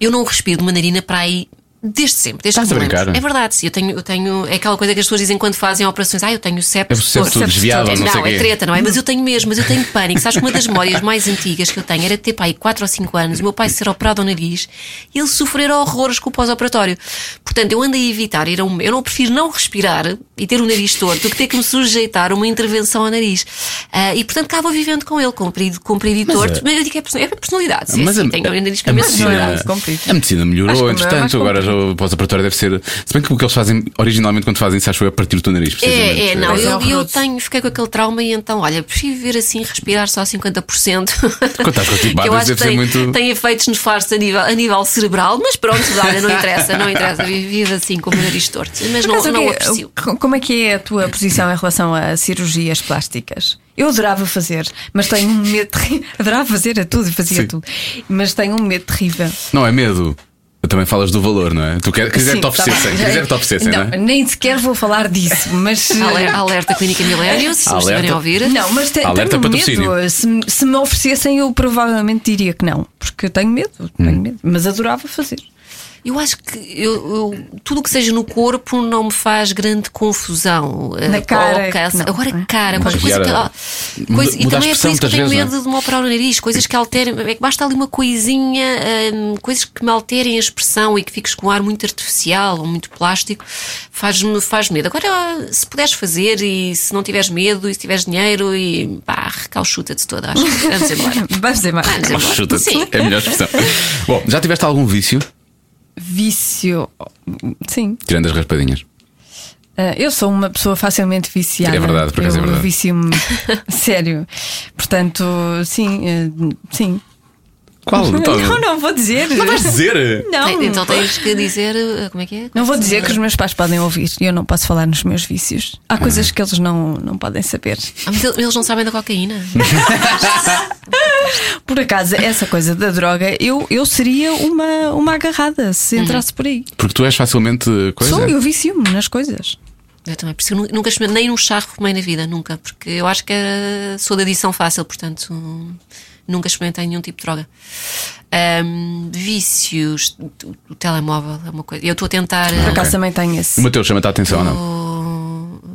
[SPEAKER 4] Eu não respiro de uma narina para aí desde sempre, desde
[SPEAKER 2] Estás
[SPEAKER 4] que
[SPEAKER 2] a
[SPEAKER 4] me lembro.
[SPEAKER 2] brincar?
[SPEAKER 4] É verdade, sim. Eu tenho, eu tenho. É aquela coisa que as pessoas dizem quando fazem operações. Ah, eu tenho septo.
[SPEAKER 2] É o septo
[SPEAKER 4] torto."
[SPEAKER 2] desviado,
[SPEAKER 4] É,
[SPEAKER 2] não
[SPEAKER 4] não, é treta, não é? Mas eu tenho mesmo, mas eu tenho pânico. Sabes que uma das memórias mais antigas que eu tenho era de ter pai 4 ou 5 anos, o meu pai ser operado ao nariz e ele sofrer horrores com o pós-operatório. Portanto, eu ando a evitar ir a um. Eu não prefiro não respirar e ter o nariz torto do que ter que me sujeitar a uma intervenção ao nariz. Ah, e portanto, cá vou vivendo com ele, comprido, comprido e torto.
[SPEAKER 2] a-
[SPEAKER 4] Mas eu digo que é é personalidade. Sim,
[SPEAKER 2] Mas
[SPEAKER 4] sim,
[SPEAKER 2] a-
[SPEAKER 4] tenho o nariz com
[SPEAKER 2] a
[SPEAKER 4] a
[SPEAKER 2] medicina,
[SPEAKER 3] comprido.
[SPEAKER 2] a medicina melhorou,
[SPEAKER 3] é
[SPEAKER 2] entretanto, agora já o pós-operatório deve ser. Se bem que o que eles fazem originalmente quando fazem isso, acho que é partir o teu nariz.
[SPEAKER 4] É, é, não,
[SPEAKER 3] é
[SPEAKER 4] eu, eu tenho, fiquei com aquele trauma e então, olha, prefiro viver assim, respirar só 50%.
[SPEAKER 2] Quando estás constipado,
[SPEAKER 4] eu acho
[SPEAKER 2] deve
[SPEAKER 4] que
[SPEAKER 2] ser
[SPEAKER 4] tem,
[SPEAKER 2] muito-
[SPEAKER 4] tem efeitos nefastos a nível, a nível cerebral, mas pronto, olha, não interessa, não interessa, vive assim com o nariz torto. Mas não,
[SPEAKER 3] Mas
[SPEAKER 4] não
[SPEAKER 3] quê?
[SPEAKER 4] aprecio.
[SPEAKER 3] Co- Como é que é a tua posição em relação a cirurgias plásticas? Eu adorava fazer, mas tenho um medo terrível. Adorava fazer a tudo e fazia
[SPEAKER 2] Sim.
[SPEAKER 3] tudo. Mas tenho um medo terrível.
[SPEAKER 2] Não é medo. Também falas do valor, não é? Tu quer, quiser
[SPEAKER 3] Sim,
[SPEAKER 2] te oferecessem,
[SPEAKER 3] tá
[SPEAKER 2] quiser te oferecessem, não,
[SPEAKER 3] Não,
[SPEAKER 2] é?
[SPEAKER 3] nem sequer vou falar disso, mas.
[SPEAKER 4] Alerta, alerta Clínica Milênio, se me
[SPEAKER 2] Alerta.
[SPEAKER 4] estiverem a ouvir.
[SPEAKER 3] Não, mas te,
[SPEAKER 2] Alerta
[SPEAKER 3] tenho
[SPEAKER 2] patrocínio.
[SPEAKER 3] medo. Se, se me oferecessem, eu provavelmente diria que não, porque eu tenho medo, tenho medo, mas adorava fazer.
[SPEAKER 4] Eu acho que eu, eu- tudo o que seja no corpo não me faz grande confusão.
[SPEAKER 3] Na
[SPEAKER 4] Eh,
[SPEAKER 3] cara,
[SPEAKER 4] ou cansa.
[SPEAKER 3] não,
[SPEAKER 4] Agora,
[SPEAKER 3] é?
[SPEAKER 4] cara,
[SPEAKER 2] Mas
[SPEAKER 4] qualquer coisa que. ah, coisa- e também é por isso que eu tenho
[SPEAKER 2] vezes,
[SPEAKER 4] medo de me operar o nariz, coisas que alterem. É que basta ali uma coisinha, hum, coisas que me alterem a expressão e que fiques com um ar muito artificial ou muito plástico, faz-me faz medo. Agora, se puderes fazer e se não tiveres medo e se tiveres dinheiro e pá, recalchuta-te toda. Acho que vamos embora.
[SPEAKER 3] Vamos embora.
[SPEAKER 4] Vamos embora.
[SPEAKER 2] Chuta-te.
[SPEAKER 4] Sim.
[SPEAKER 2] É a melhor expressão. Bom, já tiveste algum vício?
[SPEAKER 3] Vício. Sim.
[SPEAKER 2] Tirando as raspadinhas.
[SPEAKER 3] Ah, eu sou uma pessoa facilmente viciada.
[SPEAKER 2] É verdade, por acaso é
[SPEAKER 3] eu
[SPEAKER 2] verdade.
[SPEAKER 3] vicio-me sério. Portanto, sim, eh, sim.
[SPEAKER 2] Qual? Então,
[SPEAKER 3] Não, não vou dizer.
[SPEAKER 2] Não vais dizer?
[SPEAKER 3] Não.
[SPEAKER 4] Então tens que dizer. uh, Como é que é?
[SPEAKER 3] Não vou dizer que os meus pais podem ouvir e eu não posso falar nos meus vícios. Há coisas que eles não, não podem saber.
[SPEAKER 4] Ah, mas eles não sabem da cocaína.
[SPEAKER 3] Por acaso, essa coisa da droga, eu, eu seria uma, uma agarrada se entrasse por aí.
[SPEAKER 2] Porque tu és facilmente coisa.
[SPEAKER 3] Sou, eu vicio-me nas coisas.
[SPEAKER 4] Eu também, por isso eu nu- nunca nem num charro fumei na vida, nunca. Porque eu acho que eh, sou de adição fácil, portanto hum, nunca experimentei nenhum tipo de droga. Ahm, vícios, o, telemóvel é uma coisa. Eu estou a tentar.
[SPEAKER 3] Por
[SPEAKER 4] eh,
[SPEAKER 3] acaso também tenho esse.
[SPEAKER 2] O Mateus chama-te a atenção ou não?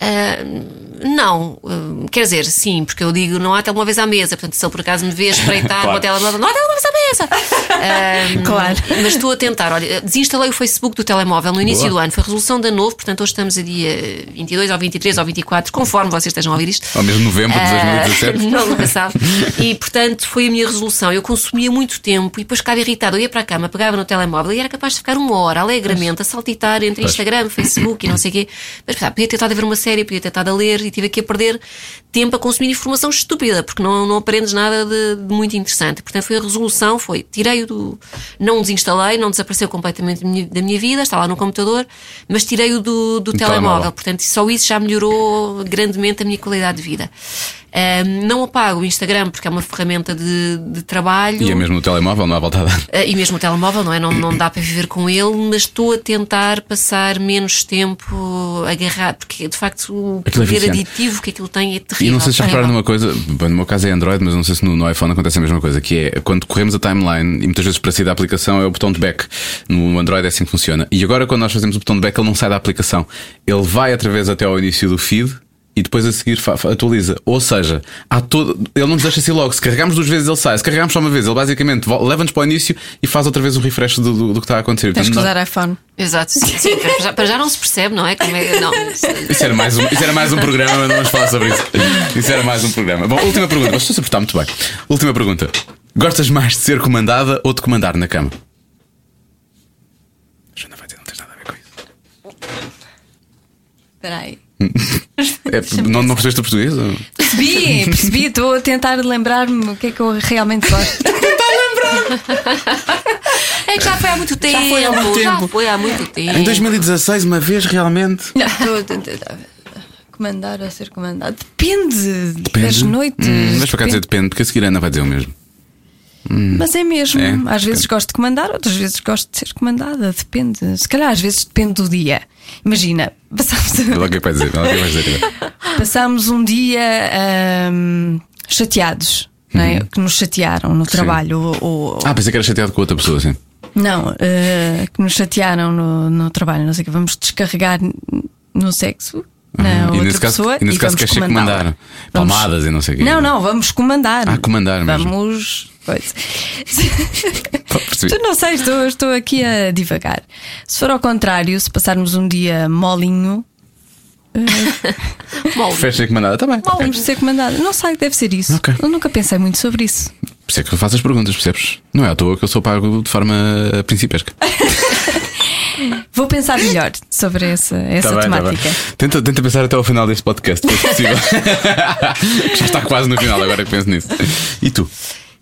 [SPEAKER 4] Ah, não, ah, quer dizer, sim, porque eu digo não há telemóveis à mesa, portanto, se ele por acaso me vê espreitar
[SPEAKER 2] Claro.
[SPEAKER 4] o telemóvel, não há telemóveis à mesa. Ah,
[SPEAKER 3] Claro.
[SPEAKER 4] Mas estou a tentar, olha, desinstalei o Facebook do telemóvel no início
[SPEAKER 2] Boa.
[SPEAKER 4] do ano, foi a resolução da novo, portanto, hoje estamos a dia 22 ou 23 ou 24, conforme vocês estejam a ouvir isto.
[SPEAKER 2] Ou mesmo novembro de
[SPEAKER 4] Ah,
[SPEAKER 2] 2017?
[SPEAKER 4] não, nunca sabe. E portanto foi a minha resolução. Eu consumia muito tempo e depois ficava irritado. Eu ia para a cama, pegava no telemóvel e era capaz de ficar uma hora alegremente a saltitar entre Instagram, Facebook e não sei o quê. Mas pá, podia ter estado a ver uma série, podia ter estado a ler e tive aqui a perder tempo a consumir informação estúpida, porque não, não aprendes nada de, de muito interessante. Portanto, foi a resolução, foi tirei-o do. Não desinstalei, não desapareceu completamente da minha, da minha vida, está lá no computador, mas tirei-o do, do
[SPEAKER 2] telemóvel.
[SPEAKER 4] telemóvel. Portanto, só isso já melhorou grandemente a minha qualidade de vida. Ahm, não apago o Instagram porque é uma ferramenta de, de trabalho.
[SPEAKER 2] E é mesmo no telemóvel, não há volta a dar.
[SPEAKER 4] Ah, e mesmo o telemóvel, não é? Não, não dá para viver com ele, mas estou a tentar passar menos tempo agarrado, porque de facto o
[SPEAKER 2] Aquilo é
[SPEAKER 4] poder
[SPEAKER 2] viciante.
[SPEAKER 4] aditivo que aquilo tem é terrível.
[SPEAKER 2] E não sei se já repararam numa coisa, no meu caso é Android, mas não sei se no, no iPhone acontece a mesma coisa, que é quando corremos a timeline, e muitas vezes para sair da aplicação é o botão de back. No Android é assim que funciona. E agora quando nós fazemos o botão de back, ele não sai da aplicação. Ele vai outra vez até ao início do feed. E depois a seguir atualiza. Ou seja, há todo... ele não nos deixa assim logo. Se carregarmos duas vezes, ele sai. Se carregarmos só uma vez, ele basicamente leva-nos para o início e faz outra vez o refresh do, do- do que está a acontecer.
[SPEAKER 3] Tens que
[SPEAKER 2] Portanto,
[SPEAKER 3] usar iPhone.
[SPEAKER 4] Exato, sim, sim, para, já, para já não se percebe, não é? Como é não, isso-
[SPEAKER 2] era, mais um, isso era mais um programa, mas não vamos falar sobre isso. Isso era mais um programa. Bom, última pergunta. Mas estou a portar muito bem. Última pergunta. Gostas mais de ser comandada ou de comandar na cama? Joana vai dizer, não tens nada a ver com isso.
[SPEAKER 3] Espera aí.
[SPEAKER 2] É, não, não percebeste o português? ou-
[SPEAKER 3] Percebi, percebi. Estou a tentar lembrar-me o que é que eu realmente gosto.
[SPEAKER 4] É que já foi há muito tempo.
[SPEAKER 2] foi há muito
[SPEAKER 4] Já
[SPEAKER 2] tempo.
[SPEAKER 4] foi há muito tempo.
[SPEAKER 2] Em 2016, uma vez realmente.
[SPEAKER 3] Não, estou a tentar. Comandar ou ser comandado? Depende,
[SPEAKER 2] Depende.
[SPEAKER 3] das noites.
[SPEAKER 2] Hum, mas para cá dizer
[SPEAKER 3] depende.
[SPEAKER 2] depende, porque a seguir a Ana vai dizer o mesmo.
[SPEAKER 3] Mas é mesmo.
[SPEAKER 2] É,
[SPEAKER 3] às vezes gosto de comandar, outras vezes gosto de ser comandada. Depende. Se calhar às vezes depende do dia. Imagina, passamos,
[SPEAKER 2] que é vai dizer. que é vai dizer
[SPEAKER 3] passamos um dia ahm, chateados. Não é? Que nos chatearam no trabalho. Ou, ou-
[SPEAKER 2] Ah, pensei que era chateado com outra pessoa, sim.
[SPEAKER 3] Não, eh, que nos chatearam no, no trabalho. Não sei o que. Vamos descarregar no sexo. Na
[SPEAKER 2] Uhum. E
[SPEAKER 3] outra
[SPEAKER 2] nesse caso-
[SPEAKER 3] pessoa
[SPEAKER 2] e nesse caso
[SPEAKER 3] vamos
[SPEAKER 2] queres comandar.
[SPEAKER 3] Vamos-
[SPEAKER 2] Palmadas e não sei o quê.
[SPEAKER 3] Não, não, vamos comandar.
[SPEAKER 2] Ah, comandar mesmo.
[SPEAKER 3] Vamos.
[SPEAKER 2] Percebi.
[SPEAKER 3] Tu não sei, estou, estou aqui a divagar. Se for ao contrário, se passarmos um dia molinho,
[SPEAKER 4] Mole.
[SPEAKER 2] Preferes ser comandada? Está bem.
[SPEAKER 3] vamos ser comandado. Não sei, deve ser isso.
[SPEAKER 2] Ok.
[SPEAKER 3] Eu nunca pensei muito sobre isso.
[SPEAKER 2] Por isso é que eu faço as perguntas, percebes? Não é à toa que eu sou pago de forma principesca.
[SPEAKER 3] Vou pensar melhor sobre essa, essa
[SPEAKER 2] Tá bem, tá
[SPEAKER 3] temática.
[SPEAKER 2] bem. Tenta, tenta pensar até ao final deste podcast, se for possível. Já está quase no final, agora que penso nisso. E tu?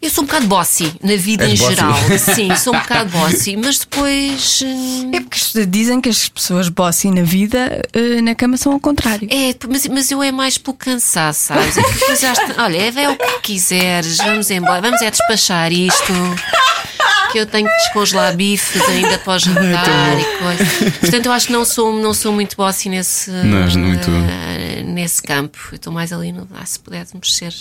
[SPEAKER 4] Eu sou um bocado bossy na vida
[SPEAKER 2] És
[SPEAKER 4] em
[SPEAKER 2] bossy?
[SPEAKER 4] geral. Sim, sou um bocado bossy, mas depois. hum,
[SPEAKER 3] É porque dizem que as pessoas bossy na vida, eh, na cama, são ao contrário.
[SPEAKER 4] É, mas, mas eu é mais pelo cansaço, sabes? É que depois já está- olha, é, é o que quiseres, vamos embora, vamos é despachar isto. Que eu tenho que descongelar bifes ainda o jantar e coisa. Portanto, eu acho que não sou, não sou muito bossy nesse,
[SPEAKER 2] Não és muito.
[SPEAKER 4] eh, nesse campo. Eu estou mais ali no. Ah, se pudéssemos ser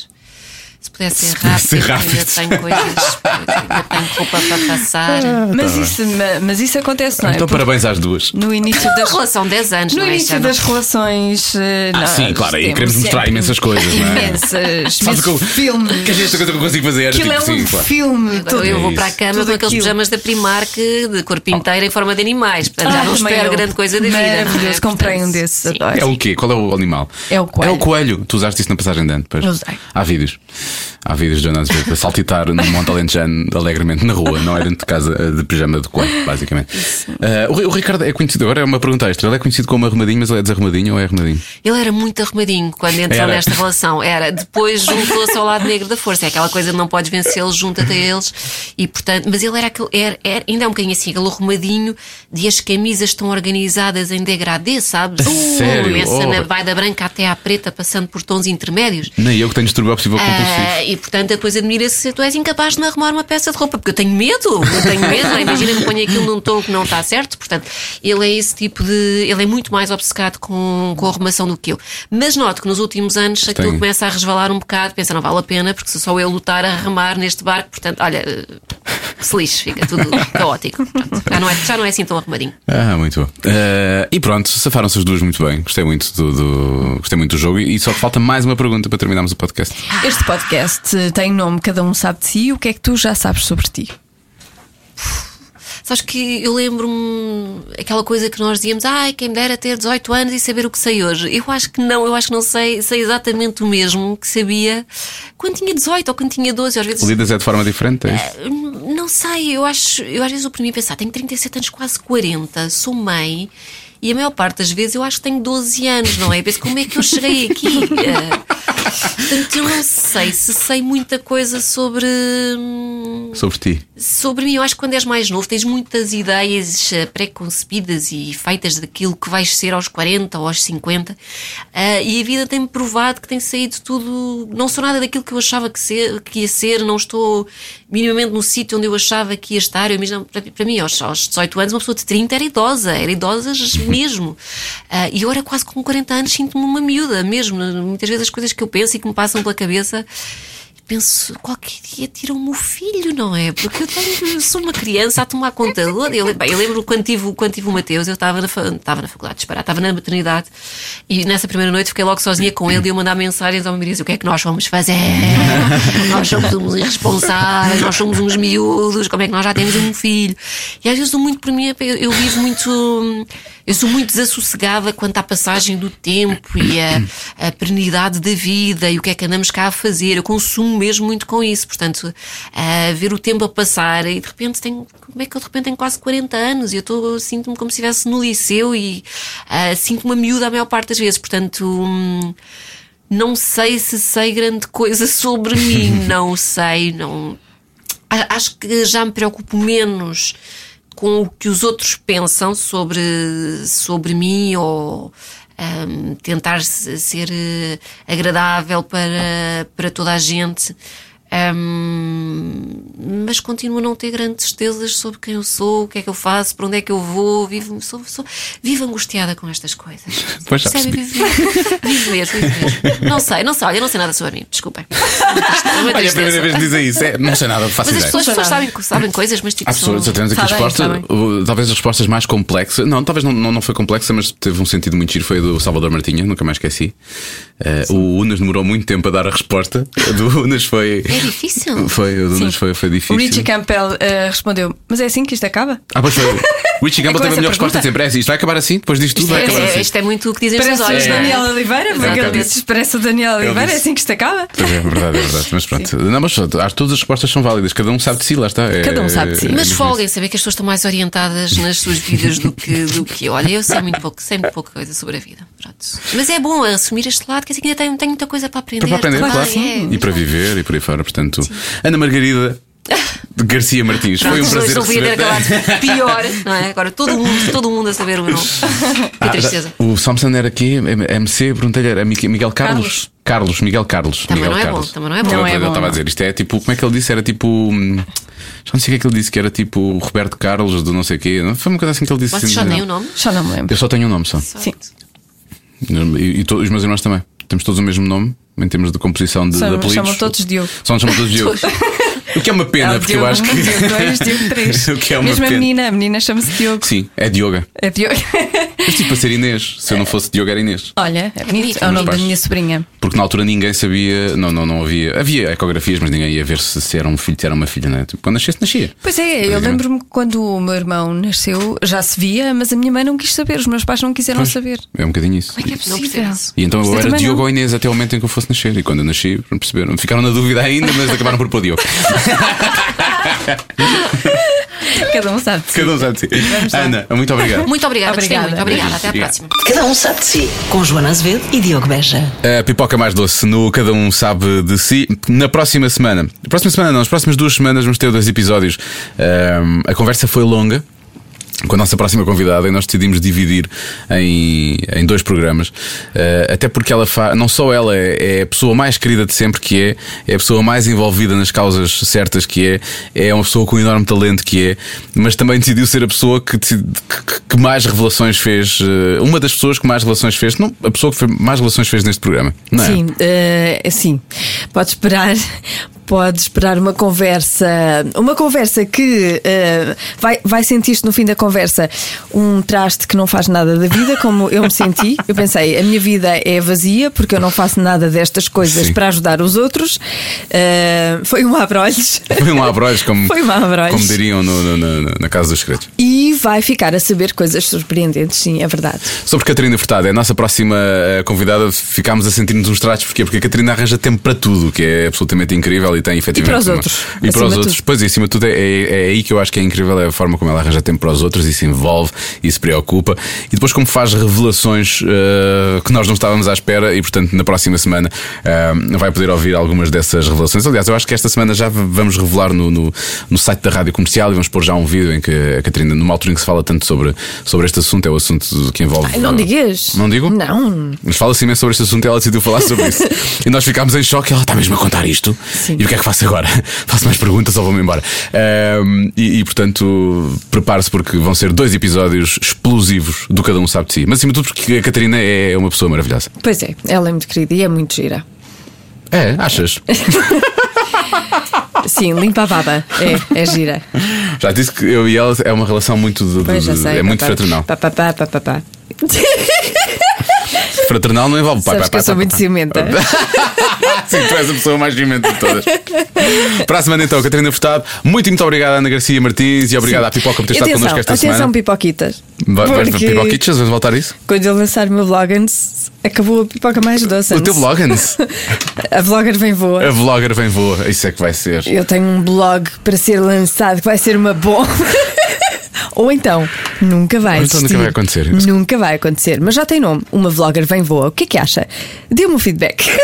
[SPEAKER 4] Se pudesse ser rápido,
[SPEAKER 2] ser
[SPEAKER 4] ainda
[SPEAKER 2] rápido.
[SPEAKER 4] tenho coisas, ainda tenho roupa para passar.
[SPEAKER 3] Mas, isso, ma- mas isso acontece, não é?
[SPEAKER 2] Então,
[SPEAKER 3] Porque
[SPEAKER 2] parabéns às duas.
[SPEAKER 3] no início das
[SPEAKER 4] relação 10 anos,
[SPEAKER 3] No
[SPEAKER 4] não é?
[SPEAKER 3] início
[SPEAKER 4] Já não-
[SPEAKER 3] das relações. eh,
[SPEAKER 2] Ah,
[SPEAKER 3] nós
[SPEAKER 2] sim, claro, aí queremos mostrar
[SPEAKER 3] sempre
[SPEAKER 2] imensas coisas, não é?
[SPEAKER 3] Imensas, imensos
[SPEAKER 2] que eu-
[SPEAKER 3] filmes.
[SPEAKER 2] Que esta coisa que eu consigo fazer.
[SPEAKER 3] Aquilo é
[SPEAKER 2] tipo,
[SPEAKER 3] um
[SPEAKER 2] sim, claro.
[SPEAKER 3] filme.
[SPEAKER 4] Agora
[SPEAKER 3] todo.
[SPEAKER 4] eu vou
[SPEAKER 2] É
[SPEAKER 4] para a
[SPEAKER 2] isso.
[SPEAKER 4] cama com aqueles pijamas da Primark de corpo inteiro em forma de animais. Portanto, já
[SPEAKER 3] Ah,
[SPEAKER 4] não espero
[SPEAKER 3] eu.
[SPEAKER 4] grande coisa da vida. é?
[SPEAKER 3] Maravilhoso, comprei um desses.
[SPEAKER 2] É o quê? Qual é o animal?
[SPEAKER 3] É o coelho.
[SPEAKER 2] É o coelho. Tu usaste isso na passagem de ano, pois?
[SPEAKER 3] Usei.
[SPEAKER 2] Há vídeos. Há vídeos de Ana Azevedo para saltitar no Monte Alentejano alegremente na rua, não é dentro de casa eh, de pijama de coelho, basicamente. Eh, o, o Ricardo é conhecido, agora é uma pergunta extra. Ele é conhecido como arrumadinho, mas ele é desarrumadinho ou é arrumadinho?
[SPEAKER 4] Ele era muito arrumadinho quando entrou
[SPEAKER 2] Era.
[SPEAKER 4] nesta relação. Era. Depois juntou-se ao lado negro da força. É aquela coisa de não podes vencê-los, junta-te a eles. E, portanto, mas ele era aquele. Era, era- ainda é um bocadinho assim, aquele arrumadinho de as camisas estão organizadas em degradê, sabes?
[SPEAKER 2] Sério?
[SPEAKER 4] Começa
[SPEAKER 2] Oh.
[SPEAKER 4] na, vai da branca até à preta, passando por tons intermédios.
[SPEAKER 2] Nem eu que tenho distúrbio obsessivo compulsivo.
[SPEAKER 4] Ah, e portanto depois admira-se se tu és incapaz de me arrumar uma peça de roupa, porque eu tenho medo, eu tenho medo, é? imagina que ponho aquilo num tom que não está certo, portanto, ele é esse tipo de. ele é muito mais obcecado com, com a arrumação do que eu. Mas noto que nos últimos anos aquilo
[SPEAKER 2] Tenho.
[SPEAKER 4] começa a resvalar um bocado, pensa, não vale a pena, porque se só eu lutar a remar neste barco, portanto, olha, eh, se lixe, fica tudo caótico. Já, não é, já não é assim tão arrumadinho.
[SPEAKER 2] Ah, muito bom. Eh, e pronto, safaram-se as duas muito bem. Gostei muito do, do- gostei muito do jogo e só falta mais uma pergunta para terminarmos o podcast.
[SPEAKER 3] Este podcast eh, tem nome Cada Um Sabe de Si. O que é que tu já sabes sobre ti?
[SPEAKER 4] Sabes que eu lembro-me aquela coisa que nós dizíamos, ai, quem me dera ter 18 anos e saber o que sei hoje. Eu acho que não, eu acho que não sei, sei exatamente o mesmo que sabia quando tinha 18 ou quando tinha 12, às vezes.
[SPEAKER 2] Lidas é de forma diferente? É isso?
[SPEAKER 4] Não sei, eu acho, eu às vezes o para mim pensar, tenho 37 anos, quase 40, sou mãe. E a maior parte das vezes eu acho que tenho 12 anos, não é? Eu penso, como é que eu cheguei aqui? Eh, Portanto, eu não sei se sei muita coisa sobre. hum,
[SPEAKER 2] Sobre ti.
[SPEAKER 4] Sobre mim, eu acho que quando és mais novo tens muitas ideias eh, pré-concebidas e feitas daquilo que vais ser aos 40 ou aos 50 Ah, e a vida tem-me provado que tem saído tudo. Não sou nada daquilo que eu achava que, ser, que ia ser, não estou minimamente no sítio onde eu achava que ia estar. Eu imagino, para, para mim, aos, aos 18 anos, uma pessoa de 30 era idosa, era idosa mesmo. Ah, e agora, quase com 40 anos, sinto-me uma miúda mesmo. Muitas vezes as coisas que eu penso e que me passam pela cabeça penso, qualquer dia tiram o filho, não é? Porque eu tenho, sou uma criança a tomar conta dele. Eu, eu lembro quando tive, quando tive o Mateus, eu estava na, estava na faculdade, disparar, estava na maternidade e nessa primeira noite fiquei logo sozinha com ele e eu mandar mensagens ao meu marido: o que é que nós vamos fazer? nós somos uns irresponsáveis, nós somos uns miúdos, como é que nós já temos um filho? E às vezes muito por mim, eu, eu vivo muito. Eu sou muito desassossegada quanto à passagem do tempo e a, a perenidade da vida e o que é que andamos cá a fazer. Eu consumo mesmo muito com isso. Portanto, a ver o tempo a passar e de repente tenho. Como é que eu de repente tenho quase 40 anos e eu sinto-me como se estivesse no liceu e ah, sinto-me miúda a maior parte das vezes. Portanto. hum, não sei se sei grande coisa sobre mim, não sei, não. Acho que já me preocupo menos com o que os outros pensam sobre, sobre mim ou ahm, tentar se- ser eh, agradável para, para toda a gente. Ahm, mas continuo a não ter grandes certezas sobre quem eu sou, o que é que eu faço, para onde é que eu vou. Vivo, sou, sou, vivo angustiada com estas coisas.
[SPEAKER 2] Pois já percebi.
[SPEAKER 4] Vivo, vivo mesmo, vivo mesmo. Não sei, não sei, olha, não sei nada sobre mim, desculpem. É
[SPEAKER 2] Olha, a
[SPEAKER 4] tristeza.
[SPEAKER 2] primeira vez que dizem isso, é, não sei nada, faço
[SPEAKER 4] Mas as
[SPEAKER 2] ideia.
[SPEAKER 4] pessoas, as pessoas sabem, sabem coisas, mas tipo.
[SPEAKER 2] Há pessoas,
[SPEAKER 4] são-
[SPEAKER 2] temos aqui a
[SPEAKER 3] Sabem,
[SPEAKER 2] resposta,
[SPEAKER 3] sabem.
[SPEAKER 2] uh, talvez as respostas mais complexas. Não, talvez não, não, não foi complexa, mas teve um sentido muito giro. Foi a do Salvador Martinha, nunca mais esqueci. Uh, o Unas demorou muito tempo a dar a resposta. A do Unas foi.
[SPEAKER 4] É difícil.
[SPEAKER 2] Foi, o do Unas foi, foi difícil.
[SPEAKER 3] O Richie Campbell eh, respondeu: Mas é assim que isto acaba?
[SPEAKER 2] Ah, pois foi. O Richie Campbell
[SPEAKER 3] com
[SPEAKER 2] teve a melhor resposta
[SPEAKER 3] pergunta?
[SPEAKER 2] sempre. É assim, isto vai acabar assim, depois disto tudo vai
[SPEAKER 4] É,
[SPEAKER 2] acabar
[SPEAKER 4] é,
[SPEAKER 2] assim.
[SPEAKER 4] isto é muito o que dizem os
[SPEAKER 3] Parece
[SPEAKER 4] seus olhos, é?
[SPEAKER 3] Daniel Oliveira, porque ele disse: Parece o Daniel Oliveira, é assim que isto acaba?
[SPEAKER 2] É, é verdade, é verdade. Mas pronto. Não, mas acho que todas as respostas são válidas. Cada um sabe de si, lá está. É-
[SPEAKER 3] Cada um sabe de si.
[SPEAKER 2] é
[SPEAKER 4] Mas folguem saber que as pessoas estão mais orientadas nas suas vidas do que, do que eu. Olha, eu sei muito pouco, sei muito pouca coisa sobre a vida. Pronto. Mas é bom assumir este lado, que ainda tenho, tenho muita coisa para aprender.
[SPEAKER 2] Para aprender, claro.
[SPEAKER 4] é.
[SPEAKER 2] E para viver e por aí fora. Portanto, Ana Margarida de Garcia Martins. Foi um
[SPEAKER 4] Pronto,
[SPEAKER 2] prazer
[SPEAKER 4] não podia ter
[SPEAKER 2] receber
[SPEAKER 4] acabado pior, não é? Agora todo mundo, todo mundo a saber o meu nome. Que
[SPEAKER 2] Ah,
[SPEAKER 4] tristeza.
[SPEAKER 2] O Samson era aqui, MC, perguntei-lhe, era Miguel Carlos? Carlos, Miguel Carlos.
[SPEAKER 4] Também
[SPEAKER 2] Miguel
[SPEAKER 4] não é bom,
[SPEAKER 2] Carlos.
[SPEAKER 4] também não é bom.
[SPEAKER 3] Não é bom,
[SPEAKER 2] estava a dizer, isto é tipo, como é que ele disse? Era tipo. hum, Já não sei o que é que ele disse, que era tipo Roberto Carlos do não sei o quê. Foi uma coisa assim que ele disse.
[SPEAKER 4] Vocês
[SPEAKER 2] assim,
[SPEAKER 4] só têm o nome?
[SPEAKER 3] Já não me lembro.
[SPEAKER 2] Eu só tenho um nome só.
[SPEAKER 3] Sim.
[SPEAKER 2] E, e todos os meus irmãos também. Temos todos o mesmo nome, em termos de composição de,
[SPEAKER 3] Só
[SPEAKER 2] de apelidos.
[SPEAKER 3] chamam todos Diogo.
[SPEAKER 2] Só nos chamam todos Diogo. O que é uma pena,
[SPEAKER 3] É
[SPEAKER 2] porque eu
[SPEAKER 3] Diogo
[SPEAKER 2] acho
[SPEAKER 3] um,
[SPEAKER 2] que.
[SPEAKER 3] Diogo dois, Diogo três.
[SPEAKER 2] o que é uma
[SPEAKER 3] Mesmo a
[SPEAKER 2] pena.
[SPEAKER 3] menina, a menina chama-se Diogo.
[SPEAKER 2] Sim, é Dioga.
[SPEAKER 3] É Diogo.
[SPEAKER 2] Mas tipo para ser Inês. Se eu não fosse Diogo, era Inês.
[SPEAKER 3] Olha, é bonito. É o nome da minha sobrinha.
[SPEAKER 2] Porque na altura ninguém sabia, não, não, não havia. Havia ecografias, mas ninguém ia ver se, se era um filho, se era uma filha, né? Tipo, quando nascesse, nascia.
[SPEAKER 3] Pois é, eu lembro-me que quando o meu irmão nasceu, já se via, mas a minha mãe não quis saber, os meus pais não quiseram saber.
[SPEAKER 2] É um bocadinho isso.
[SPEAKER 3] Como é que é
[SPEAKER 4] Não
[SPEAKER 3] possível?
[SPEAKER 2] E então eu
[SPEAKER 3] Eu
[SPEAKER 2] era Diogo
[SPEAKER 3] não.
[SPEAKER 2] ou Inês até o momento em que eu fosse nascer. E quando eu nasci, não perceberam. Ficaram na dúvida ainda, mas acabaram por pôr Diogo.
[SPEAKER 3] Cada um sabe. de si.
[SPEAKER 2] Cada um sabe de si. Ana, muito obrigado.
[SPEAKER 4] Muito obrigada,
[SPEAKER 3] Obrigada.
[SPEAKER 4] muito. Obrigada. Até à
[SPEAKER 2] Obrigado.
[SPEAKER 4] próxima.
[SPEAKER 1] Cada um sabe de si. Com Joana Azevedo e Diogo Beja.
[SPEAKER 2] A pipoca mais doce no Cada Um Sabe de Si. Na próxima semana, na próxima semana não, nas próximas duas semanas vamos ter dois episódios. Ahm, a conversa foi longa. Com a nossa próxima convidada, e nós decidimos dividir em, em dois programas, Ah, até porque ela fa... não só ela é, é a pessoa mais querida de sempre, que é, é a pessoa mais envolvida nas causas certas, que é, é uma pessoa com enorme talento, que é, mas também decidiu ser a pessoa que, que- que mais revelações fez, ah, uma das pessoas que mais revelações fez, não, a pessoa que mais revelações fez neste programa, não é?
[SPEAKER 3] Sim, eh, sim. Pode esperar. Pode esperar uma conversa, uma conversa que eh, vai, vai sentir-se no fim da conversa um traste que não faz nada da vida, como eu me senti. Eu pensei, a minha vida é vazia porque eu não faço nada destas coisas
[SPEAKER 2] Sim.
[SPEAKER 3] para ajudar os outros. Eh, foi um abrolhos.
[SPEAKER 2] Foi um abrolhos, como,
[SPEAKER 3] Foi um abrolhos.
[SPEAKER 2] como diriam no- no- no- na Casa dos Segredos.
[SPEAKER 3] E vai ficar a saber coisas surpreendentes, sim, é verdade.
[SPEAKER 2] Sobre Catarina Furtado, é a nossa próxima eh, convidada. Ficámos a sentir-nos uns tratos, porquê? Porque a Catarina arranja tempo para tudo, que é absolutamente incrível e tem efetivamente.
[SPEAKER 3] para os
[SPEAKER 2] uma-
[SPEAKER 3] outros,
[SPEAKER 2] E para os outros.
[SPEAKER 3] tudo.
[SPEAKER 2] Pois, e acima de tudo, é, é, é aí que eu acho que é incrível é a forma como ela arranja tempo para os outros e se envolve e se preocupa. E depois, como faz revelações eh, que nós não estávamos à espera, e portanto, na próxima semana eh, vai poder ouvir algumas dessas revelações. Aliás, eu acho que esta semana já vamos revelar no, no, no site da rádio comercial e vamos pôr já um vídeo em que a Catarina, numa altura em que se fala tanto sobre, sobre este assunto, é o assunto que envolve.
[SPEAKER 3] Ai, não digas.
[SPEAKER 2] Não digo?
[SPEAKER 3] Não.
[SPEAKER 2] Mas fala-se imenso sobre este assunto e ela decidiu falar sobre isso. e nós ficámos em choque. Ela está mesmo a contar isto.
[SPEAKER 3] Sim.
[SPEAKER 2] E que é que faço agora? faço mais perguntas ou vou-me embora? Ahm, e, e, portanto, prepare-se porque vão ser dois episódios explosivos do Cada Um Sabe de Si. Mas acima de tudo, porque a Catarina é uma pessoa maravilhosa.
[SPEAKER 3] Pois é, ela é muito querida e é muito gira.
[SPEAKER 2] É, achas?
[SPEAKER 3] Sim, limpa a baba. É, é gira.
[SPEAKER 2] Já disse que eu e ela é uma relação muito. de- de-
[SPEAKER 3] sei.
[SPEAKER 2] é muito
[SPEAKER 3] pá,
[SPEAKER 2] fraternal.
[SPEAKER 3] Pá, pá, pá, pá, pá.
[SPEAKER 2] Fraternal não envolve pai,
[SPEAKER 3] Sabes
[SPEAKER 2] pai,
[SPEAKER 3] que eu
[SPEAKER 2] pai,
[SPEAKER 3] sou
[SPEAKER 2] pai,
[SPEAKER 3] muito
[SPEAKER 2] pai.
[SPEAKER 3] ciumenta.
[SPEAKER 2] Sim, tu és a pessoa mais ciumenta de todas. Para a semana então, Catarina Furtado, muito muito obrigado, Ana Garcia Martins, e obrigado à Pipoca por ter estado
[SPEAKER 3] atenção,
[SPEAKER 2] connosco esta
[SPEAKER 3] atenção,
[SPEAKER 2] semana.
[SPEAKER 3] pipoquitas.
[SPEAKER 2] Vai-
[SPEAKER 3] Porque
[SPEAKER 2] Pipoquitas? Vamos voltar a isso?
[SPEAKER 3] Quando eu lançar o meu vlogans, acabou a pipoca mais doce.
[SPEAKER 2] O teu vlogans?
[SPEAKER 3] A vlogger vem voa.
[SPEAKER 2] A vlogger vem voa, isso é que vai ser.
[SPEAKER 3] Eu tenho um blog para ser lançado que vai ser uma bomba. Ou então, nunca vai
[SPEAKER 2] Ou então nunca vai acontecer.
[SPEAKER 3] Nunca vai acontecer. Mas já tem nome. Uma vlogger vem voa. O que é que acha? Dê-me um feedback.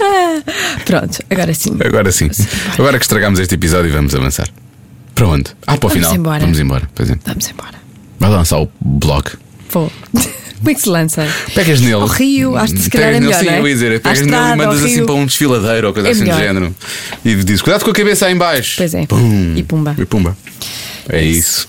[SPEAKER 3] Ah, Pronto, agora sim.
[SPEAKER 2] Agora sim. Agora que estragamos este episódio, vamos avançar. Para onde? Ah, para o
[SPEAKER 3] Vamos
[SPEAKER 2] final.
[SPEAKER 3] embora.
[SPEAKER 2] Vamos embora. Pois é.
[SPEAKER 3] Vamos embora.
[SPEAKER 2] Vai lançar o blog.
[SPEAKER 3] Vou. Como é que se lança?
[SPEAKER 2] Pegas nele.
[SPEAKER 3] Ao rio, acho que se calhar é
[SPEAKER 2] nele,
[SPEAKER 3] melhor,
[SPEAKER 2] sim,
[SPEAKER 3] é?
[SPEAKER 2] eu ia dizer. Pegas nele e mandas assim para um desfiladeiro ou coisa
[SPEAKER 3] É
[SPEAKER 2] assim
[SPEAKER 3] melhor.
[SPEAKER 2] do género. E dizes: cuidado com a cabeça aí em baixo.
[SPEAKER 3] Pois é.
[SPEAKER 2] Pum.
[SPEAKER 3] E pumba.
[SPEAKER 2] E pumba. É isso.